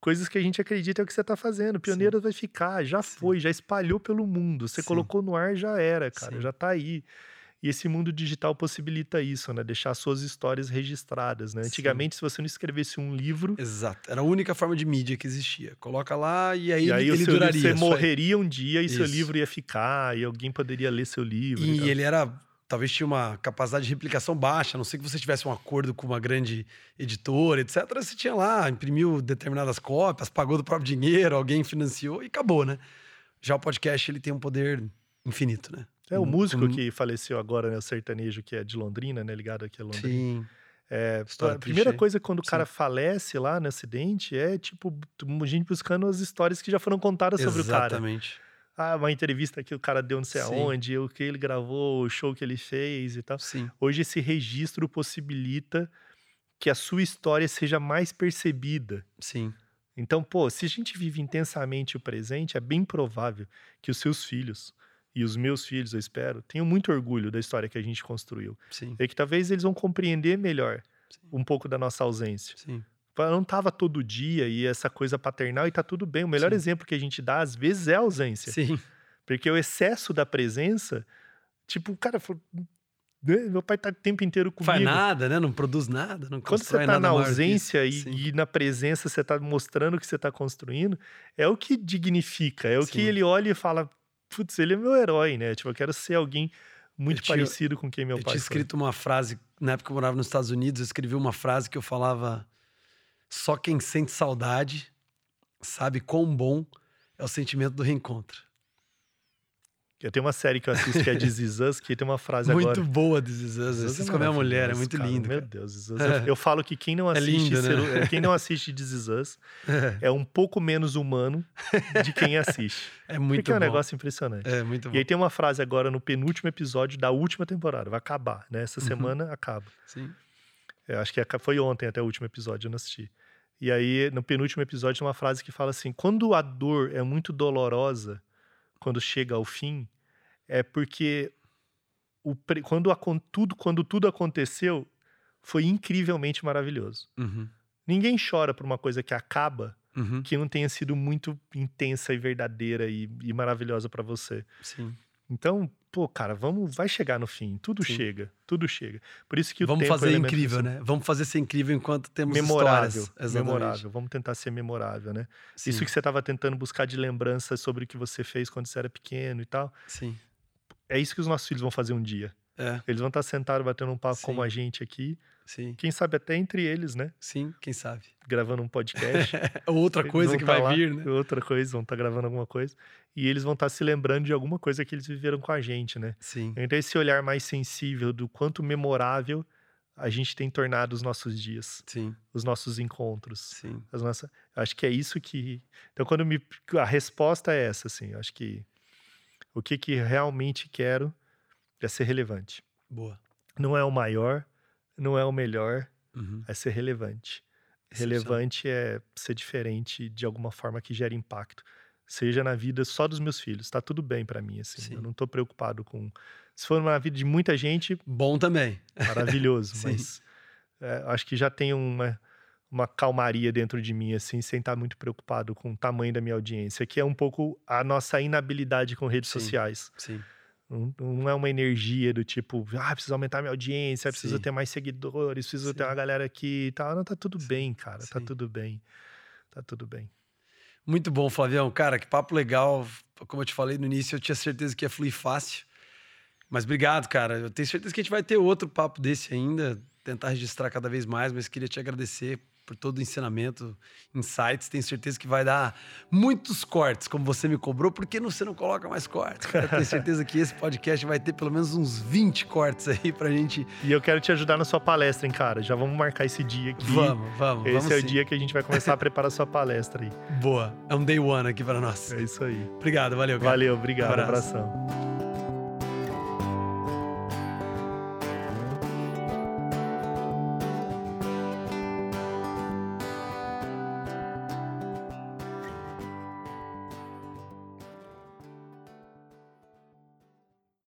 coisas que a gente acredita é o que você tá fazendo. Pioneiros vai ficar, já foi, já espalhou pelo mundo. Você colocou no ar, já era, cara, já tá aí. E esse mundo digital possibilita isso, né? Deixar suas histórias registradas, né? Sim. Antigamente, se você não escrevesse um livro, Exato. Era a única forma de mídia que existia. Coloca lá e aí, e aí ele, ele seu livro, duraria. você morreria um dia e seu Isso. livro ia ficar, e alguém poderia ler seu livro. e. E ele era. Talvez tinha uma capacidade de replicação baixa, a não sei que você tivesse um acordo com uma grande editora, etc. Você tinha lá, imprimiu determinadas cópias, pagou do próprio dinheiro, alguém financiou e acabou, né? Já o podcast, ele tem um poder infinito, né? É o Um- músico um- que faleceu agora, né? O sertanejo, que é de Londrina, né? Ligado aqui a Londrina. Sim. É, a primeira coisa quando o Sim. cara falece lá no acidente é, tipo, a gente buscando as histórias que já foram contadas sobre o cara. Exatamente. Ah, uma entrevista que o cara deu não sei Sim. aonde, o que ele gravou, o show que ele fez e tal. Sim. Hoje esse registro possibilita que a sua história seja mais percebida, Sim. Então, pô, se a gente vive intensamente o presente, é bem provável que os seus filhos e os meus filhos, eu espero, tenham muito orgulho da história que a gente construiu. Sim, E que talvez eles vão compreender melhor Sim. um pouco da nossa ausência. sim. Não tava todo dia e essa coisa paternal e tá tudo bem. O melhor Sim. exemplo que a gente dá, às vezes, é a ausência. Sim, Porque o excesso da presença, tipo, o cara falou. "Né, Meu pai tá o tempo inteiro comigo. faz nada, né? Não produz nada, não Quando você tá na que ausência e, e na presença você tá mostrando o que você tá construindo, é o que dignifica, é o que Sim. ele olha e fala, putz, ele é meu herói, né? Tipo, eu quero ser alguém muito Eu tinha- parecido com quem meu eu pai tinha foi. escrito uma frase, na época que eu morava nos Estados Unidos, eu escrevi uma frase que eu falava: só quem sente saudade sabe quão bom é o sentimento do reencontro. Eu tenho uma série que eu assisto que é Is Us, que tem uma frase Muito agora. boa. Eu This Is Us assisto com a minha mulher, é muito cara. lindo. Meu cara. Deus, This Is Us. Eu, eu falo que quem não É assiste, lindo, né? Ceru- quem não assiste This Is Us é um pouco menos humano de quem assiste. É muito porque é um bom. negócio impressionante. É muito bom. E aí tem uma frase agora no penúltimo episódio da última temporada. Vai acabar, né? Essa Uhum. semana acaba. Sim. Eu acho que foi ontem até o último episódio, eu não assisti. E aí, no penúltimo episódio, tem uma frase que fala assim: quando a dor é muito dolorosa, quando chega ao fim, é porque o quando, acon- tudo, quando tudo aconteceu, foi incrivelmente maravilhoso. Uhum. Ninguém chora por uma coisa que acaba Uhum. que não tenha sido muito intensa e verdadeira e, e maravilhosa pra você. Sim. Então, pô, cara, vamos, vai chegar no fim. Tudo Sim. chega, tudo chega. Por isso que o Vamos tempo é fazer elemento incrível, crucial. né? Vamos fazer ser incrível enquanto temos Memorável, memorável. Vamos tentar ser memorável, né? Sim. Isso que você estava tentando buscar de lembranças sobre o que você fez quando você era pequeno e tal. Sim. É isso que os nossos filhos vão fazer um dia. É, Eles vão estar sentados batendo um papo Sim. como a gente aqui. Sim. Quem sabe até entre eles, né? Sim, quem sabe. Gravando um podcast. Outra coisa que tá vai lá, vir, né? Outra coisa, vão estar gravando alguma coisa. E eles vão estar se lembrando de alguma coisa que eles viveram com a gente, né? Sim. Então, esse olhar mais sensível do quanto memorável a gente tem tornado os nossos dias, Sim, os nossos encontros. sim. As nossas... Acho que é isso que. Então, quando me. A resposta é essa, assim. Acho que o que, que realmente quero é ser relevante. Boa. Não é o maior, não é o melhor, Uhum. é ser relevante. Excepcional. Relevante é ser diferente de alguma forma que gere impacto. Seja na vida só dos meus filhos. Tá tudo bem pra mim, assim. Sim. Eu não tô preocupado com. Se for na vida de muita gente, Bom também. maravilhoso. Mas é, acho que já tem uma, uma calmaria dentro de mim, assim, sem estar muito preocupado com o tamanho da minha audiência, que é um pouco a nossa inabilidade com redes Sim. sociais. Sim. Não, é uma energia do tipo, ah, preciso aumentar minha audiência, preciso Sim. ter mais seguidores, preciso ter Sim. uma galera aqui e tal. Não, tá tudo Sim. bem, cara. Tá tudo bem. Tá tudo bem. Muito bom, Flavião. Cara, que papo legal. Como eu te falei no início, eu tinha certeza que ia fluir fácil. Mas obrigado, cara. Eu tenho certeza que a gente vai ter outro papo desse ainda, tentar registrar cada vez mais, mas queria te agradecer por todo o ensinamento, insights. Tenho certeza que vai dar muitos cortes, como você me cobrou. Por que não- você não coloca mais cortes? Cara, tenho certeza que esse podcast vai ter pelo menos uns 20 cortes aí pra gente. E eu quero te ajudar na sua palestra, hein, cara. Já vamos marcar esse dia aqui. Vamos, vamos. Esse vamos é o sim. dia que a gente vai começar a preparar a sua palestra aí. Boa. É um day one aqui para nós. É isso aí. Obrigado, valeu. Cara. Valeu, obrigado. Abraço. abração.